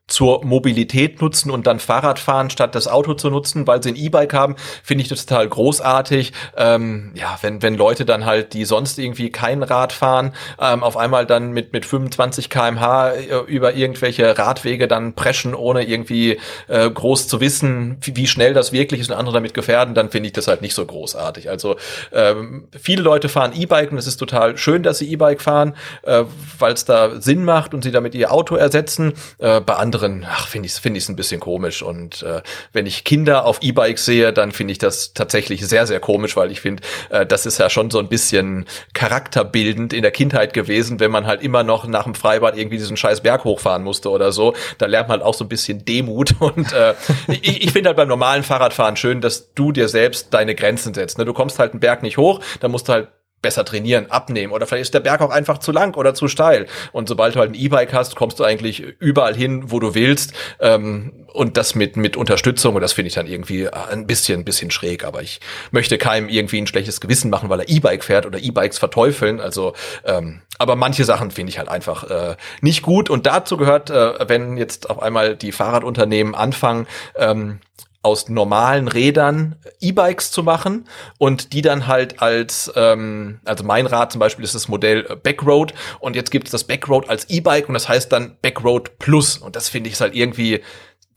zur Mobilität nutzen und dann Fahrrad fahren, statt das Auto zu nutzen, weil sie ein E-Bike haben, finde ich das total großartig. Ähm, ja, wenn, wenn Leute dann halt, die sonst irgendwie kein Rad fahren, ähm, auf einmal dann mit, mit 25 kmh äh, über irgendwelche Radwege dann preschen, ohne irgendwie äh, groß zu wissen, wie, wie schnell das wirklich ist und andere damit gefährden, dann finde ich das halt nicht so großartig. Also ähm, viele Leute fahren E-Bike und es ist total schön, dass sie E-Bike fahren, äh, weil es da Sinn macht und sie damit ihr Auto ersetzen. Äh, bei anderen anderen, ach, finde ich es find ein bisschen komisch. Und äh, wenn ich Kinder auf E-Bikes sehe, dann finde ich das tatsächlich sehr, sehr komisch, weil ich finde, äh, das ist ja schon so ein bisschen charakterbildend in der Kindheit gewesen, wenn man halt immer noch nach dem Freibad irgendwie diesen scheiß Berg hochfahren musste oder so. Da lernt man halt auch so ein bisschen Demut. Und äh, ich, ich finde halt beim normalen Fahrradfahren schön, dass du dir selbst deine Grenzen setzt. Ne? Du kommst halt einen Berg nicht hoch, dann musst du halt besser trainieren, abnehmen oder vielleicht ist der Berg auch einfach zu lang oder zu steil. Und sobald du halt ein E-Bike hast, kommst du eigentlich überall hin, wo du willst. Ähm, und das mit mit Unterstützung und das finde ich dann irgendwie ein bisschen ein bisschen schräg. Aber ich möchte keinem irgendwie ein schlechtes Gewissen machen, weil er E-Bike fährt oder E-Bikes verteufeln. Also, ähm, aber manche Sachen finde ich halt einfach äh, nicht gut. Und dazu gehört, äh, wenn jetzt auf einmal die Fahrradunternehmen anfangen, ähm, aus normalen Rädern E-Bikes zu machen und die dann halt als, ähm, also mein Rad zum Beispiel ist das Modell Backroad und jetzt gibt es das Backroad als E-Bike und das heißt dann Backroad Plus und das finde ich halt irgendwie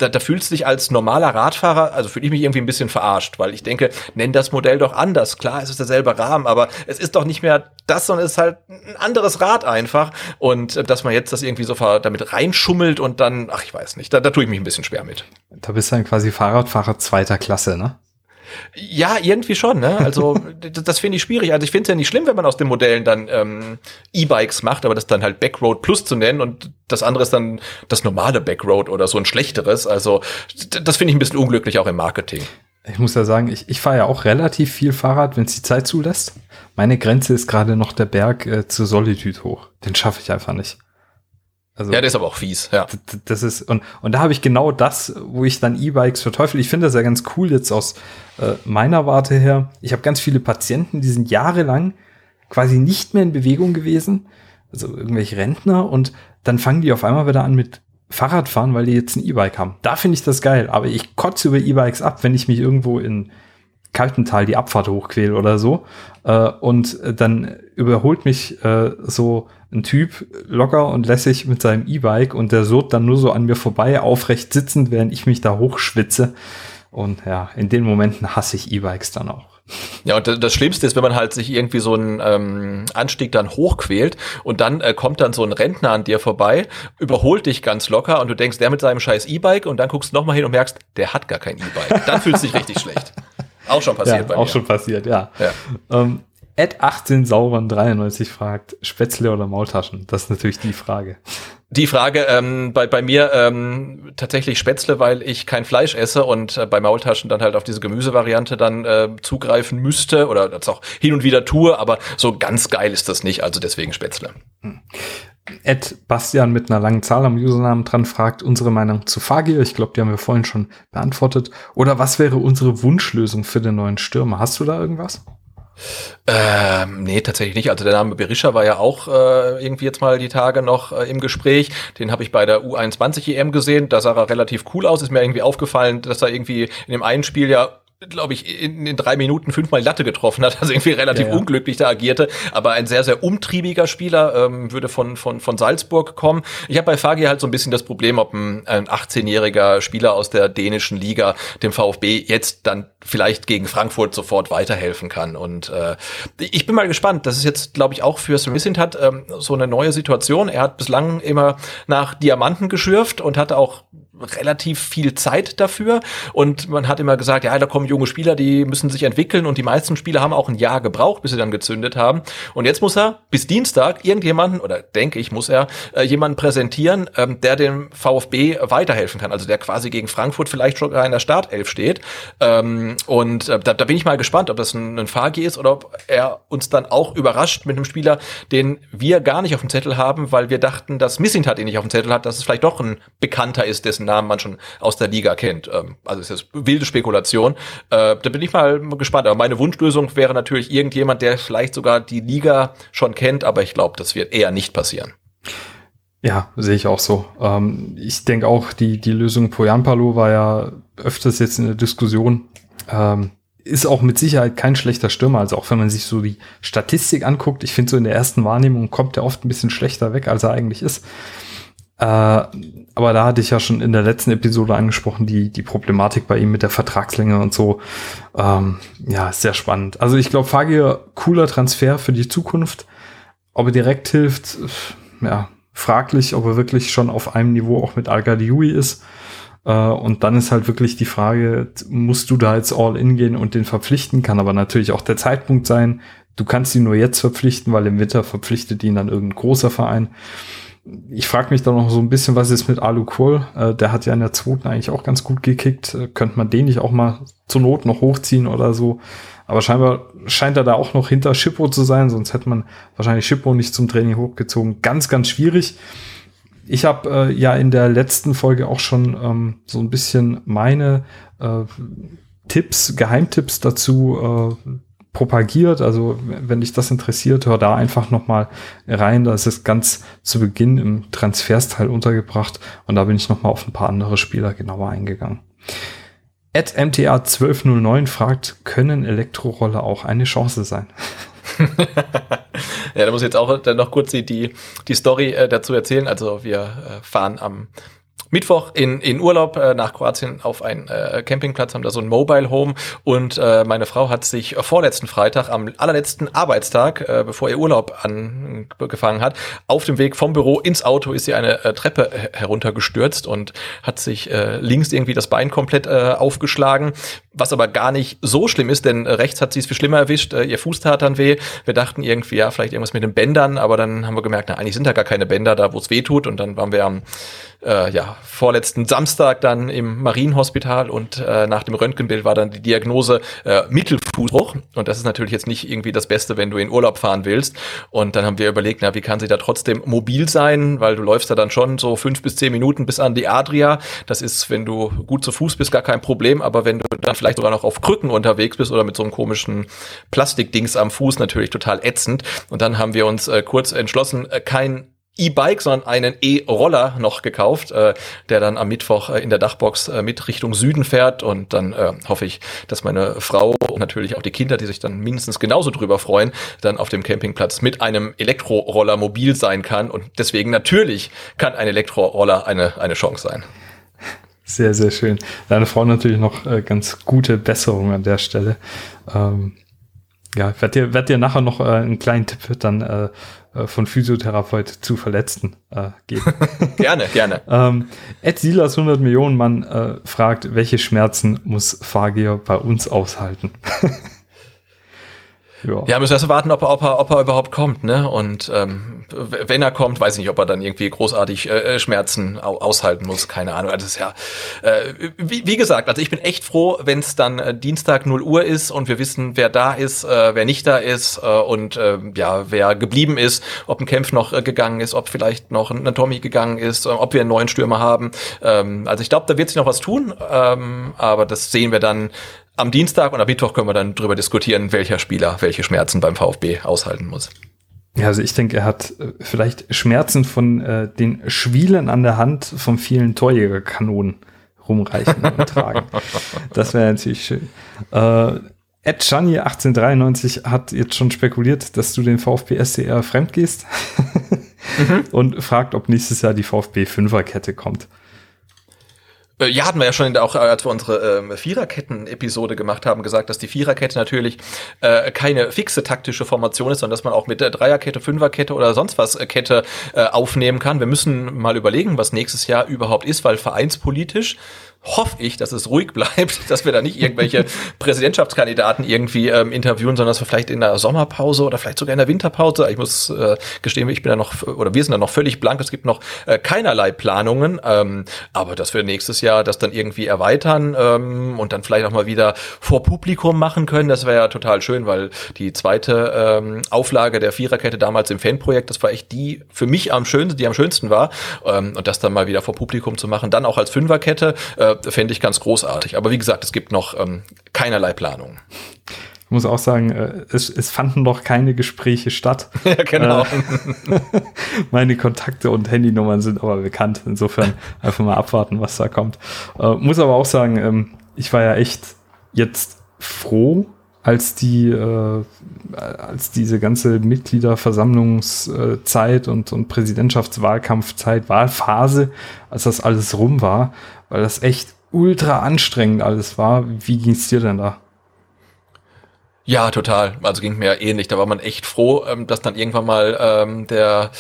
da, da fühlst du dich als normaler Radfahrer, also fühle ich mich irgendwie ein bisschen verarscht, weil ich denke, nenn das Modell doch anders. Klar, es ist derselbe Rahmen, aber es ist doch nicht mehr das, sondern es ist halt ein anderes Rad einfach. Und äh, dass man jetzt das irgendwie so damit reinschummelt und dann, ach, ich weiß nicht, da, da tue ich mich ein bisschen schwer mit. Da bist du dann quasi Fahrradfahrer zweiter Klasse, ne? Ja, irgendwie schon. Ne? Also das finde ich schwierig. Also ich finde es ja nicht schlimm, wenn man aus den Modellen dann ähm, E-Bikes macht, aber das dann halt Backroad Plus zu nennen und das andere ist dann das normale Backroad oder so ein schlechteres. Also das finde ich ein bisschen unglücklich auch im Marketing. Ich muss ja sagen, ich, ich fahre ja auch relativ viel Fahrrad, wenn es die Zeit zulässt. Meine Grenze ist gerade noch der Berg äh, zur Solitude hoch. Den schaffe ich einfach nicht. Also, ja, der ist aber auch fies, ja. Das ist, und, und da habe ich genau das, wo ich dann E-Bikes verteufel. Ich finde das ja ganz cool jetzt aus äh, meiner Warte her. Ich habe ganz viele Patienten, die sind jahrelang quasi nicht mehr in Bewegung gewesen, also irgendwelche Rentner, und dann fangen die auf einmal wieder an mit Fahrradfahren, weil die jetzt ein E-Bike haben. Da finde ich das geil, aber ich kotze über E-Bikes ab, wenn ich mich irgendwo in Kaltental die Abfahrt hochquäle oder so. Äh, und dann überholt mich äh, so ein Typ locker und lässig mit seinem E-Bike und der surrt dann nur so an mir vorbei, aufrecht sitzend, während ich mich da hochschwitze. Und ja, in den Momenten hasse ich E-Bikes dann auch. Ja, und das Schlimmste ist, wenn man halt sich irgendwie so einen ähm, Anstieg dann hochquält und dann äh, kommt dann so ein Rentner an dir vorbei, überholt dich ganz locker und du denkst, der mit seinem scheiß E-Bike und dann guckst du nochmal hin und merkst, der hat gar kein E-Bike. Dann fühlst du dich richtig schlecht. Auch schon passiert ja, bei mir. Auch schon passiert, ja. ja. Ähm, Ed 18 Sauron 93 fragt, Spätzle oder Maultaschen? Das ist natürlich die Frage. Die Frage ähm, bei, bei mir ähm, tatsächlich Spätzle, weil ich kein Fleisch esse und äh, bei Maultaschen dann halt auf diese Gemüsevariante dann äh, zugreifen müsste oder das auch hin und wieder tue, aber so ganz geil ist das nicht, also deswegen Spätzle. Hm. Ed Bastian mit einer langen Zahl am Usernamen dran fragt unsere Meinung zu Fagir. Ich glaube, die haben wir vorhin schon beantwortet. Oder was wäre unsere Wunschlösung für den neuen Stürmer? Hast du da irgendwas? Ähm, nee, tatsächlich nicht. Also der Name Berisha war ja auch äh, irgendwie jetzt mal die Tage noch äh, im Gespräch. Den habe ich bei der U21 EM gesehen. Da sah er relativ cool aus. Ist mir irgendwie aufgefallen, dass er irgendwie in dem einen Spiel ja glaube ich, in, in drei Minuten fünfmal Latte getroffen hat, also irgendwie relativ ja, ja. unglücklich da agierte, aber ein sehr, sehr umtriebiger Spieler, ähm, würde von, von, von Salzburg kommen. Ich habe bei Fagi halt so ein bisschen das Problem, ob ein, ein 18-jähriger Spieler aus der dänischen Liga dem VfB jetzt dann vielleicht gegen Frankfurt sofort weiterhelfen kann. Und äh, ich bin mal gespannt. Das ist jetzt, glaube ich, auch für Smithint hat ähm, so eine neue Situation. Er hat bislang immer nach Diamanten geschürft und hatte auch relativ viel Zeit dafür. Und man hat immer gesagt, ja, da kommen junge Spieler, die müssen sich entwickeln. Und die meisten Spieler haben auch ein Jahr gebraucht, bis sie dann gezündet haben. Und jetzt muss er bis Dienstag irgendjemanden oder denke ich, muss er äh, jemanden präsentieren, ähm, der dem VfB weiterhelfen kann, also der quasi gegen Frankfurt vielleicht schon in der Startelf steht. Ähm, und äh, da, da bin ich mal gespannt, ob das ein, ein Fagi ist oder ob er uns dann auch überrascht mit einem Spieler, den wir gar nicht auf dem Zettel haben, weil wir dachten, dass Missing hat ihn nicht auf dem Zettel hat, dass es vielleicht doch ein Bekannter ist, dessen Namen man schon aus der Liga kennt. Ähm, also ist das wilde Spekulation. Äh, da bin ich mal gespannt. Aber meine Wunschlösung wäre natürlich irgendjemand, der vielleicht sogar die Liga schon kennt, aber ich glaube, das wird eher nicht passieren. Ja, sehe ich auch so. Ähm, ich denke auch, die, die Lösung Poyanpalo war ja öfters jetzt in der Diskussion. Ähm, ist auch mit Sicherheit kein schlechter Stürmer. Also auch wenn man sich so die Statistik anguckt, ich finde so in der ersten Wahrnehmung kommt er oft ein bisschen schlechter weg, als er eigentlich ist. Äh, aber da hatte ich ja schon in der letzten Episode angesprochen, die, die Problematik bei ihm mit der Vertragslänge und so. Ähm, ja, ist sehr spannend. Also ich glaube, Fagir, cooler Transfer für die Zukunft. Ob er direkt hilft, ja, fraglich, ob er wirklich schon auf einem Niveau auch mit al ist. Äh, und dann ist halt wirklich die Frage, musst du da jetzt all in gehen und den verpflichten? Kann aber natürlich auch der Zeitpunkt sein. Du kannst ihn nur jetzt verpflichten, weil im Winter verpflichtet ihn dann irgendein großer Verein ich frage mich da noch so ein bisschen, was ist mit Alu Kohl? Äh, der hat ja in der zweiten eigentlich auch ganz gut gekickt. Äh, könnte man den nicht auch mal zur Not noch hochziehen oder so? Aber scheinbar scheint er da auch noch hinter Schippo zu sein, sonst hätte man wahrscheinlich Schippo nicht zum Training hochgezogen. Ganz, ganz schwierig. Ich habe äh, ja in der letzten Folge auch schon ähm, so ein bisschen meine äh, Tipps, Geheimtipps dazu äh, propagiert. Also wenn dich das interessiert, hör da einfach nochmal rein. Da ist es ganz zu Beginn im Transfersteil untergebracht und da bin ich nochmal auf ein paar andere Spieler genauer eingegangen. At MTA 1209 fragt, können Elektroroller auch eine Chance sein? ja, da muss ich jetzt auch dann noch kurz die, die, Story äh, dazu erzählen. Also wir äh, fahren am Mittwoch in, in Urlaub äh, nach Kroatien auf einen äh, Campingplatz, haben da so ein Mobile Home. Und äh, meine Frau hat sich vorletzten Freitag am allerletzten Arbeitstag, äh, bevor ihr Urlaub angefangen hat, auf dem Weg vom Büro ins Auto ist sie eine äh, Treppe heruntergestürzt und hat sich äh, links irgendwie das Bein komplett äh, aufgeschlagen, was aber gar nicht so schlimm ist, denn rechts hat sie es viel schlimmer erwischt, äh, ihr Fuß tat dann weh. Wir dachten irgendwie, ja, vielleicht irgendwas mit den Bändern, aber dann haben wir gemerkt, na, eigentlich sind da gar keine Bänder da, wo es weh tut. Und dann waren wir am äh, ja, vorletzten Samstag dann im Marienhospital und äh, nach dem Röntgenbild war dann die Diagnose äh, Mittelfußbruch. Und das ist natürlich jetzt nicht irgendwie das Beste, wenn du in Urlaub fahren willst. Und dann haben wir überlegt, na, wie kann sie da trotzdem mobil sein, weil du läufst da dann schon so fünf bis zehn Minuten bis an die Adria, das ist, wenn du gut zu Fuß bist, gar kein Problem, aber wenn du dann vielleicht sogar noch auf Krücken unterwegs bist oder mit so einem komischen Plastikdings am Fuß, natürlich total ätzend. Und dann haben wir uns äh, kurz entschlossen, äh, kein E-Bike, sondern einen E-Roller noch gekauft, äh, der dann am Mittwoch äh, in der Dachbox äh, mit Richtung Süden fährt. Und dann äh, hoffe ich, dass meine Frau und natürlich auch die Kinder, die sich dann mindestens genauso drüber freuen, dann auf dem Campingplatz mit einem Elektroroller mobil sein kann. Und deswegen natürlich kann ein Elektroroller eine, eine Chance sein. Sehr, sehr schön. Deine Frau natürlich noch äh, ganz gute Besserung an der Stelle. Ähm, ja, werd dir, werd dir nachher noch äh, einen kleinen Tipp dann äh, von Physiotherapeut zu Verletzten äh, geben. gerne, gerne. ähm, Ed Silas 100 Millionen Mann äh, fragt, welche Schmerzen muss Fagier bei uns aushalten? Ja. ja, müssen erst warten, ob er, ob, er, ob er überhaupt kommt, ne? Und ähm, wenn er kommt, weiß ich nicht, ob er dann irgendwie großartig äh, Schmerzen aushalten muss, keine Ahnung. Also das ist ja, äh, wie, wie gesagt, also ich bin echt froh, wenn es dann äh, Dienstag 0 Uhr ist und wir wissen, wer da ist, äh, wer nicht da ist äh, und äh, ja, wer geblieben ist, ob ein Kämpf noch äh, gegangen ist, ob vielleicht noch ein, ein Tommy gegangen ist, äh, ob wir einen neuen Stürmer haben. Ähm, also ich glaube, da wird sich noch was tun, ähm, aber das sehen wir dann am Dienstag und am Mittwoch können wir dann drüber diskutieren, welcher Spieler welche Schmerzen beim VfB aushalten muss. Ja, also ich denke, er hat äh, vielleicht Schmerzen von äh, den Schwielen an der Hand von vielen Torjägerkanonen rumreichen und tragen. Das wäre natürlich schön. Äh, Ed Chani 1893 hat jetzt schon spekuliert, dass du den VfB SCR fremd gehst mhm. und fragt, ob nächstes Jahr die VfB Fünferkette kommt. Äh, ja, hatten wir ja schon auch, als wir unsere ähm, Viererketten-Episode gemacht haben, gesagt, dass die Viererkette natürlich äh, keine fixe taktische Formation ist, sondern dass man auch mit der Dreierkette, Fünferkette oder sonst was äh, Kette äh, aufnehmen kann. Wir müssen mal überlegen, was nächstes Jahr überhaupt ist, weil vereinspolitisch hoffe ich, dass es ruhig bleibt, dass wir da nicht irgendwelche Präsidentschaftskandidaten irgendwie ähm, interviewen, sondern dass wir vielleicht in der Sommerpause oder vielleicht sogar in der Winterpause, ich muss äh, gestehen, ich bin da noch, oder wir sind da noch völlig blank, es gibt noch äh, keinerlei Planungen, ähm, aber dass wir nächstes Jahr das dann irgendwie erweitern ähm, und dann vielleicht auch mal wieder vor Publikum machen können, das wäre ja total schön, weil die zweite ähm, Auflage der Viererkette damals im Fanprojekt, das war echt die für mich am schönsten, die am schönsten war ähm, und das dann mal wieder vor Publikum zu machen, dann auch als Fünferkette, äh, äh, fände ich ganz großartig. Aber wie gesagt, es gibt noch ähm, keinerlei Planungen. Ich muss auch sagen, äh, es, es fanden noch keine Gespräche statt. ja, genau. Äh, meine Kontakte und Handynummern sind aber bekannt. Insofern einfach mal abwarten, was da kommt. Äh, muss aber auch sagen, ähm, ich war ja echt jetzt froh, als die, äh, als diese ganze Mitgliederversammlungszeit und, und Präsidentschaftswahlkampfzeit, Wahlphase, als das alles rum war, weil das echt ultra anstrengend alles war. Wie ging es dir denn da? Ja, total. Also ging mir ähnlich. Da war man echt froh, ähm, dass dann irgendwann mal ähm, der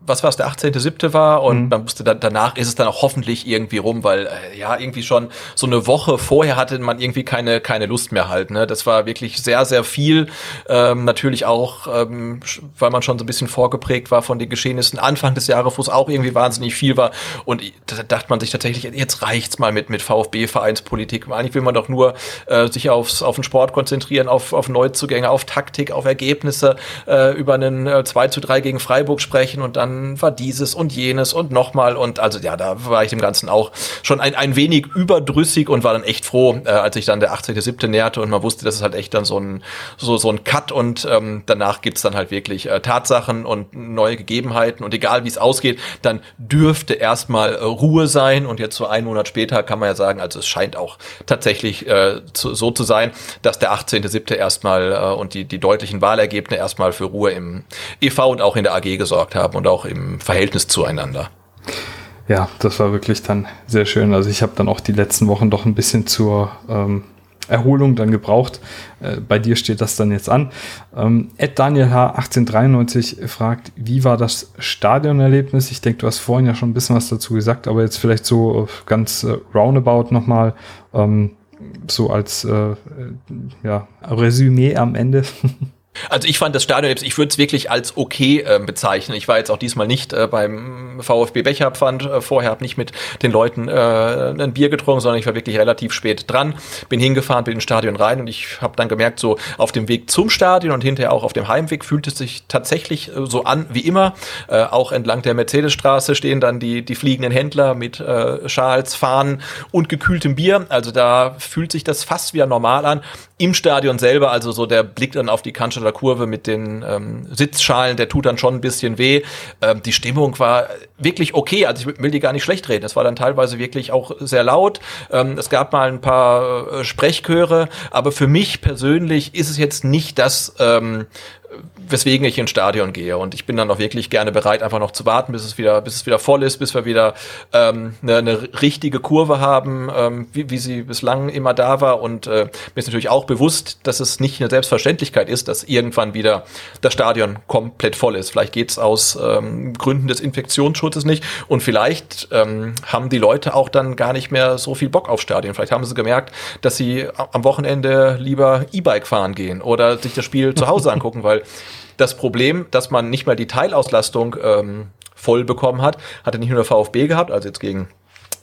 was war es, der 18.7. war und mhm. man wusste dann, danach ist es dann auch hoffentlich irgendwie rum, weil äh, ja, irgendwie schon so eine Woche vorher hatte man irgendwie keine, keine Lust mehr halt. Ne? Das war wirklich sehr, sehr viel. Ähm, natürlich auch, ähm, weil man schon so ein bisschen vorgeprägt war von den Geschehnissen Anfang des Jahres, wo es auch irgendwie wahnsinnig viel war. Und da dachte man sich tatsächlich, jetzt reicht's mal mit, mit VfB-Vereinspolitik. Eigentlich will man doch nur äh, sich aufs, auf den Sport konzentrieren, auf, auf Neuzugänge, auf Taktik, auf Ergebnisse, äh, über einen äh, 2 zu 3 gegen Freiburg sprechen und und dann war dieses und jenes und nochmal und also ja, da war ich dem Ganzen auch schon ein, ein wenig überdrüssig und war dann echt froh, äh, als ich dann der 18.7. näherte und man wusste, das ist halt echt dann so ein, so, so ein Cut und ähm, danach gibt's dann halt wirklich äh, Tatsachen und neue Gegebenheiten und egal wie es ausgeht, dann dürfte erstmal äh, Ruhe sein und jetzt so einen Monat später kann man ja sagen, also es scheint auch tatsächlich äh, zu, so zu sein, dass der 18.7. erstmal äh, und die, die deutlichen Wahlergebnisse erstmal für Ruhe im EV und auch in der AG gesorgt haben und auch im Verhältnis zueinander. Ja, das war wirklich dann sehr schön. Also ich habe dann auch die letzten Wochen doch ein bisschen zur ähm, Erholung dann gebraucht. Äh, bei dir steht das dann jetzt an. Ähm, Ed Daniel H. 1893 fragt, wie war das Stadionerlebnis? Ich denke, du hast vorhin ja schon ein bisschen was dazu gesagt, aber jetzt vielleicht so ganz äh, roundabout nochmal, ähm, so als äh, ja, Resümee am Ende. Also ich fand das Stadion, ich würde es wirklich als okay äh, bezeichnen. Ich war jetzt auch diesmal nicht äh, beim VfB Becherpfand äh, vorher, habe nicht mit den Leuten äh, ein Bier getrunken, sondern ich war wirklich relativ spät dran, bin hingefahren, bin ins Stadion rein und ich habe dann gemerkt, so auf dem Weg zum Stadion und hinterher auch auf dem Heimweg fühlt es sich tatsächlich äh, so an wie immer. Äh, auch entlang der Mercedesstraße stehen dann die, die fliegenden Händler mit äh, Schals, Fahnen und gekühltem Bier. Also da fühlt sich das fast wieder normal an. Im Stadion selber, also so der Blick dann auf die Cannstatter der Kurve mit den ähm, Sitzschalen, der tut dann schon ein bisschen weh. Ähm, die Stimmung war wirklich okay, also ich will die gar nicht schlecht reden. Es war dann teilweise wirklich auch sehr laut. Ähm, es gab mal ein paar äh, Sprechchöre, aber für mich persönlich ist es jetzt nicht das, ähm, weswegen ich ins Stadion gehe. Und ich bin dann auch wirklich gerne bereit, einfach noch zu warten, bis es wieder, bis es wieder voll ist, bis wir wieder ähm, eine, eine richtige Kurve haben, ähm, wie, wie sie bislang immer da war. Und äh, mir ist natürlich auch bewusst, dass es nicht eine Selbstverständlichkeit ist, dass irgendwann wieder das Stadion komplett voll ist. Vielleicht geht es aus ähm, Gründen des Infektionsschutzes nicht. Und vielleicht ähm, haben die Leute auch dann gar nicht mehr so viel Bock auf Stadion. Vielleicht haben sie gemerkt, dass sie am Wochenende lieber E-Bike fahren gehen oder sich das Spiel zu Hause angucken, weil das Problem, dass man nicht mal die Teilauslastung ähm, voll bekommen hat, hatte nicht nur der VfB gehabt, also jetzt gegen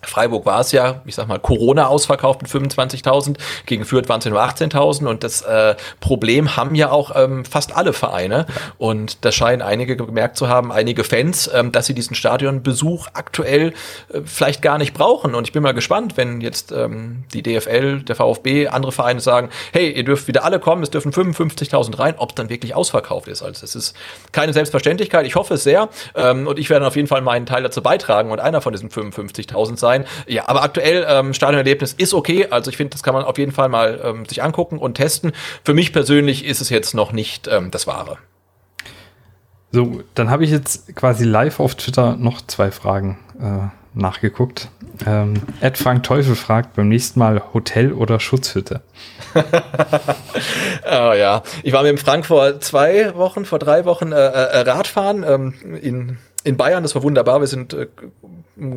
Freiburg war es ja, ich sag mal, Corona ausverkauft mit 25.000, gegen Fürth waren es nur 18.000 und das äh, Problem haben ja auch ähm, fast alle Vereine und da scheinen einige gemerkt zu haben, einige Fans, ähm, dass sie diesen Stadionbesuch aktuell äh, vielleicht gar nicht brauchen und ich bin mal gespannt, wenn jetzt ähm, die DFL, der VfB, andere Vereine sagen, hey, ihr dürft wieder alle kommen, es dürfen 55.000 rein, ob es dann wirklich ausverkauft ist. Also es ist keine Selbstverständlichkeit, ich hoffe es sehr ähm, und ich werde auf jeden Fall meinen Teil dazu beitragen und einer von diesen 55.000 sein sein. Ja, aber aktuell ähm, Stadionerlebnis ist okay. Also ich finde, das kann man auf jeden Fall mal ähm, sich angucken und testen. Für mich persönlich ist es jetzt noch nicht ähm, das Wahre. So, dann habe ich jetzt quasi live auf Twitter noch zwei Fragen äh, nachgeguckt. Ähm, Ed Frank Teufel fragt beim nächsten Mal Hotel oder Schutzhütte. oh, ja, ich war mit dem Frank vor zwei Wochen, vor drei Wochen äh, äh, Radfahren ähm, in in Bayern. Das war wunderbar. Wir sind äh,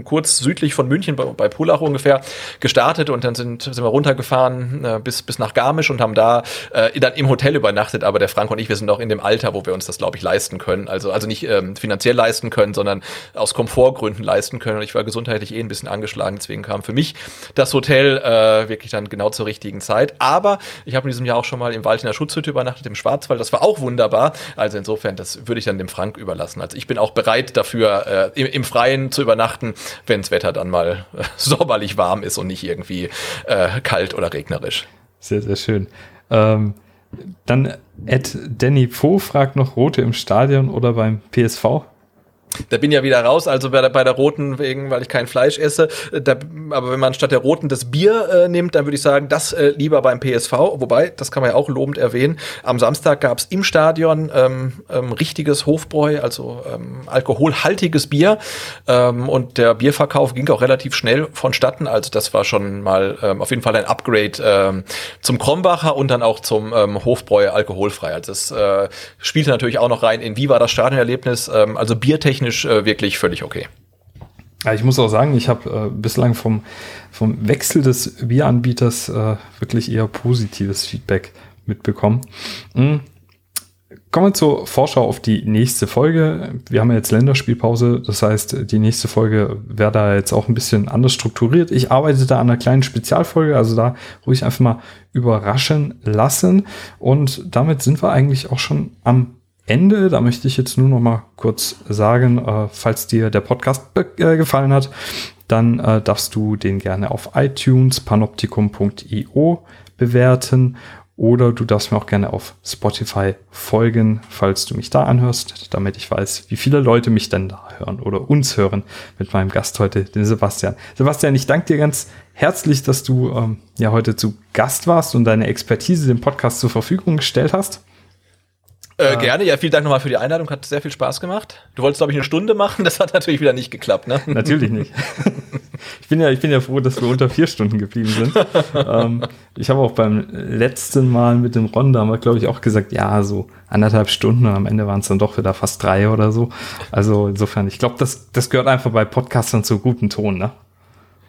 kurz südlich von München, bei, bei Pullach ungefähr, gestartet und dann sind, sind wir runtergefahren äh, bis, bis nach Garmisch und haben da äh, dann im Hotel übernachtet. Aber der Frank und ich, wir sind auch in dem Alter, wo wir uns das, glaube ich, leisten können. Also, also nicht ähm, finanziell leisten können, sondern aus Komfortgründen leisten können. Und ich war gesundheitlich eh ein bisschen angeschlagen, deswegen kam für mich das Hotel äh, wirklich dann genau zur richtigen Zeit. Aber ich habe in diesem Jahr auch schon mal im Wald in der Schutzhütte übernachtet, im Schwarzwald. Das war auch wunderbar. Also insofern, das würde ich dann dem Frank überlassen. Also ich bin auch bereit dafür, äh, im, im Freien zu übernachten wenn das Wetter dann mal äh, sommerlich warm ist und nicht irgendwie äh, kalt oder regnerisch. Sehr, sehr schön. Ähm, dann Ed Danny Fo fragt noch Rote im Stadion oder beim PSV? Da bin ja wieder raus, also bei der, bei der roten, wegen, weil ich kein Fleisch esse. Da, aber wenn man statt der roten das Bier äh, nimmt, dann würde ich sagen, das äh, lieber beim PSV. Wobei, das kann man ja auch lobend erwähnen. Am Samstag gab es im Stadion ähm, ähm, richtiges Hofbräu, also ähm, alkoholhaltiges Bier. Ähm, und der Bierverkauf ging auch relativ schnell vonstatten. Also das war schon mal ähm, auf jeden Fall ein Upgrade ähm, zum Krombacher und dann auch zum Hofbräu alkoholfrei. Also das äh, spielte natürlich auch noch rein in wie war das Stadionerlebnis. Also biertechnisch technisch äh, wirklich völlig okay. Ja, ich muss auch sagen, ich habe äh, bislang vom, vom Wechsel des Bieranbieters äh, wirklich eher positives Feedback mitbekommen. Mhm. Kommen wir zur Vorschau auf die nächste Folge. Wir haben ja jetzt Länderspielpause, das heißt, die nächste Folge wäre da jetzt auch ein bisschen anders strukturiert. Ich arbeite da an einer kleinen Spezialfolge, also da ruhig einfach mal überraschen lassen. Und damit sind wir eigentlich auch schon am Ende. Da möchte ich jetzt nur noch mal kurz sagen, äh, falls dir der Podcast äh, gefallen hat, dann äh, darfst du den gerne auf iTunes panoptikum.io bewerten oder du darfst mir auch gerne auf Spotify folgen, falls du mich da anhörst, damit ich weiß, wie viele Leute mich denn da hören oder uns hören mit meinem Gast heute, den Sebastian. Sebastian, ich danke dir ganz herzlich, dass du ähm, ja heute zu Gast warst und deine Expertise dem Podcast zur Verfügung gestellt hast. Äh, gerne, ja, vielen Dank nochmal für die Einladung, hat sehr viel Spaß gemacht. Du wolltest, glaube ich, eine Stunde machen, das hat natürlich wieder nicht geklappt, ne? Natürlich nicht. Ich bin ja, ich bin ja froh, dass wir unter vier Stunden geblieben sind. ähm, ich habe auch beim letzten Mal mit dem Ron, da haben wir, glaube ich, auch gesagt, ja, so anderthalb Stunden und am Ende waren es dann doch wieder fast drei oder so. Also insofern, ich glaube, das, das gehört einfach bei Podcastern zu gutem Ton, ne?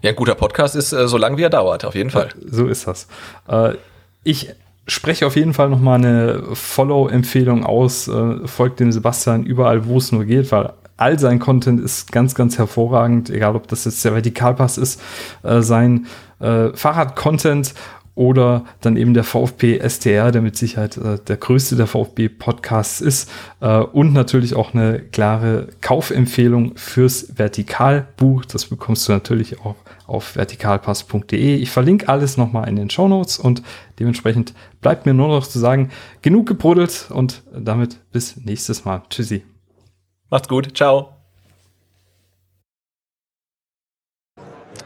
Ja, ein guter Podcast ist äh, so lang, wie er dauert, auf jeden Fall. So ist das. Äh, ich spreche auf jeden Fall noch mal eine Follow-Empfehlung aus. Äh, folgt dem Sebastian überall, wo es nur geht, weil all sein Content ist ganz, ganz hervorragend. Egal, ob das jetzt der Vertikalpass ist, äh, sein äh, Fahrrad-Content oder dann eben der VfB STR, der mit Sicherheit äh, der größte der VfB Podcasts ist äh, und natürlich auch eine klare Kaufempfehlung fürs Vertikalbuch. Das bekommst du natürlich auch auf vertikalpass.de. Ich verlinke alles nochmal in den Show Notes und dementsprechend bleibt mir nur noch zu sagen, genug gebrodelt und damit bis nächstes Mal. Tschüssi. Macht's gut. Ciao.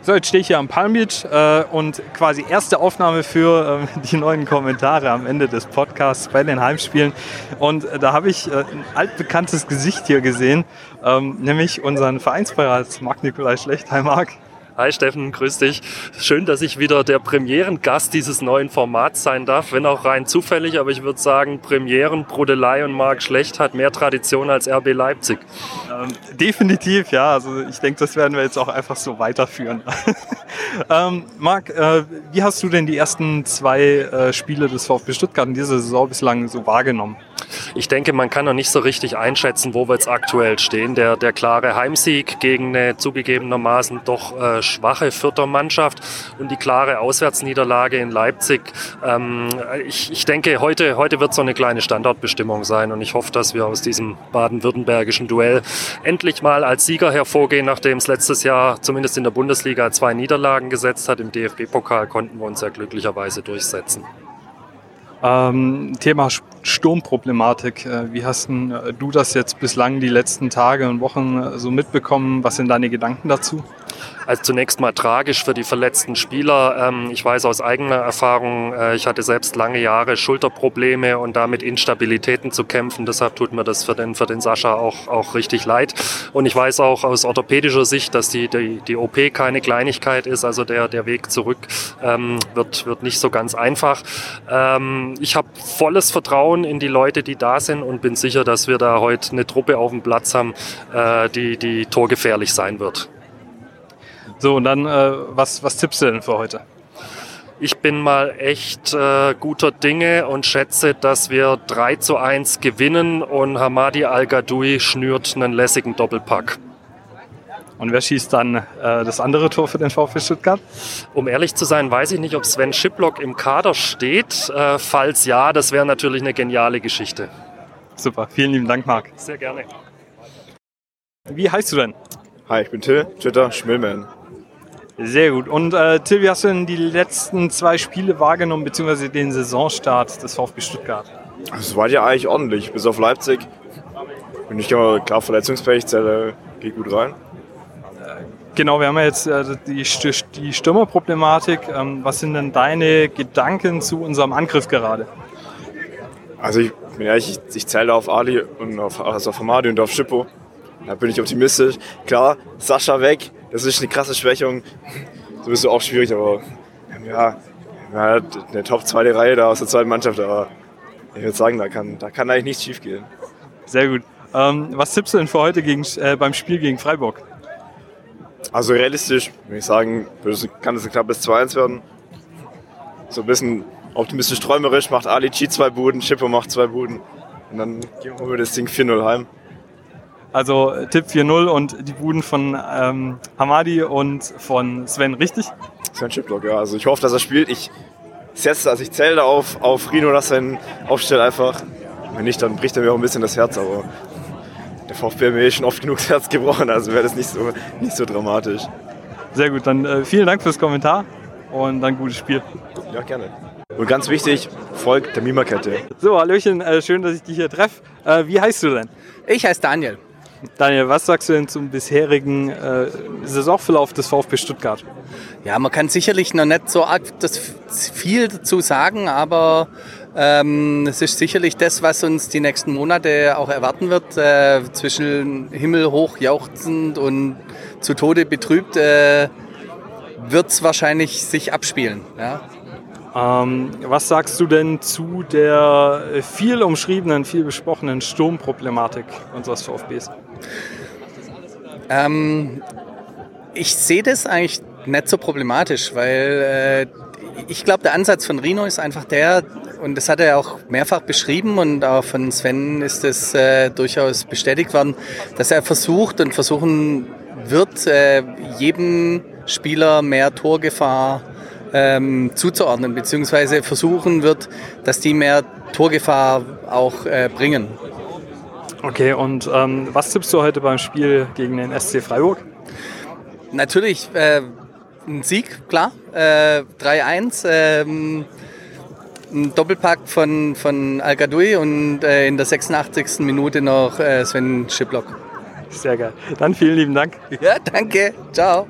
So, jetzt stehe ich hier am Palm Beach äh, und quasi erste Aufnahme für ähm, die neuen Kommentare am Ende des Podcasts bei den Heimspielen. Und äh, da habe ich äh, ein altbekanntes Gesicht hier gesehen, ähm, nämlich unseren Vereinsbeirat Marc Nikolai Schlechtheim. Marc, Hi Steffen, grüß dich. Schön, dass ich wieder der Premierengast dieses neuen Formats sein darf, wenn auch rein zufällig, aber ich würde sagen, Premieren, Brodelei und Marc Schlecht hat mehr Tradition als RB Leipzig. Ähm, definitiv, ja. Also ich denke, das werden wir jetzt auch einfach so weiterführen. ähm, Marc, äh, wie hast du denn die ersten zwei äh, Spiele des VfB Stuttgart in dieser Saison bislang so wahrgenommen? Ich denke, man kann noch nicht so richtig einschätzen, wo wir jetzt aktuell stehen. Der, der klare Heimsieg gegen eine zugegebenermaßen doch äh, schwache Vierter Mannschaft und die klare Auswärtsniederlage in Leipzig. Ähm, ich, ich denke, heute, heute wird so eine kleine Standortbestimmung sein und ich hoffe, dass wir aus diesem baden-württembergischen Duell endlich mal als Sieger hervorgehen, nachdem es letztes Jahr zumindest in der Bundesliga zwei Niederlagen gesetzt hat. Im DFB-Pokal konnten wir uns ja glücklicherweise durchsetzen. Ähm, Thema Sturmproblematik. Äh, wie hast du das jetzt bislang die letzten Tage und Wochen äh, so mitbekommen? Was sind deine Gedanken dazu? Also zunächst mal tragisch für die verletzten Spieler. Ähm, ich weiß aus eigener Erfahrung, äh, ich hatte selbst lange Jahre Schulterprobleme und damit Instabilitäten zu kämpfen. Deshalb tut mir das für den, für den Sascha auch, auch richtig leid. Und ich weiß auch aus orthopädischer Sicht, dass die, die, die OP keine Kleinigkeit ist. Also der, der Weg zurück ähm, wird, wird nicht so ganz einfach. Ähm, ich habe volles Vertrauen in die Leute, die da sind und bin sicher, dass wir da heute eine Truppe auf dem Platz haben, äh, die, die torgefährlich sein wird. So, und dann, äh, was, was tippst du denn für heute? Ich bin mal echt äh, guter Dinge und schätze, dass wir 3 zu 1 gewinnen und Hamadi Al-Gadoui schnürt einen lässigen Doppelpack. Und wer schießt dann äh, das andere Tor für den VfB Stuttgart? Um ehrlich zu sein, weiß ich nicht, ob Sven Schiplock im Kader steht. Äh, falls ja, das wäre natürlich eine geniale Geschichte. Super, vielen lieben Dank, Marc. Sehr gerne. Wie heißt du denn? Hi, ich bin Till, Twitter, Schmillman. Sehr gut. Und äh, Till, wie hast du denn die letzten zwei Spiele wahrgenommen, beziehungsweise den Saisonstart des VfB Stuttgart? Es war ja eigentlich ordentlich, bis auf Leipzig. Bin ich immer klar verletzungsfähig, Zelle geht gut rein. Genau, wir haben ja jetzt äh, die, die Stürmerproblematik. Ähm, was sind denn deine Gedanken zu unserem Angriff gerade? Also ich bin ehrlich, ich, ich zähle auf Ali und auf, also auf Hamadi und auf Schippo. Da bin ich optimistisch. Klar, Sascha weg, das ist eine krasse Schwächung. So ist es auch schwierig, aber ja, ja eine Top zweite Reihe da aus der zweiten Mannschaft, aber ich würde sagen, da kann, da kann eigentlich nichts schief gehen. Sehr gut. Ähm, was tippst du denn für heute gegen, äh, beim Spiel gegen Freiburg? Also realistisch würde ich sagen, kann es ein knappes 2-1 werden. So ein bisschen optimistisch träumerisch macht Ali Chi zwei Buden, Schippo macht zwei Buden. Und dann gehen wir das Ding 4-0 heim. Also Tipp 4-0 und die Buden von ähm, Hamadi und von Sven, richtig? Sven Chiplock, ja. Also ich hoffe, dass er spielt. Ich setze, also ich zähle auf, auf Rino, dass er ihn aufstellt einfach. Wenn nicht, dann bricht er mir auch ein bisschen das Herz, aber der VfB hat mir eh schon oft genug das Herz gebrochen, also wäre das nicht so, nicht so dramatisch. Sehr gut, dann äh, vielen Dank fürs Kommentar und dann gutes Spiel. Ja, gerne. Und ganz wichtig, folgt der Mima-Kette. So, Hallöchen, äh, schön, dass ich dich hier treffe. Äh, wie heißt du denn? Ich heiße Daniel. Daniel, was sagst du denn zum bisherigen äh, Saisonverlauf des VfB Stuttgart? Ja, man kann sicherlich noch nicht so arg das viel dazu sagen, aber ähm, es ist sicherlich das, was uns die nächsten Monate auch erwarten wird. Äh, zwischen himmelhoch jauchzend und zu Tode betrübt äh, wird es wahrscheinlich sich abspielen. Ja? Ähm, was sagst du denn zu der viel umschriebenen, viel besprochenen Sturmproblematik unseres VfBs? Ähm, ich sehe das eigentlich nicht so problematisch, weil äh, ich glaube, der Ansatz von Rino ist einfach der, und das hat er auch mehrfach beschrieben und auch von Sven ist das äh, durchaus bestätigt worden, dass er versucht und versuchen wird, äh, jedem Spieler mehr Torgefahr ähm, zuzuordnen, beziehungsweise versuchen wird, dass die mehr Torgefahr auch äh, bringen. Okay, und ähm, was tippst du heute beim Spiel gegen den SC Freiburg? Natürlich äh, ein Sieg, klar. Äh, 3-1. Ähm, ein Doppelpack von, von al und äh, in der 86. Minute noch äh, Sven Schiplock. Sehr geil. Dann vielen lieben Dank. Ja, danke. Ciao.